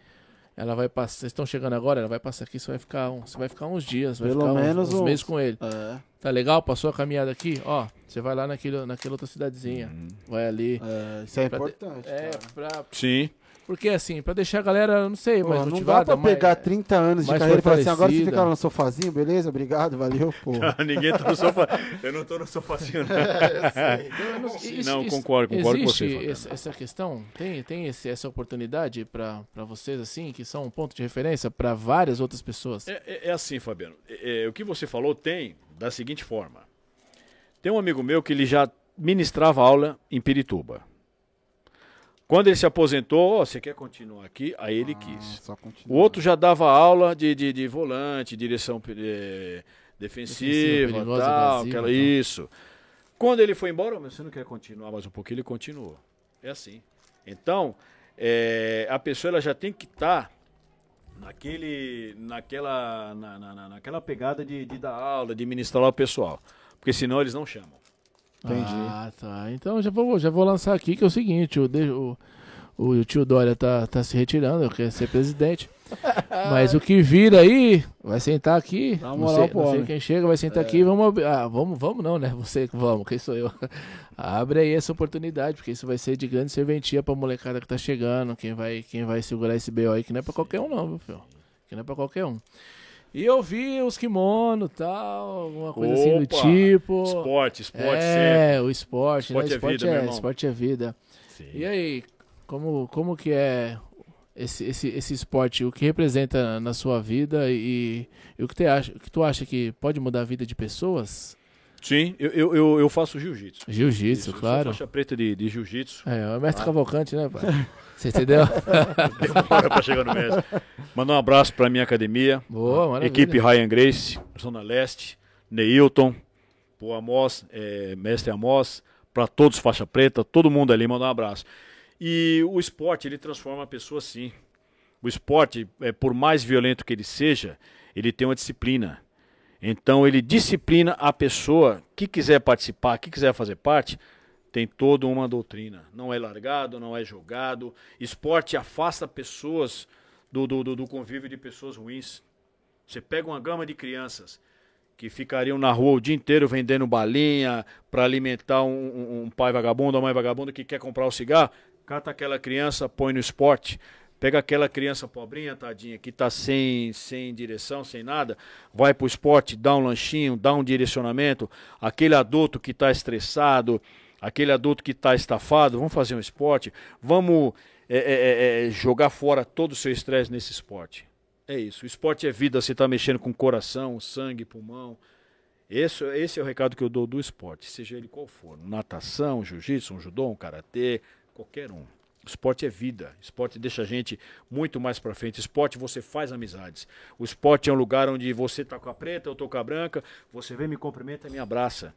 ela vai passar. Vocês estão chegando agora, ela vai passar aqui, você vai ficar, um, você vai ficar uns dias, vai Pelo ficar uns- menos uns, uns- meses com ele. É, Tá legal? Passou a caminhada aqui? Ó, você vai lá naquele, naquela outra cidadezinha. Uhum. Vai ali. é, isso é Pra- importante. É, cara. pra. Sim. Porque assim, pra deixar a galera, não sei, Pô, mais não motivada. dá pra mais- pegar 30 anos de mais carreira e falar assim, agora você fica lá no sofazinho, beleza? Obrigado, valeu, pô. Ninguém tá no sofá. Eu não tô no sofazinho, não. Não, isso- Não, isso- concordo, concordo com existe você, Fabiano. esse- essa questão? Tem, tem esse- essa oportunidade pra pra vocês, assim, que são um ponto de referência pra várias outras pessoas? É, é- é assim, Fabiano. É- é, o que você falou tem da seguinte forma. Tem um amigo meu que ele já ministrava aula em Pirituba. Quando ele se aposentou, "Ó, você quer continuar aqui? Aí ele quis. Ah, só O outro já dava aula de, de, de volante, direção eh, defensiva, Defensiva, tal, evasiva, aquela, tal. isso. Quando ele foi embora, "Mas você não quer continuar mais um pouquinho? Ele continuou. É assim. Então, eh, a pessoa ela já tem que estar naquele, naquela, na, na- na- naquela pegada de, de dar aula, de ministrar o pessoal. Porque senão eles não chamam. Entendi. Ah, tá. Então já vou, já vou lançar aqui que é o seguinte, o, o, o tio Dória tá, tá se retirando, quer ser presidente. Mas o que vira aí, vai sentar aqui. Dá uma não sei, não sei quem chega, vai sentar aqui. Vamos, ah, vamos, vamos não, né? Você vamos, quem sou eu? Abre aí essa oportunidade, porque isso vai ser de grande serventia pra molecada que tá chegando. Quem vai, quem vai segurar esse BO aí, que não é pra qualquer um, não, viu, filho? Que não é pra qualquer um. E eu vi os kimono e tal, alguma coisa assim do Opa! tipo. Esporte, esporte é, o esporte, Esporte né? é Esporte vida, meu é, irmão. esporte é vida. sempre. E aí, como, como que é esse, esse, esse esporte? O que representa na sua vida e, e o que, te acha, o que tu acha que pode mudar a vida de pessoas? Sim, eu, eu, eu, faço jiu-jitsu. Jiu-jitsu, claro. faixa preta de, de jiu-jitsu. É, é o mestre Ah. Cavalcante, né, pai? Você entendeu? Demora pra chegar no mestre. Mandar um abraço pra minha academia. Boa, maravilha. Equipe Ryan Grace, Zona Leste, Neilton, pro Amos, é, mestre Amos, para todos faixa preta, todo mundo ali, mandar um abraço. E o esporte, ele transforma a pessoa sim. O esporte, é, por mais violento que ele seja, ele tem uma disciplina. Então ele disciplina a pessoa que quiser participar, que quiser fazer parte, tem toda uma doutrina. Não é largado, não é jogado. Esporte afasta pessoas do, do, do- convívio de pessoas ruins. Você pega uma gama de crianças que ficariam na rua o dia inteiro vendendo balinha para alimentar um, um- um pai vagabundo ou mãe vagabunda que quer comprar o cigarro, cata aquela criança, põe no esporte. Pega aquela criança pobrinha, tadinha, que tá sem, sem direção, sem nada, vai pro esporte, dá um lanchinho, dá um direcionamento. Aquele adulto que tá estressado, aquele adulto que tá estafado, vamos fazer um esporte, vamos é, é, é, é, jogar fora todo o seu estresse nesse esporte. É isso. O esporte é vida, você está mexendo com coração, sangue, pulmão. Esse, esse é o recado que eu dou do esporte, seja ele qual for. Natação, jiu-jitsu, um judô, um karatê, qualquer um. Esporte é vida. Esporte deixa a gente muito mais para frente. Esporte você faz amizades. O esporte é um lugar onde você tá com a preta, eu tô com a branca, você vem me cumprimenta e me abraça.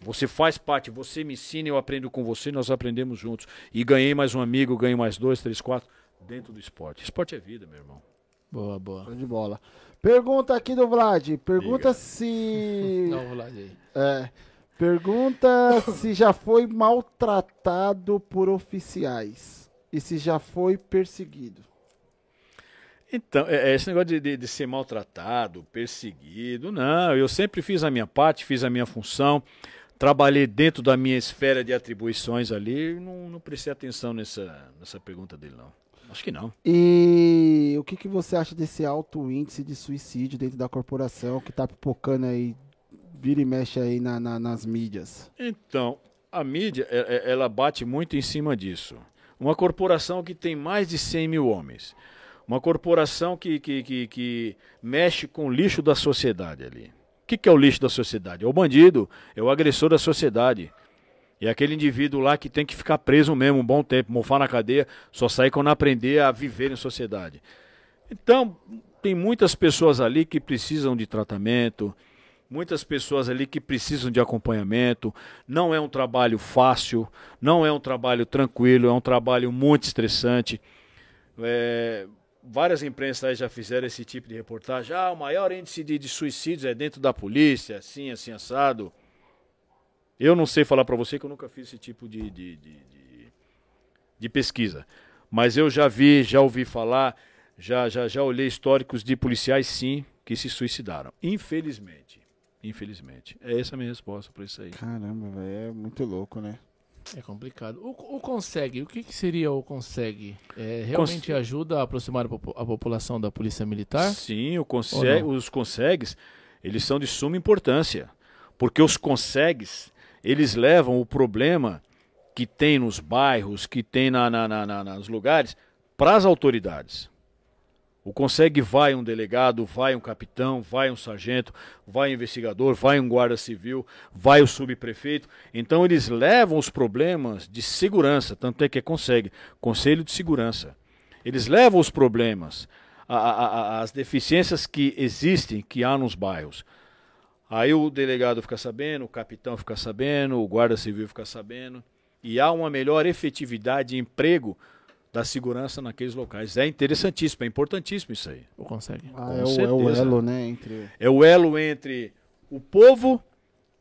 Você faz parte, você me ensina, eu aprendo com você, nós aprendemos juntos. E ganhei mais um amigo, ganhei mais dois, três, quatro dentro do esporte. Esporte é vida, meu irmão. Boa, boa. Show de bola. Pergunta aqui do Vlad. Pergunta Diga. se. Não, lá aí. É. Pergunta se já foi maltratado por oficiais. E se já foi perseguido. Então, é, é esse negócio de, de- de ser maltratado, perseguido, não. Eu sempre fiz a minha parte, fiz a minha função, trabalhei dentro da minha esfera de atribuições ali. Não, não prestei atenção nessa, nessa pergunta dele, não. Acho que não. E o que, que você acha desse alto índice de suicídio dentro da corporação que tá pipocando aí, vira e mexe aí na- na- nas mídias? Então, a mídia, é- é- ela bate muito em cima disso. Uma corporação que tem mais de 100 mil homens. Uma corporação que, que, que, que mexe com o lixo da sociedade ali. O que, que é o lixo da sociedade? É o bandido, é o agressor da sociedade. É aquele indivíduo lá que tem que ficar preso mesmo um bom tempo, mofar na cadeia, só sair quando aprender a viver em sociedade. Então, tem muitas pessoas ali que precisam de tratamento, muitas pessoas ali que precisam de acompanhamento. Não é um trabalho fácil, não é um trabalho tranquilo, é um trabalho muito estressante. É, várias imprensas já fizeram esse tipo de reportagem. Ah, o maior índice de, de suicídios é dentro da polícia, assim, assim, assado. Eu não sei falar para você que eu nunca fiz esse tipo de, de, de, de- de pesquisa. Mas eu já vi, já ouvi falar, já, já, já olhei históricos de policiais, sim, que se suicidaram. Infelizmente. Infelizmente. É essa a minha resposta para isso aí. Caramba, velho, é muito louco, né? É complicado. O, o consegue, o que, que seria o consegue? É, realmente Cons... ajuda a aproximar a, a, população da polícia militar? Sim, o consegue, os consegues, eles são de suma importância. Porque os consegues, eles levam o problema que tem nos bairros, que tem na, na, na, nos lugares, para as autoridades. O consegue vai um delegado, vai um capitão, vai um sargento, vai um investigador, vai um guarda civil, vai o subprefeito. Então eles levam os problemas de segurança, tanto é que consegue, Conselho de Segurança. Eles levam os problemas, a, a, a, as deficiências que existem, que há nos bairros. Aí o delegado fica sabendo, o capitão fica sabendo, o guarda civil fica sabendo e há uma melhor efetividade de emprego da segurança naqueles locais. É interessantíssimo, é importantíssimo isso aí. Ou consegue. Ah, é, o, é, o, elo, né? Entre... É o elo entre o povo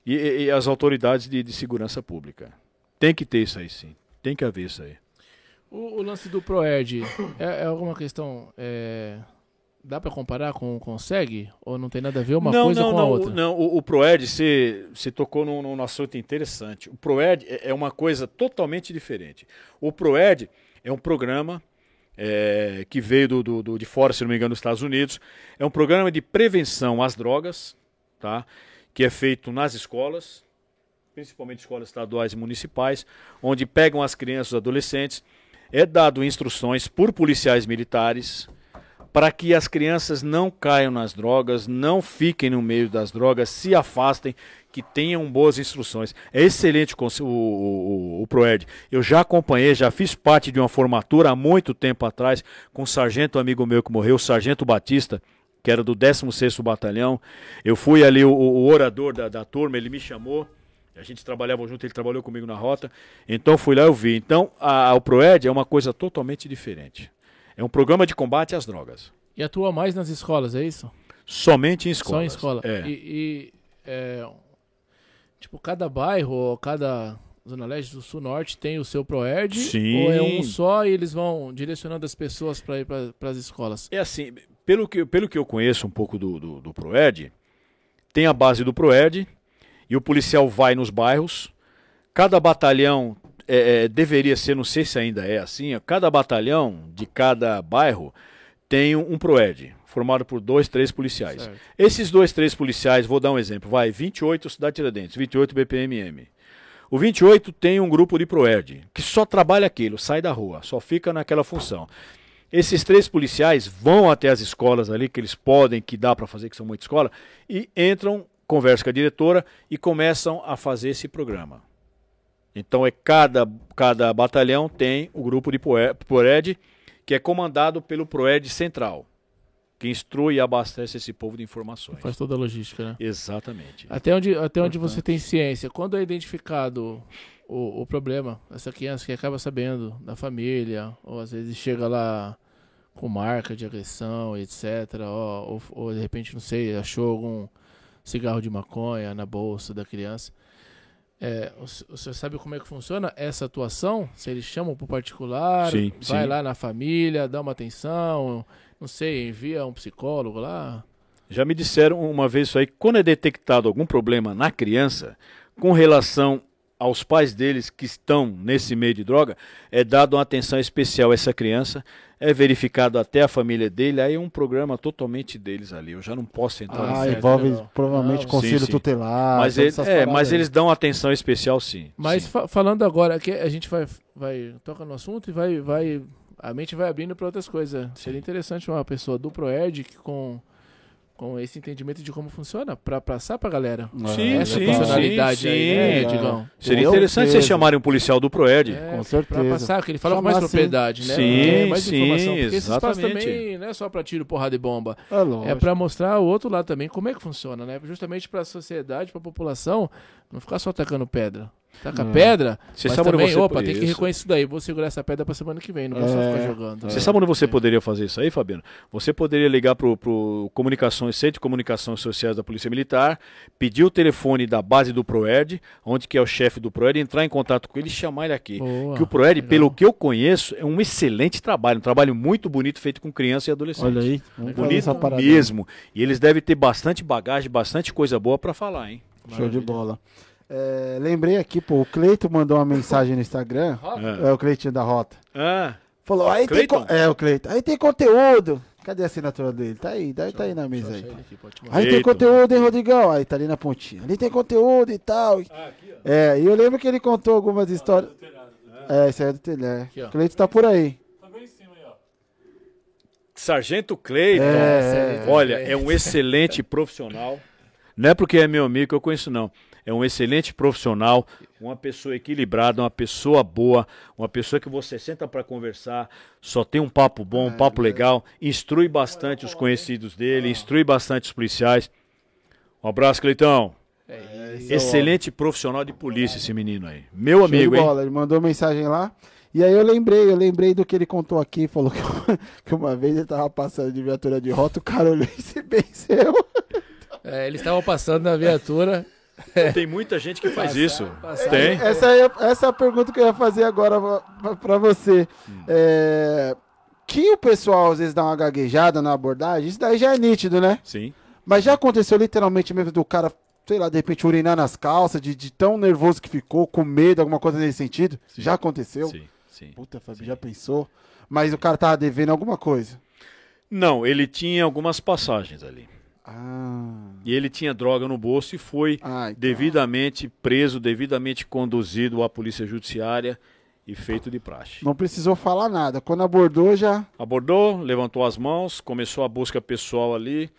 e, e, e as autoridades de, de, segurança pública. Tem que ter isso aí, sim. Tem que haver isso aí. O, o lance do ProEd é, é alguma questão. É Dá para comparar com o Consegue? Ou não tem nada a ver uma não, coisa não, com não, a outra? Não, o, o ProEd, você, você tocou num, num assunto interessante. O ProEd é, é uma coisa totalmente diferente. O ProEd é um programa é, que veio do, do, do, de fora, se não me engano, dos Estados Unidos. É um programa de prevenção às drogas, tá? que é feito nas escolas, principalmente escolas estaduais e municipais, onde pegam as crianças e adolescentes. É dado instruções por policiais militares para que as crianças não caiam nas drogas, não fiquem no meio das drogas, se afastem, que tenham boas instruções. É excelente o, o, o, ProEd. Eu já acompanhei, já fiz parte de uma formatura há muito tempo atrás com um sargento amigo meu que morreu, o Sargento Batista, que era do 16º Batalhão. Eu fui ali o, o orador da, da turma, ele me chamou. A gente trabalhava junto, ele trabalhou comigo na rota. Então fui lá e eu vi. Então a, a, o ProEd é uma coisa totalmente diferente. É um programa de combate às drogas. E atua mais nas escolas, é isso? Somente em escolas. Só em escola. É. E, e é, tipo, cada bairro, cada Zona Leste do Sul Norte tem o seu ProERD? Sim. Ou é um só e eles vão direcionando as pessoas para ir para as escolas? É assim, pelo que, pelo que eu conheço um pouco do, do, do ProERD, tem a base do ProERD e o policial vai nos bairros. Cada batalhão é, é, deveria ser, não sei se ainda é assim, cada batalhão de cada bairro tem um, um ProED, formado por dois, três policiais. Certo. Esses dois, três policiais, vou dar um exemplo, vai, 28 Cidade Tiradentes, 28 BPMM. O 28 tem um grupo de ProERD, que só trabalha aquilo, sai da rua, só fica naquela função. Esses três policiais vão até as escolas ali, que eles podem, que dá para fazer, que são muita escola, e entram, conversam com a diretora e começam a fazer esse programa. Então é cada, cada batalhão tem o grupo de ProED, que é comandado pelo ProED Central, que instrui e abastece esse povo de informações. Faz toda a logística, né? Exatamente. Até onde, até onde você tem ciência, quando é identificado o, o problema, essa criança que acaba sabendo da família, ou às vezes chega lá com marca de agressão, etc., ou, ou, ou de repente, não sei, achou algum cigarro de maconha na bolsa da criança é, o, senhor sabe como é que funciona essa atuação? Se eles chamam para o particular, sim, vai sim. lá na família, dá uma atenção, não sei, envia um psicólogo lá? Já me disseram uma vez isso aí, quando é detectado algum problema na criança, com relação aos pais deles que estão nesse meio de droga, é dado uma atenção especial a essa criança, é verificado até a família dele, aí é um programa totalmente deles ali. Eu já não posso entrar Ah, envolve não. provavelmente não, conselho sim, sim. tutelar. Mas, ele, é, mas eles dão atenção especial sim. Mas sim. Fa falando agora, que a gente vai, vai toca no assunto e vai, vai a mente vai abrindo para outras coisas. Seria interessante uma pessoa do Proed que com com esse entendimento de como funciona, para passar para a galera. Sim, essa sim, funcionalidade sim, aí, né, Digão? Seria interessante vocês chamarem um policial do Proed. É, com certeza. Para passar, que ele fala com mais propriedade, né? Sim, mais sim, informação. Porque exatamente. esses também não é só para tiro, porrada e bomba. É, é para mostrar o outro lado também como é que funciona, né? Justamente para a sociedade, para a população, não ficar só atacando pedra. Taca hum. pedra, você sabe também, você opa, tem que reconhecer isso daí. Vou segurar essa pedra pra semana que vem, não vou é, só ficar é. jogando. Você é. sabe onde você é. poderia fazer isso aí, Fabiano? Você poderia ligar pro, pro comunicações, Centro de Comunicações Sociais da Polícia Militar, pedir o telefone da base do ProERD, onde que é o chefe do ProERD, entrar em contato com ele e chamar ele aqui. Boa, que o ProERD, pelo que eu conheço, é um excelente trabalho, um trabalho muito bonito feito com criança e adolescente. Olha aí, bonito mesmo. E eles devem ter bastante bagagem, bastante coisa boa para falar, hein? Show de bola. É, lembrei aqui, pô, o Cleito mandou uma mensagem no Instagram. É, o Cleitinho da Rota. Ah, Falou, aí tem. Cleiton? É, o Cleito. Aí tem conteúdo. Cadê a assinatura dele? Tá aí, deve tá aí na mesa aí. Aqui. Aí tem conteúdo, hein, Rodrigão? Aí tá ali na pontinha. Ali tem conteúdo e tal. É, e eu lembro que ele contou algumas histórias. É, isso aí é do. Aqui, ó. O Cleito tá por aí. Sargento Cleiton. É, Olha, é um excelente profissional. Não é porque é meu amigo que eu conheço, não. É um excelente profissional, uma pessoa equilibrada, uma pessoa boa, uma pessoa que você senta para conversar, só tem um papo bom, um papo legal, instrui bastante os conhecidos dele, instrui bastante os policiais. Um abraço, Cleitão. Excelente profissional de polícia esse menino aí. Meu amigo, hein? Ele mandou mensagem lá. E aí eu lembrei, eu lembrei do que ele contou aqui. Falou que, que uma vez ele tava passando de viatura de rota, o cara olhou e se venceu. É, eles estavam passando na viatura. Tem muita gente que faz Passar, isso. passar. Tem. Essa, aí é, essa é a pergunta que eu ia fazer agora pra, pra você. Hum. É, que o pessoal às vezes dá uma gaguejada na abordagem, isso daí já é nítido, né? Sim. Mas já aconteceu literalmente mesmo do cara, sei lá, de repente urinar nas calças, de, de tão nervoso que ficou, com medo, alguma coisa nesse sentido? Sim. Já aconteceu? Sim, sim. Puta, Fábio, já pensou? Mas o cara tava devendo alguma coisa. Não, ele tinha algumas passagens ali. Ah. E ele tinha droga no bolso e foi Ah, então. devidamente preso, devidamente conduzido à polícia judiciária e feito de praxe. Não precisou falar nada. Quando abordou, já. Abordou, levantou as mãos, começou a busca pessoal ali.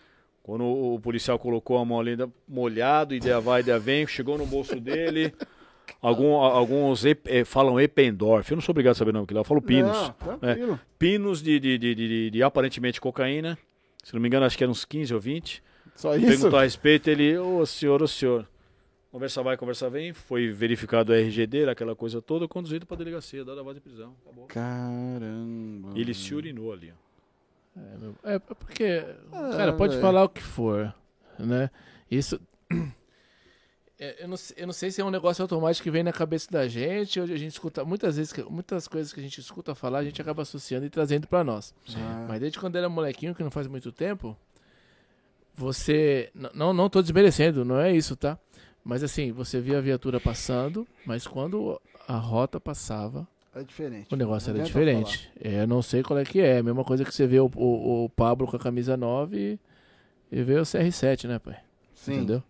Quando o o policial colocou a mão ali molhado, ideia vai, ideia vem, chegou no bolso dele. Algum, alguns ep- eh, falam Ependorf, eu não sou obrigado a saber não, que lá eu falo pinos. Não, tranquilo. Pinos de, de, de, de- de aparentemente cocaína. Se não me engano, acho que eram uns 15 ou 20. Só isso. Perguntou a respeito, ele, ô senhor, ô senhor. Conversa vai, conversa vem. Foi verificado o RG dele, aquela coisa toda, conduzido para delegacia, dado a voz de prisão. Acabou. Caramba. E ele se urinou ali. ó. É, meu- é porque, Ah, cara, pode velho. falar o que for, né? Isso. É, eu, não, sei- eu não sei se é um negócio automático que vem na cabeça da gente, ou a gente escuta muitas vezes, que- muitas coisas que a gente escuta falar, a gente acaba associando e trazendo pra nós. Ah, Mas desde quando era molequinho, que não faz muito tempo, você. Não, não tô desmerecendo, não é isso, tá? Mas assim, você via a viatura passando, mas quando a rota passava, é diferente. o negócio Não era diferente. É, eu não sei qual é que é. A mesma coisa que você vê o, o, o Pablo com a camisa 9 e, e vê o CR7, né, pai? Sim. Entendeu?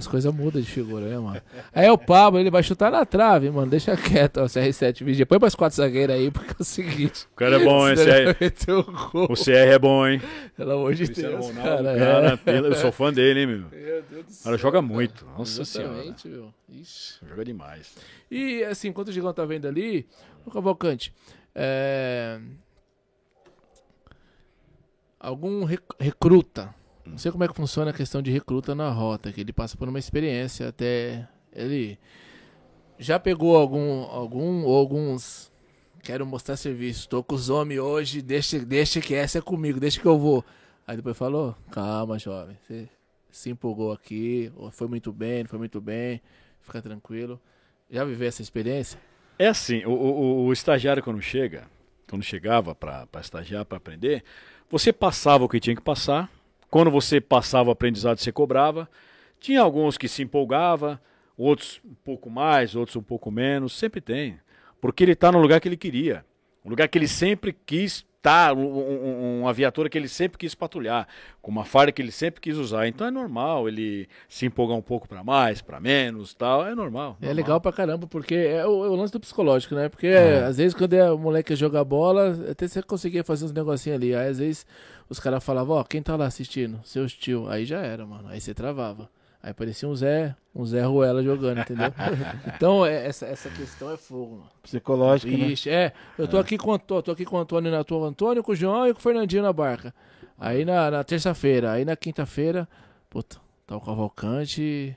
As coisas mudam de figura, né, mano? Aí o Pablo, ele vai chutar na trave, mano. Deixa quieto, ó, o CR7 vigia. Põe pras quatro zagueiros aí, porque é o seguinte. O cara é bom, hein? CR. meter o gol. O CR é bom, hein? Pelo amor de Deus, Ronaldo, cara. cara, é. pela- eu sou fã dele, hein, meu? Meu Deus do O cara céu, joga muito. Nossa Exatamente, meu. Ixi. senhora. Joga demais. E assim, enquanto o Gigão tá vendo ali, o Cavalcante, é... algum rec- recruta, não sei como é que funciona a questão de recruta na rota, que ele passa por uma experiência até ele já pegou algum, algum alguns, quero mostrar serviço, tô com os homens hoje, deixa, deixa que essa é comigo, deixa que eu vou. Aí depois falou, calma jovem, você se empolgou aqui, foi muito bem, foi muito bem, fica tranquilo. Já viveu essa experiência? É assim, o, o- o estagiário quando chega, quando chegava para estagiar, para aprender, você passava o que tinha que passar. Quando você passava o aprendizado, você cobrava. Tinha alguns que se empolgava, outros um pouco mais, outros um pouco menos. Sempre tem. Porque ele está no lugar que ele queria. Um lugar que ele sempre quis estar, um- um- uma viatura que ele sempre quis patrulhar, com uma farda que ele sempre quis usar. Então é normal ele se empolgar um pouco para mais, para menos, tal. É normal. É normal. legal pra caramba, porque é o, é o lance do psicológico, né? Porque É. às vezes quando é o moleque jogar bola, até você conseguia fazer uns negocinhos ali. Aí às vezes os caras falavam, ó, quem tá lá assistindo? Seus tio. Aí já era, mano. Aí você travava. Aí parecia um Zé, um Zé Ruela jogando, entendeu? então é- essa, essa questão é fogo, mano. Psicológico, né? Ixi, é. Eu tô aqui com o Antônio, tô aqui com o Antônio na tua, Antônio, com o João e com o Fernandinho na barca. Aí na, na terça-feira, aí na quinta-feira, puta, tá o Cavalcante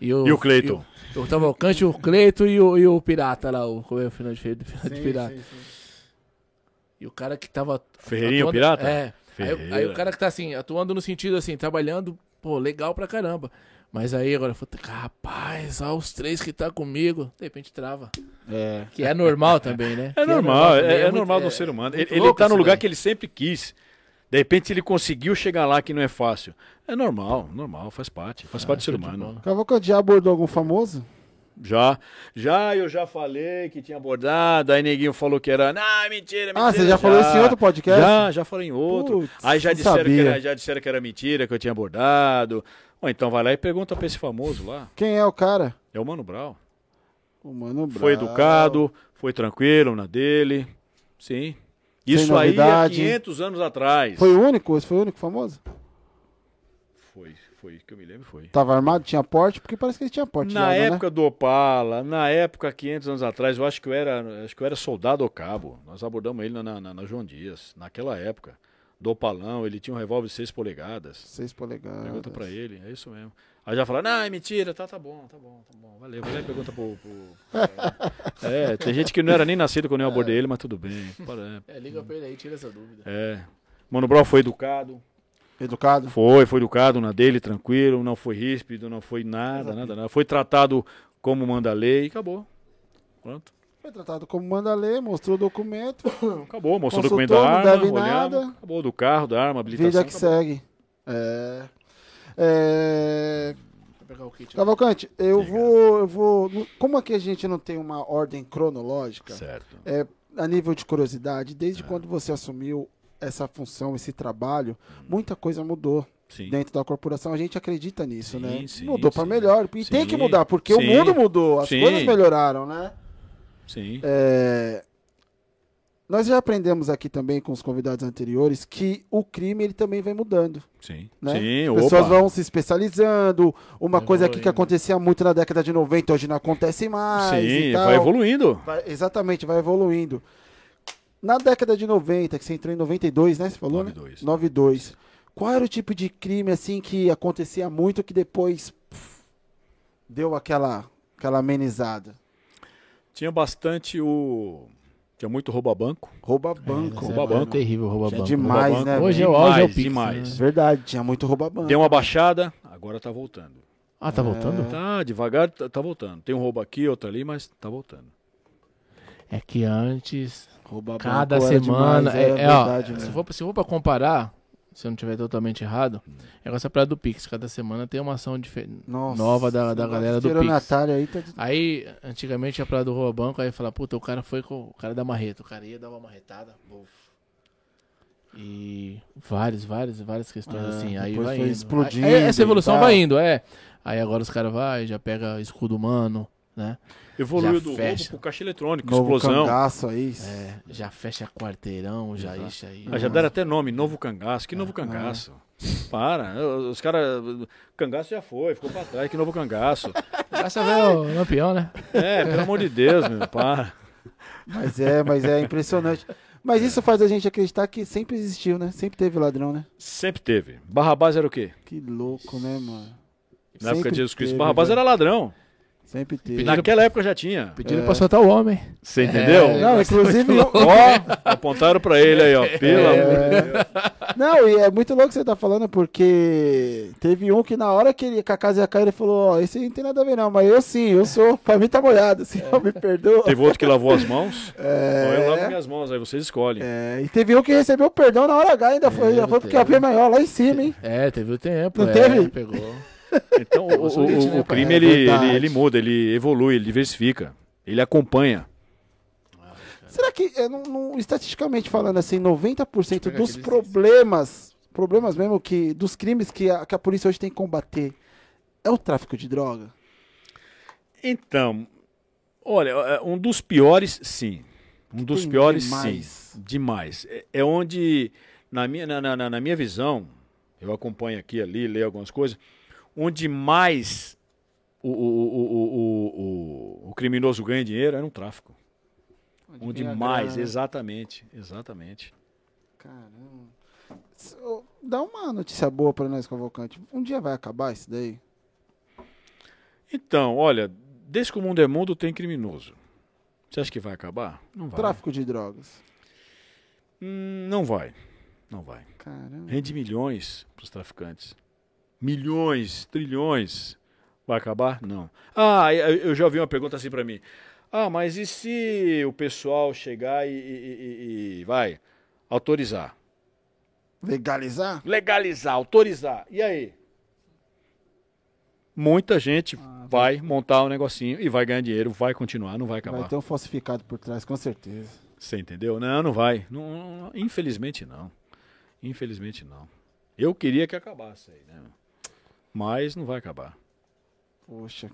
e o. E o Cleiton? e O, o Cavalcante, o Cleito e o, e o Pirata lá, o. Como é o final de feira de Pirata? E o cara que tava. Ferreirinho, o atuando- pirata? É. Aí, o- aí Ferreira. o cara que tá assim, atuando no sentido assim, trabalhando, pô, legal pra caramba. Mas aí agora, puta, rapaz, ó, os três que tá comigo, de repente trava. É. Que é normal também, né? É Que normal, é, também, é muito- normal é do ser humano. Ele, ele tá no lugar daí. que ele sempre quis. De repente ele conseguiu chegar lá que não é fácil. É normal, normal, faz parte. Faz Ah, parte do ser de humano. bola. Cavalcante já abordou algum famoso? Já, já, eu já falei que tinha abordado, aí neguinho falou que era, não, mentira, mentira. Ah, você já falou isso em outro podcast? Já, já falei em outro. Aí já disseram, que era, já disseram que era mentira, que eu tinha abordado. Ou então vai lá e pergunta pra esse famoso lá. Quem é o cara? É o Mano Brown. O Mano Brown. Foi educado, foi tranquilo na dele. Sim. Isso aí há novidade. 500 anos atrás. Foi o único? Esse foi o único famoso? Foi, que eu me lembro, foi. Tava armado, tinha porte? Porque parece que ele tinha porte. Na de arma, época do Opala, na época, 500 anos atrás, eu acho que eu era, acho que eu era soldado ou cabo. Nós abordamos ele na, na, na João Dias, naquela época. Do Opalão, ele tinha um revólver de 6 polegadas. Né? 6 polegadas. Pergunta pra ele, é isso mesmo. Aí já falaram, não, é mentira, tá, tá bom, tá bom, tá bom. Valeu, e pergunta pro. pro- é, tem gente que não era nem nascido quando eu abordei ele, mas tudo bem. Para- É, liga pra ele aí, tira essa dúvida. É. Mano Brown foi educado, Educado? foi, foi educado na dele, tranquilo, não foi ríspido, não foi nada, nada, nada. Foi tratado como manda a lei e acabou. Pronto. Foi tratado como manda a lei, mostrou o documento. Acabou, mostrou o documento da não arma, deve olhamos, nada. acabou do carro, da arma, habilitação. Vida que acabou. segue. É. É. Kit. Cavalcante, eu vou, eu vou. Como aqui a gente não tem uma ordem cronológica, Certo. é, a nível de curiosidade, desde É. quando você assumiu essa função, esse trabalho, muita coisa mudou Sim. dentro da corporação. A gente acredita nisso, Sim, né? sim, mudou para melhor. E tem que mudar, porque o mundo mudou, as coisas melhoraram, né? Sim. É, Nós já aprendemos aqui também com os convidados anteriores que o crime ele também vai mudando. Sim. Né? Sim, As pessoas opa. vão se especializando. Uma Vai coisa aqui que acontecia muito na década de 90, hoje não acontece mais. Sim, vai evoluindo. Vai- exatamente, vai evoluindo. Na década de 90, que você entrou em 92, né? Você falou, 92. né? 92. Qual era o tipo de crime assim que acontecia muito que depois pff, deu aquela aquela amenizada? Tinha bastante o. Tinha muito rouba-banco. Rouba banco. Essa rouba banco. É terrível rouba Tinha banco. demais, Rouba-banco. né? Hoje é o auge, é o Demais, Pix. demais. né? Verdade, tinha muito rouba banco. Deu uma baixada, agora tá voltando. Ah, tá voltando? Tá, devagar, tá, tá voltando. Tem um roubo aqui, outro ali, mas tá voltando. É que antes, Rouba cada semana. demais, era é, é, ó, verdade se, for, se for pra comparar, se eu não tiver totalmente errado, é com essa praia do Pix. Cada semana tem uma ação diferente. Nossa, nova da- da galera do Pix. aí tá de- Aí, antigamente a praia do Rouba Banco, aí fala, puta, o cara foi com o cara da marreta. O cara ia dar uma marretada. buf. E vários, vários, várias questões É, assim. Aí depois vai foi indo. explodindo Aí, essa evolução vai indo, é. Aí agora os caras vai, já pega escudo humano, né? Evoluiu Já do roubo fecha. pro caixa eletrônico, Novo explosão. cangaço aí. É, já fecha quarteirão, já Exato. isso aí. Ah, já deram até nome, novo cangaço. Que novo cangaço? Para, os caras. Cangaço já foi, ficou pra trás. Que novo cangaço? Essa veio o lampião, né? É, pelo amor de Deus, meu, para. Mas é, mas é impressionante. Mas isso faz a gente acreditar que sempre existiu, né? Sempre teve ladrão, né? Sempre teve. Barrabás era o quê? Que louco, né, mano? Na época Sempre de Jesus Cristo. teve, Barrabás velho. era ladrão. Sempre teve. Pediram- Naquela época já tinha. Pediram pra soltar o homem. Você entendeu? É, Não, inclusive. Ó, apontaram pra ele aí, ó. Pelo É. amor de Deus. Não, e é muito louco que você tá falando, porque teve um que na hora que, ele, que a casa ia cair, ele falou, ó, esse aí não tem nada a ver não, mas eu sim, eu sou, pra mim tá molhado, assim, eu me perdoa. Teve outro que lavou as mãos. É. Ó, eu lavo minhas mãos, aí vocês escolhem. É, e teve um que recebeu perdão na hora H, ainda foi, É, já foi porque a P maior lá em cima, hein? É, teve o tempo. Não é, teve? Pegou. Então, o, Nossa, gente, o- né, o crime, É ele, verdade. ele, ele muda, ele evolui, ele diversifica. Ele acompanha. Será que, é, não- não- estatisticamente falando assim, 90% Pega dos problemas, problemas mesmo que, dos crimes que a, que a polícia hoje tem que combater, é o tráfico de droga? Então, olha, é, um dos piores, sim. Um dos tem piores, demais. sim. Demais. É, é onde, na minha, na, na- na minha visão, eu acompanho aqui ali, leio algumas coisas, onde mais o, o, o, o, o, o criminoso ganha dinheiro é no tráfico. Onde ganha mais, grana. exatamente, exatamente. Caramba. Dá uma notícia boa pra nós, Convocante. Um dia vai acabar isso daí? Então, olha, desde que o mundo é mundo, tem criminoso. Você acha que vai acabar? Não vai. Tráfico de drogas. Hum, não vai. Não vai. Caramba. Rende milhões para os traficantes. Milhões, trilhões. Vai acabar? Não. Ah, eu já ouvi uma pergunta assim para mim. Ah, mas e se o pessoal chegar e, e- e- e- vai autorizar? Legalizar? Legalizar, autorizar. E aí? Muita gente ah, vai montar um negocinho e vai ganhar dinheiro, vai continuar, não vai acabar. Vai ter um falsificado por trás, com certeza. Você entendeu? Não, não vai. Não, infelizmente não. Infelizmente não. Eu queria que acabasse aí, né? Mas não vai acabar. Poxa.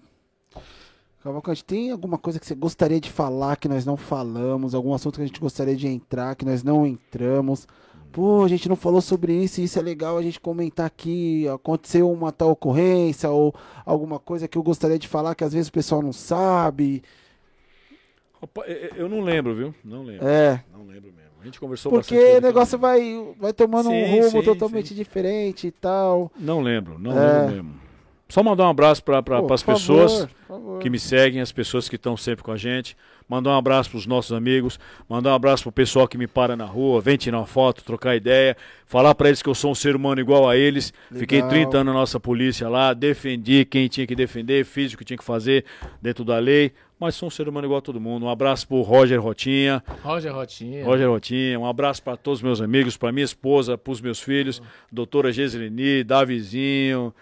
Cavalcante, tem alguma coisa que você gostaria de falar que nós não falamos? Algum assunto que a gente gostaria de entrar que nós não entramos? Pô, a gente não falou sobre isso e isso é legal a gente comentar aqui. Aconteceu uma tal ocorrência ou alguma coisa que eu gostaria de falar que às vezes o pessoal não sabe. Eu não lembro, viu? Não lembro. É. Não lembro mesmo. A gente conversou Porque o negócio vai, vai tomando sim, um rumo sim, totalmente sim. diferente e tal. Não lembro, não é. lembro mesmo. Só mandar um abraço para pra, as pessoas que me seguem, as pessoas que estão sempre com a gente. Mandar um abraço para os nossos amigos. Mandar um abraço para o pessoal que me para na rua, vem tirar uma foto, trocar ideia. Falar para eles que eu sou um ser humano igual a eles. Legal. Fiquei 30 anos na nossa polícia lá, defendi quem tinha que defender, fiz o que tinha que fazer dentro da lei mas sou um ser humano igual a todo mundo. Um abraço pro Roger Rotinha. Roger Rotinha. Roger Rotinha. Um abraço para todos os meus amigos, para minha esposa, para os meus filhos, doutora Geselini, Davizinho,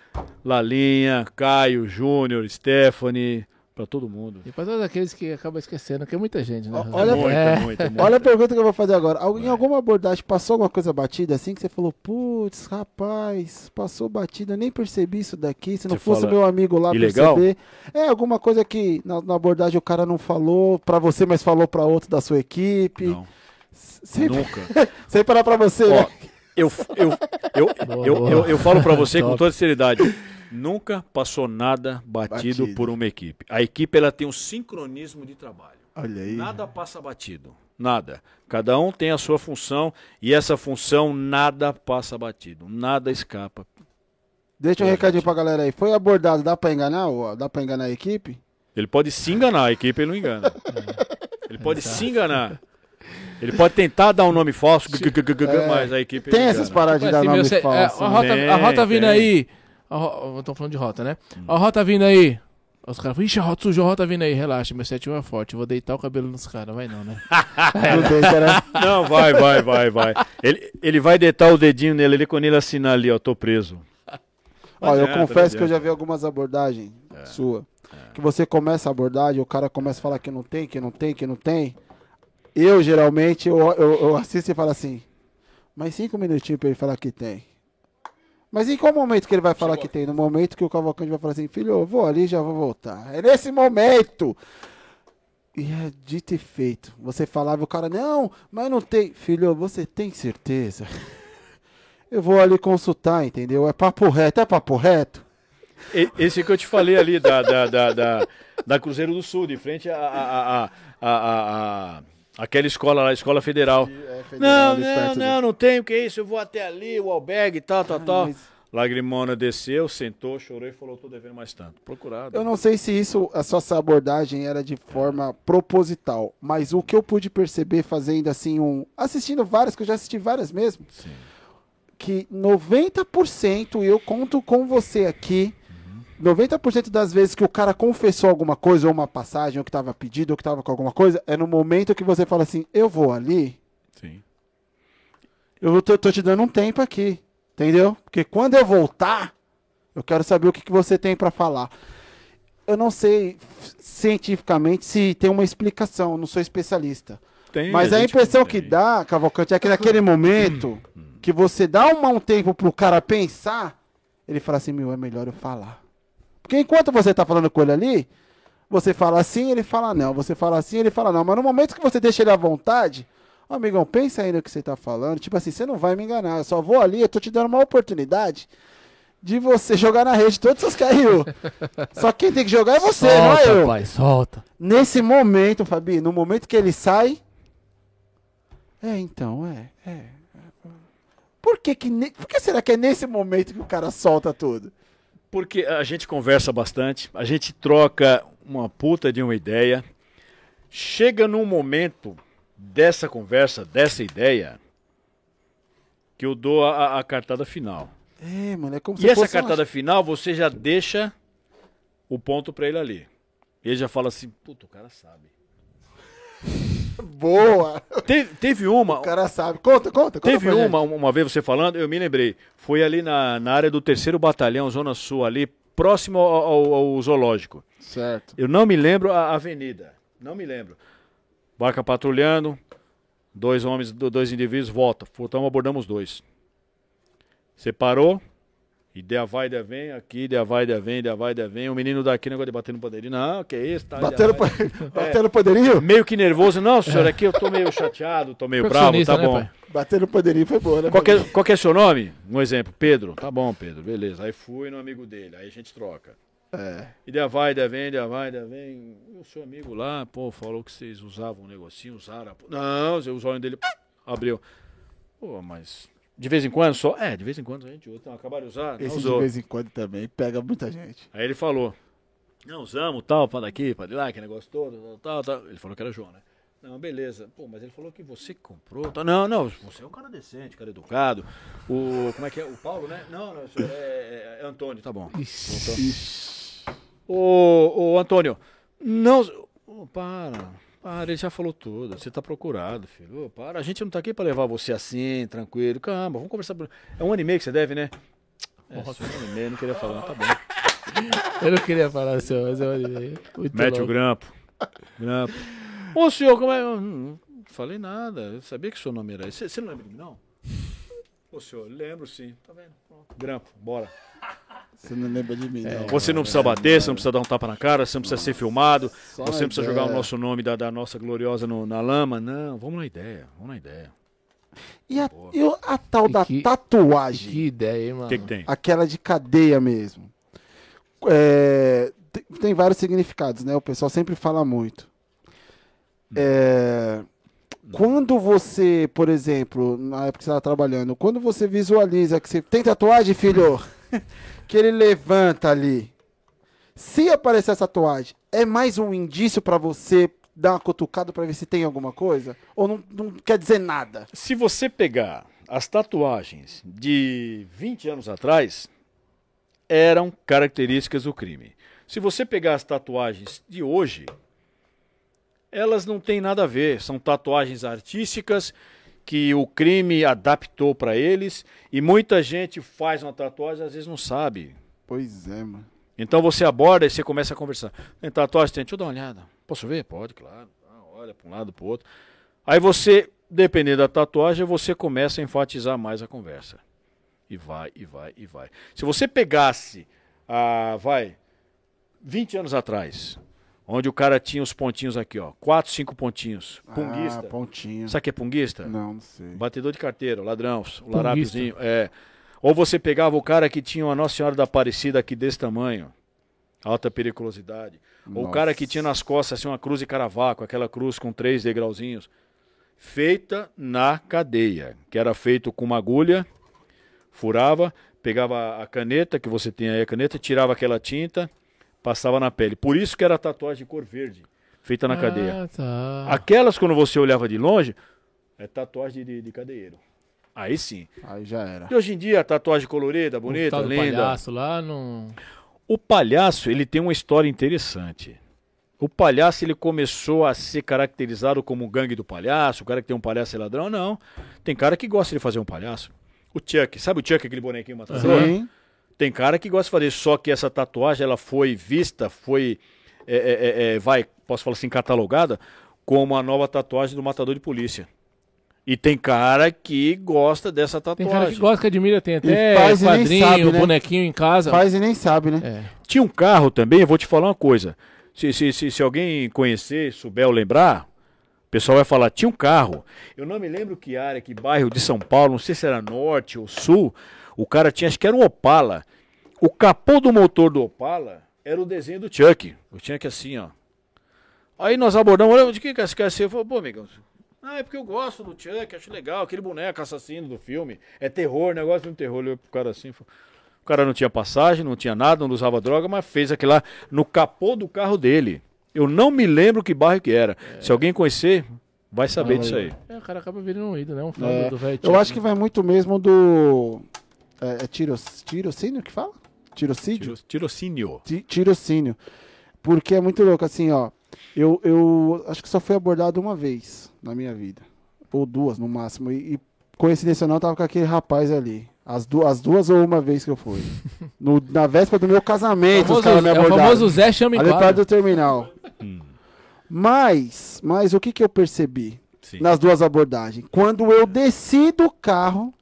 Lalinha, Caio, Júnior, Stephanie para todo mundo. E para todos aqueles que acabam esquecendo, que é muita gente, né? Olha, muita, é. muita, muita, olha a pergunta que eu vou fazer agora. Alguém, em alguma abordagem passou alguma coisa batida assim que você falou, putz, rapaz, passou batida, nem percebi isso daqui. Se não você fosse meu amigo lá ilegal? perceber. É, alguma coisa que na, na abordagem o cara não falou para você, mas falou para outro da sua equipe. Não. Sempre, Nunca. Sem parar para você. Ó, né? eu, eu, eu, eu, eu, eu, falo para você com toda sinceridade. Nunca passou nada batido, batido, por uma equipe. A equipe ela tem um sincronismo de trabalho. Olha aí. Nada passa batido. Nada. Cada um tem a sua função e essa função nada passa batido. Nada escapa. Deixa um recadinho pra galera aí. Foi abordado, dá pra enganar? Dá pra enganar a equipe? Ele pode se enganar, a equipe ele não engana. Ele pode se enganar. Ele pode tentar dar um nome falso, é, mas a equipe. Tem essas paradas de tipo dar assim, nome falso. É, a, rota, a rota vindo aí Estão falando de rota, né? Hum. A rota vindo aí. Os caras falam, ixi, a rota sujou, a rota vindo aí. Relaxa, meu 7 é forte. Eu vou deitar o cabelo nos caras. Vai não, né? é. Não, vai, vai, vai, vai. Ele, ele vai deitar o dedinho nele ali quando ele assinar ali, ó, tô preso. Olha, eu confesso que eu já vi algumas abordagens é. sua. É. Que você começa a abordagem, o cara começa a falar que não tem, que não tem, que não tem. Eu, geralmente, eu, eu, eu assisto e falo assim, mais cinco minutinhos pra ele falar que tem. Mas em qual momento que ele vai falar Chegou. que tem? No momento que o Cavalcante vai falar assim, filho, eu vou ali e já vou voltar. É nesse momento. E é dito e feito. Você falava, o cara, não, mas não tem. Filho, você tem certeza? Eu vou ali consultar, entendeu? É papo reto, é papo reto. Esse que eu te falei ali da, da, da, da, Cruzeiro do Sul, de frente a, a, a, a Aquela escola lá, escola federal. É, federal não, não, não, do... não tenho que isso, eu vou até ali, o albergue, tal, tal, ah, tal. Mas... Lagrimona desceu, sentou, chorou e falou: tô devendo mais tanto. Procurado. Eu não sei se isso, a sua abordagem era de forma proposital, mas o que eu pude perceber fazendo assim, um. assistindo várias, que eu já assisti várias mesmo, Sim. que 90%, e eu conto com você aqui, 90% das vezes que o cara confessou alguma coisa, ou uma passagem, ou que estava pedido, ou que estava com alguma coisa, é no momento que você fala assim, eu vou ali. Sim. Eu tô, tô te dando um tempo aqui. Entendeu? Porque quando eu voltar, eu quero saber o que, que você tem para falar. Eu não sei cientificamente se tem uma explicação, não sou especialista. Tem, Mas a, a impressão que dá, Cavalcante, é que naquele momento que você dá um, um tempo pro cara pensar, ele fala assim, meu, é melhor eu falar. Porque enquanto você está falando com ele ali, você fala assim, ele fala não. Você fala assim, ele fala não. Mas no momento que você deixa ele à vontade, amigão, pensa aí no que você está falando. Tipo assim, você não vai me enganar. Eu só vou ali, eu tô te dando uma oportunidade de você jogar na rede todos os seus caiu. Só quem tem que jogar é você, solta, não é eu. Pai, solta. Nesse momento, Fabi, no momento que ele sai. É, então, é. é. Por que, que, por que será que é nesse momento que o cara solta tudo? Porque a gente conversa bastante, a gente troca uma puta de uma ideia. Chega num momento dessa conversa, dessa ideia, que eu dou a, a cartada final. É, mano, é como E essa cartada uma... final, você já deixa o ponto pra ele ali. Ele já fala assim, puta, o cara sabe. Boa! Teve, teve uma. O cara sabe. Conta, conta, conta Teve gente. uma, uma vez você falando, eu me lembrei. Foi ali na, na área do terceiro batalhão, Zona Sul, ali, próximo ao, ao- ao zoológico. Certo. Eu não me lembro a avenida. Não me lembro. Barca patrulhando, dois homens, do- dois indivíduos, volta. Voltamos, abordamos dois. Separou, ideia vai, ideia vem, aqui, ideia vai, ideia vem, ideia vai, ideia vem. O menino daqui, negócio de bater no pandeirinho. Não, que isso, tá? vai. po- batendo poderio? Meio que nervoso. Não, senhor, aqui eu tô meio chateado, tô meio bravo, tá né, bom. pai? Batendo poderio foi boa, né? Qual que, é, qual que é seu nome? Um exemplo, Pedro. Tá bom, Pedro, beleza. Aí fui no amigo dele, aí a gente troca. É. Ideia vai, ideia vem, ideia vai, ideia vem. O seu amigo lá, pô, falou que vocês usavam um negocinho, usaram. pô. Não, os olhos dele abriu. Pô, mas de vez em quando só? É, de vez em quando a gente usa. Então, acabaram de usar, Esse de vez em quando também pega muita gente. Aí ele falou, não, usamos, tal, para daqui, para de lá, que negócio todo, tal, tal, tal. Ele falou que era João, né? Não, beleza. Pô, mas ele falou que você que comprou. Tal. Não, não, você é um cara decente, cara educado. O, como é que é? O Paulo, né? Não, não, senhor, é, é Antônio, tá bom. Ô, ô Antônio, não. ô, para, para, ele já falou tudo. Você tá procurado, filho. Ô, para, a gente não tá aqui pra levar você assim, tranquilo. Calma, vamos conversar. por- É um ano e meio que você deve, né? É, um ano e meio, não queria falar, tá bom. Eu não queria falar assim, mas eu muito Mete o louco. grampo. Grampo. Ô senhor, como é? Eu Não falei nada. Eu sabia que o seu nome era esse. Você você não lembra de mim, não? Ô senhor, lembro sim. Tá vendo? Pronto. Grampo, bora. Você não lembra de mim, não. Você não precisa bater, você não precisa dar um tapa na cara, você não precisa ser filmado, Só você não precisa jogar o ideia. nosso nome da, da nossa gloriosa no- na lama. Não, vamos na ideia, vamos na ideia. E a, e o- a tal da que- tatuagem? Que ideia, hein, mano? O que, que tem? Aquela de cadeia mesmo. É, tem, tem vários significados, né? O pessoal sempre fala muito. É, quando você, por exemplo, na época que você estava trabalhando, quando você visualiza que você tem tatuagem, filho, que ele levanta ali. Se aparecer essa tatuagem, é mais um indício pra você dar uma cutucada pra ver se tem alguma coisa? Ou não, não quer dizer nada? Se você pegar as tatuagens de 20 anos atrás, eram características do crime. Se você pegar as tatuagens de hoje, elas não têm nada a ver. São tatuagens artísticas que o crime adaptou para eles e muita gente faz uma tatuagem e às vezes não sabe. Pois é, mano. Então você aborda e você começa a conversar. Tem tatuagem? Tem. Deixa eu dar uma olhada. Posso ver? Pode, claro. Ah, olha para um lado, para o outro. Aí você, dependendo da tatuagem, você começa a enfatizar mais a conversa. E vai, e vai, e vai. Se você pegasse, ah, vai, 20 anos atrás, onde o cara tinha os pontinhos aqui, ó, quatro, cinco pontinhos, punguista. Ah, pontinho. Sabe que é punguista? Não, não sei. Batedor de carteira, ladrão, o larápiozinho. É. Ou você pegava o cara que tinha uma Nossa Senhora da Aparecida aqui desse tamanho, alta periculosidade. Ou o Nossa. cara que tinha nas costas assim, uma cruz de caravaco, aquela cruz com três degrauzinhos, feita na cadeia, que era feito com uma agulha, furava, pegava a caneta, que você tem aí a caneta, tirava aquela tinta, passava na pele. Por isso que era tatuagem de cor verde, feita na cadeia. Ah, tá. Aquelas, quando você olhava de longe, é tatuagem de, de cadeieiro. Aí sim. Aí já era. E hoje em dia, tatuagem colorida, o bonita, do linda. palhaço lá não... O palhaço, ele tem uma história interessante. O palhaço, ele começou a ser caracterizado como o gangue do palhaço, o cara que tem um palhaço é ladrão, não. Tem cara que gosta de fazer um palhaço. O Chuck, sabe o Chuck, aquele bonequinho matador? Sim. Tem cara que gosta de fazer, só que essa tatuagem ela foi vista, foi, é, é, é, é, vai, posso falar assim, catalogada como a nova tatuagem do matador de polícia. E tem cara que gosta dessa Tem tatuagem. cara que gosta, que admira, tem até faz e nem quadrinho, sabe, né? bonequinho em casa. Faz e nem sabe, né? É. Tinha um carro também, eu vou te falar uma coisa. Se, se, se, se alguém conhecer, souber ou lembrar, o pessoal vai falar, tinha um carro. Eu não me lembro que área, que bairro de São Paulo, não sei se era norte ou sul. O cara tinha, acho que era um Opala. O capô do motor do Opala era o desenho do Chuck. O Chuck assim, ó. Aí nós abordamos, olha, de quem que é esse cara? Eu falei, pô, amigão, ah, é porque eu gosto do Chuck, acho legal, aquele boneco assassino do filme. É terror, negócio de um terror. Olhou pro cara assim, falou, o cara não tinha passagem, não tinha nada, não usava droga, mas fez aquilo lá no capô do carro dele. Eu não me lembro que bairro que era. Se alguém conhecer, vai saber Fala disso aí. É, o cara acaba virando um ídolo, né? Um fã É, do velho. Eu acho que vai muito mesmo do. É, é tiros, tirocínio que fala? Tirocídio? Tiro- Tirocínio. Ti- Tirocínio. Porque é muito louco, assim, ó. Eu, eu acho que só fui abordado uma vez na minha vida. Ou duas, no máximo. E, e coincidência não, tava com aquele rapaz ali. As, du as duas ou uma vez que eu fui. No, na véspera do meu casamento, famoso, os caras me é o abordaram. famoso Zé chama em Ali perto do terminal. Mas, mas o que que eu percebi Sim. nas duas abordagens? Quando eu desci do carro,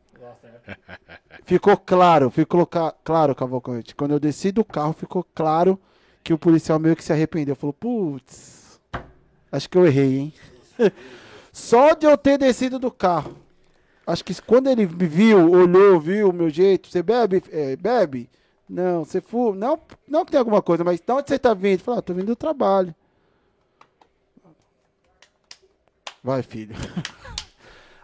ficou claro, ficou claro, Cavalcante. Quando eu desci do carro, ficou claro que o policial meio que se arrependeu. Falou, putz, acho que eu errei, hein? Só de eu ter descido do carro. Acho que quando ele me viu, olhou, viu o meu jeito, você bebe? É, bebe? Não, você fuma? Não, não que tem alguma coisa, mas de onde você tá vindo? Falei, ah, tô vindo do trabalho. Vai, filho.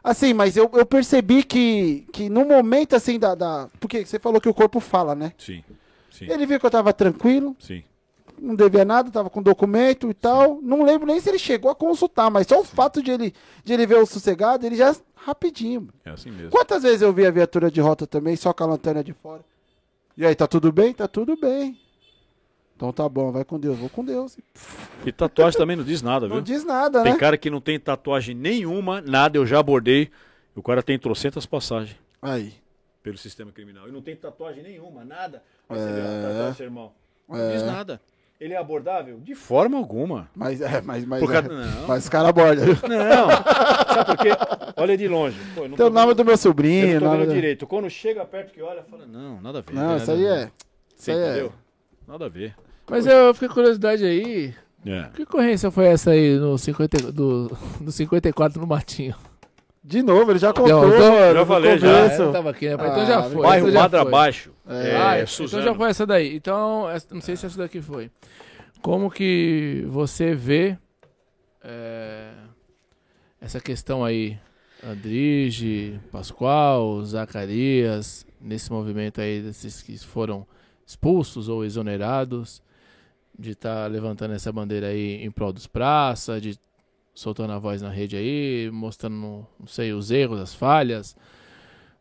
Assim, mas eu, eu percebi que, que no momento assim da, da. Porque você falou que o corpo fala, né? Sim. Sim. Ele viu que eu tava tranquilo, Sim. não devia nada, tava com documento e tal. Não lembro nem se ele chegou a consultar, mas só o fato de ele, de ele ver o sossegado, ele já rapidinho. É assim mesmo. Quantas vezes eu vi a viatura de rota também, só com a lanterna de fora? E aí, tá tudo bem? Tá tudo bem. Então tá bom, vai com Deus, vou com Deus. E tatuagem também não diz nada, Não viu? diz nada, Tem né? cara que não tem tatuagem nenhuma, nada, eu já abordei. O cara tem trocentas passagens Aí. pelo sistema criminal. E não tem tatuagem nenhuma, nada. Aí É. você vê a tatuagem, seu irmão. Não É. diz nada. Ele é abordável? De forma alguma. Mas é, mas, mas, Por é, causa- não. mas os caras abordam. Não. Sabe por quê? Olha de longe. Pô, eu não Tem o nome vendo- do meu eu sobrinho. não tô vendo do- direito. Quando chega perto que olha, fala, não, nada a ver. Não, tem isso aí é. Você é. entendeu? Nada a ver. Mas eu fiquei com curiosidade aí. É. Que ocorrência foi essa aí no 50, do, do 54 no Matinho? De novo, ele já contou, Não, então- Já no falei, já. Ah, eu não tava aqui, né? Então Ah, já foi. Bairro então Madra. Baixo. É. Ah, É, então já foi essa daí. Então, essa- não sei se essa daqui foi. Como que você vê é, essa questão aí, Andrige, Pascoal, Zacarias, nesse movimento aí desses que foram expulsos ou exonerados, de estar levantando essa bandeira aí em prol dos praça, de soltando a voz na rede aí, mostrando, não sei, os erros, as falhas,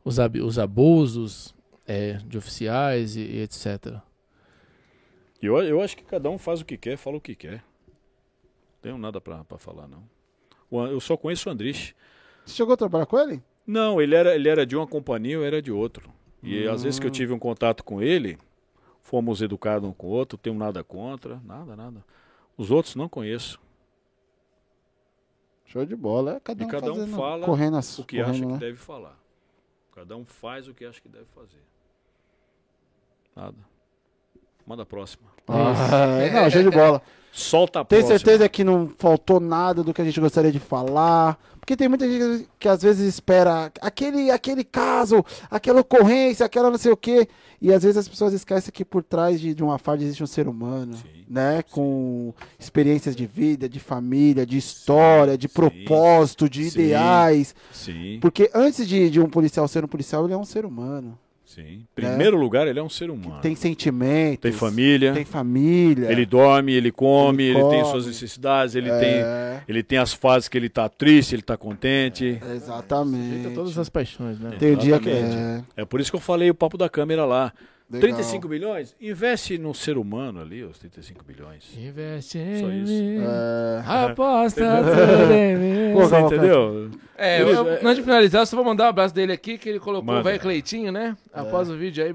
os, ab- os abusos é, de oficiais e, e etc. Eu, eu acho que cada um faz o que quer, fala o que quer. Não tenho nada pra, pra falar, não. Eu só conheço o Andrich. Você chegou a trabalhar com ele? Não, ele era, ele era de uma companhia, eu era de outro. E às vezes que eu tive um contato com ele, fomos educados um com o outro, tenho nada contra, nada, nada. Os outros não conheço. Show de bola. É, cada E um cada um fazendo, fala correndo as, O que correndo, acha que né? deve falar. Cada um faz o que acha que deve fazer. Nada. Manda a próxima. Ah, não, show de bola. Solta a Tem próxima. certeza que não faltou nada do que a gente gostaria de falar? Porque tem muita gente que às vezes espera aquele, aquele caso, aquela ocorrência, aquela não sei o quê. E às vezes as pessoas esquecem que por trás de, de uma farda existe um ser humano, Sim, né? Com experiências de vida, de família, de história, de sim, propósito, de sim. ideais. Sim, Porque antes de, de um policial ser um policial, ele é um ser humano. Sim. Em primeiro lugar, ele é um ser humano. Tem sentimentos. Tem família, Tem família. ele dorme, ele come, Ele ele, tem come. suas necessidades, ele, tem, é, ele tem as fases que ele tá triste, ele tá contente. Exatamente. Feita todas as paixões, né? Tem o dia que. É, É por isso que eu falei o papo da câmera lá. Legal. 35 bilhões? Investe no ser humano ali, os 35 bilhões. Investe Só isso. mim. É, Aposta tudo em mim. Pô, Você entendeu? É, eu, antes de finalizar, eu só vou mandar um abraço dele aqui, que ele colocou Manda. o velho Cleitinho, né? Após o vídeo aí.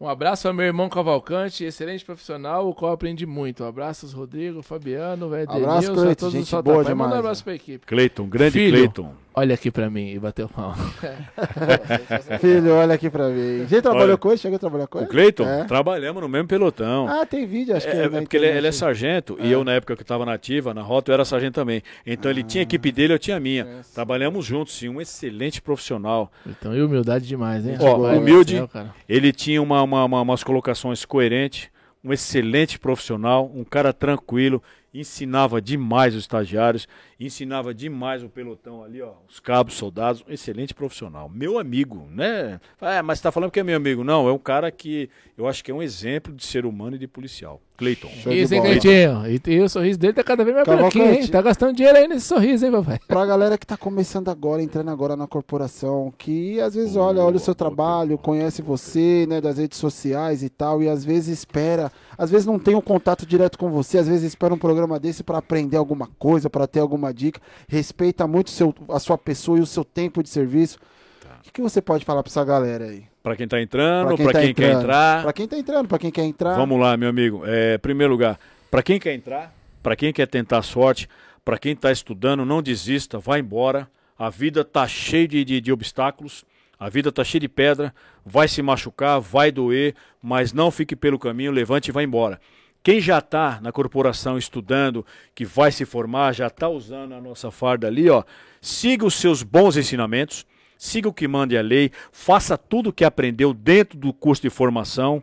Um abraço ao meu irmão Cavalcante, excelente profissional, o qual aprendi muito. Abraços, Rodrigo, Fabiano, velho Denilson, a todos gente os boa demais, Manda um né? abraço pra equipe. Cleiton, grande Filho. Cleiton. Olha aqui pra mim e bateu mal. Filho, olha aqui pra ver. Já trabalhou Olha. com ele? Chegou a trabalhar com O ele? Cleiton, É. trabalhamos no mesmo pelotão. Ah, tem vídeo, acho que É, é na porque ele, ele é sargento e eu, na época que eu estava nativa, na rota, eu era sargento também. Então ele tinha a equipe dele, eu tinha a minha. Trabalhamos juntos, sim, um excelente profissional. Então, e humildade demais, hein? Ó, humilde. céu, cara. Ele tinha uma, uma- uma- umas colocações coerentes, um excelente profissional, um cara tranquilo, ensinava demais os estagiários, ensinava demais o pelotão ali, ó, os cabos, soldados, um excelente profissional. Meu amigo, né? É, mas você tá falando que é meu amigo. Não, é um cara que eu acho que é um exemplo de ser humano e de policial. Cleiton. Isso, hein. Cleitinho? E, e o sorriso dele tá cada vez mais Cavalcante. branquinho, hein? Tá gastando dinheiro aí nesse sorriso, hein, papai? Pra galera que tá começando agora, entrando agora na corporação, que às vezes olha, olha o seu trabalho, conhece você, né, das redes sociais e tal, e às vezes espera, às vezes não tem um contato direto com você, às vezes espera um programa programa desse para aprender alguma coisa, para ter alguma dica. Respeita muito seu, a sua pessoa e o seu tempo de serviço. Tá. O que, que você pode falar para essa galera aí? Para quem está entrando, para quem, pra tá quem quer entrar. Para quem está entrando, para quem quer entrar. Vamos lá, meu amigo. É, primeiro lugar, para quem quer entrar, para quem quer tentar sorte, para quem está estudando, não desista, vá embora. A vida está cheia de, de, de obstáculos, a vida está cheia de pedra, vai se machucar, vai doer, mas não fique pelo caminho, levante e vá embora. Quem já está na corporação estudando, que vai se formar, já está usando a nossa farda ali, ó, siga os seus bons ensinamentos, siga o que manda a lei, faça tudo o que aprendeu dentro do curso de formação,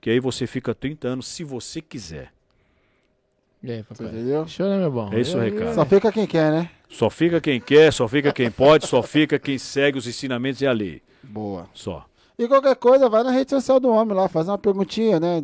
que aí você fica 30 anos se você quiser. E aí, papai? Entendeu? Show, né, meu bom? É isso o recado. Só fica quem quer, né? Só fica quem quer, só fica quem pode, só fica quem segue os ensinamentos e a lei. Boa. Só. E qualquer coisa, vai na rede social do homem lá, faz uma perguntinha, né?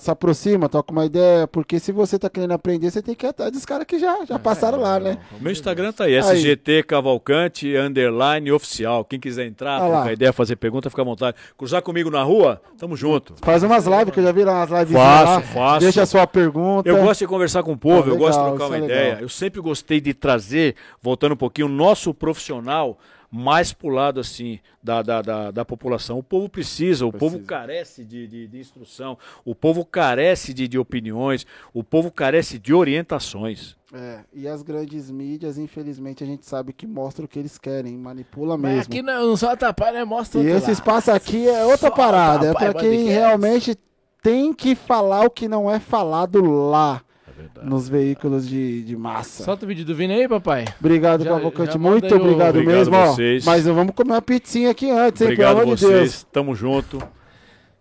Se aproxima, toca uma ideia, porque se você tá querendo aprender, você tem que ir atrás dos caras que já, já é, passaram é, lá, né? Meu Instagram tá aí, SGT Cavalcante, underline oficial. Quem quiser entrar, ah trocar ideia, fazer pergunta, fica à vontade. Cruzar comigo na rua, tamo junto. Faz umas lives, que eu já vi umas lives faço, lá. Faço, Deixa a sua pergunta. Eu gosto de conversar com o povo, ah, legal, eu gosto de trocar uma é ideia. Eu sempre gostei de trazer, voltando um pouquinho, o nosso profissional mais pro lado assim da, da, da, da população. O povo precisa, o precisa. povo carece de, de, de, instrução, o povo carece de, de opiniões, o povo carece de orientações. É, e as grandes mídias, infelizmente, a gente sabe que mostra o que eles querem, manipula Mas mesmo. aqui não, não só né? Mostra E esse lá. espaço aqui é outra parada, é para quem realmente tem que falar o que não é falado lá nos veículos de, de massa. Solta o vídeo do Vini aí, papai. Obrigado, já, Cavalcante. Já muito obrigado, obrigado mesmo. Ó, mas vamos comer uma pizzinha aqui antes, hein? Obrigado Pelo amor vocês. de Deus. Tamo junto.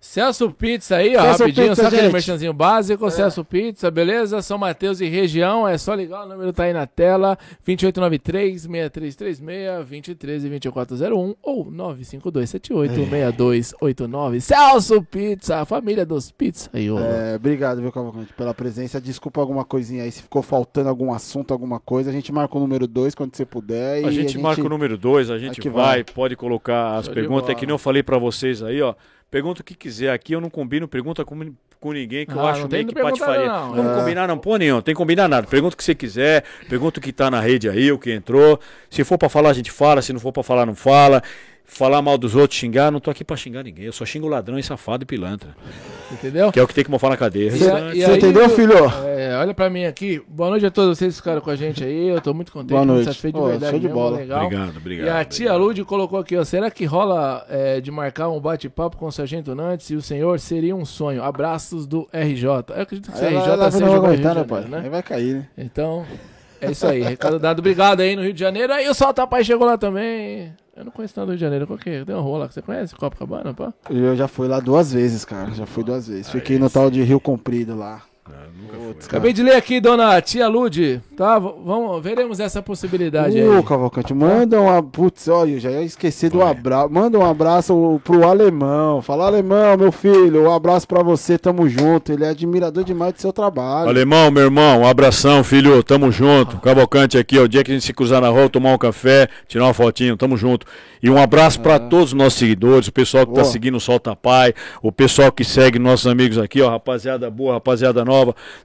Celso Pizza aí, ó, Celso rapidinho, Pizza, só aquele merchanzinho básico, é. Celso Pizza, beleza? São Mateus e região, é só ligar, o número tá aí na tela, 2893-6336-2013-2401 ou 95278-6289. Celso Pizza, a família dos pizza aí, ó. É, obrigado, viu, Cavalcante, pela presença, desculpa alguma coisinha aí, se ficou faltando algum assunto, alguma coisa, a gente marca o número 2 quando você puder. A, gente, a gente marca o número 2, a gente vai, vai, pode colocar as Show perguntas, é que nem eu falei para vocês aí, ó, Pergunta o que quiser. Aqui eu não combino pergunta com, com ninguém que ah, eu acho meio que patifaria. Não, não é. combinar não, pô nenhum. Tem que combinar nada. Pergunta o que você quiser. Pergunta o que tá na rede aí, o que entrou. Se for para falar, a gente fala. Se não for para falar, não fala falar mal dos outros, xingar, não tô aqui pra xingar ninguém. Eu só xingo ladrão e safado e pilantra. Entendeu? Que é o que tem que mofar na cadeia. E, e Você aí, entendeu, filho? É, olha pra mim aqui. Boa noite a todos vocês que ficaram com a gente aí. Eu tô muito contente, Boa noite. muito satisfeito de verdade. Show de bola. Legal. Obrigado, obrigado. E a tia obrigado. Lud colocou aqui, ó. Será que rola é, de marcar um bate-papo com o Sargento Nantes e o senhor? Seria um sonho. Abraços do RJ. Eu acredito que o RJ ela, seja ela aguentar, né, pai? Né? Aí vai cair, né? Então, é isso aí. Recado dado. Obrigado aí no Rio de Janeiro. Aí o Solta Pai chegou lá também. Eu não conheço nada do Rio de Janeiro. Qual que é? Tem uma rua lá que você conhece? Copacabana, pá? Eu já fui lá duas vezes, cara. Já fui duas vezes. Fiquei no tal de Rio Comprido lá. Putz, Acabei de ler aqui, dona Tia Lude. Tá, vamos, veremos essa possibilidade uh, aí. Cavalcante, manda um Putz, olha, eu já ia esquecer do abraço. Manda um abraço pro alemão. Fala, alemão, meu filho, um abraço pra você, tamo junto. Ele é admirador demais do seu trabalho. Alemão, meu irmão, um abração, filho, tamo junto. Cavalcante aqui, ó, o dia que a gente se cruzar na rua, tomar um café, tirar uma fotinho, tamo junto. E um abraço é. para todos os nossos seguidores, o pessoal que tá boa. tá seguindo o Solta Pai, o pessoal que segue nossos amigos aqui, ó, rapaziada boa, rapaziada nova.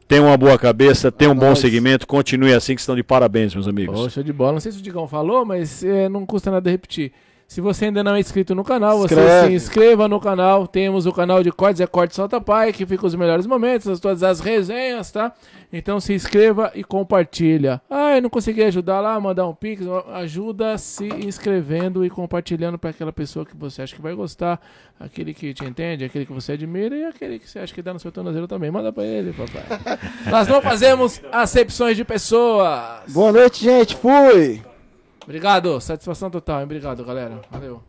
Tem uma boa cabeça, tem um bom segmento, continue assim que estão de parabéns, meus amigos. Poxa, de bola. Não sei se o Digão falou, mas é, não custa nada repetir. Se você ainda não é inscrito no canal, você Escreve. se inscreva no canal. Temos o canal de cortes, é Corte Solta Pai, que fica os melhores momentos, todas as resenhas, tá? Então se inscreva e compartilha. Ah, eu não consegui ajudar lá, mandar um pix, ajuda se inscrevendo e compartilhando para aquela pessoa que você acha que vai gostar, aquele que te entende, aquele que você admira e aquele que você acha que dá no seu tornozelo também. Manda para ele, papai. Nós não fazemos acepções de pessoas. Boa noite, gente. Fui. Obrigado, satisfação total, hein? Obrigado, galera. Valeu.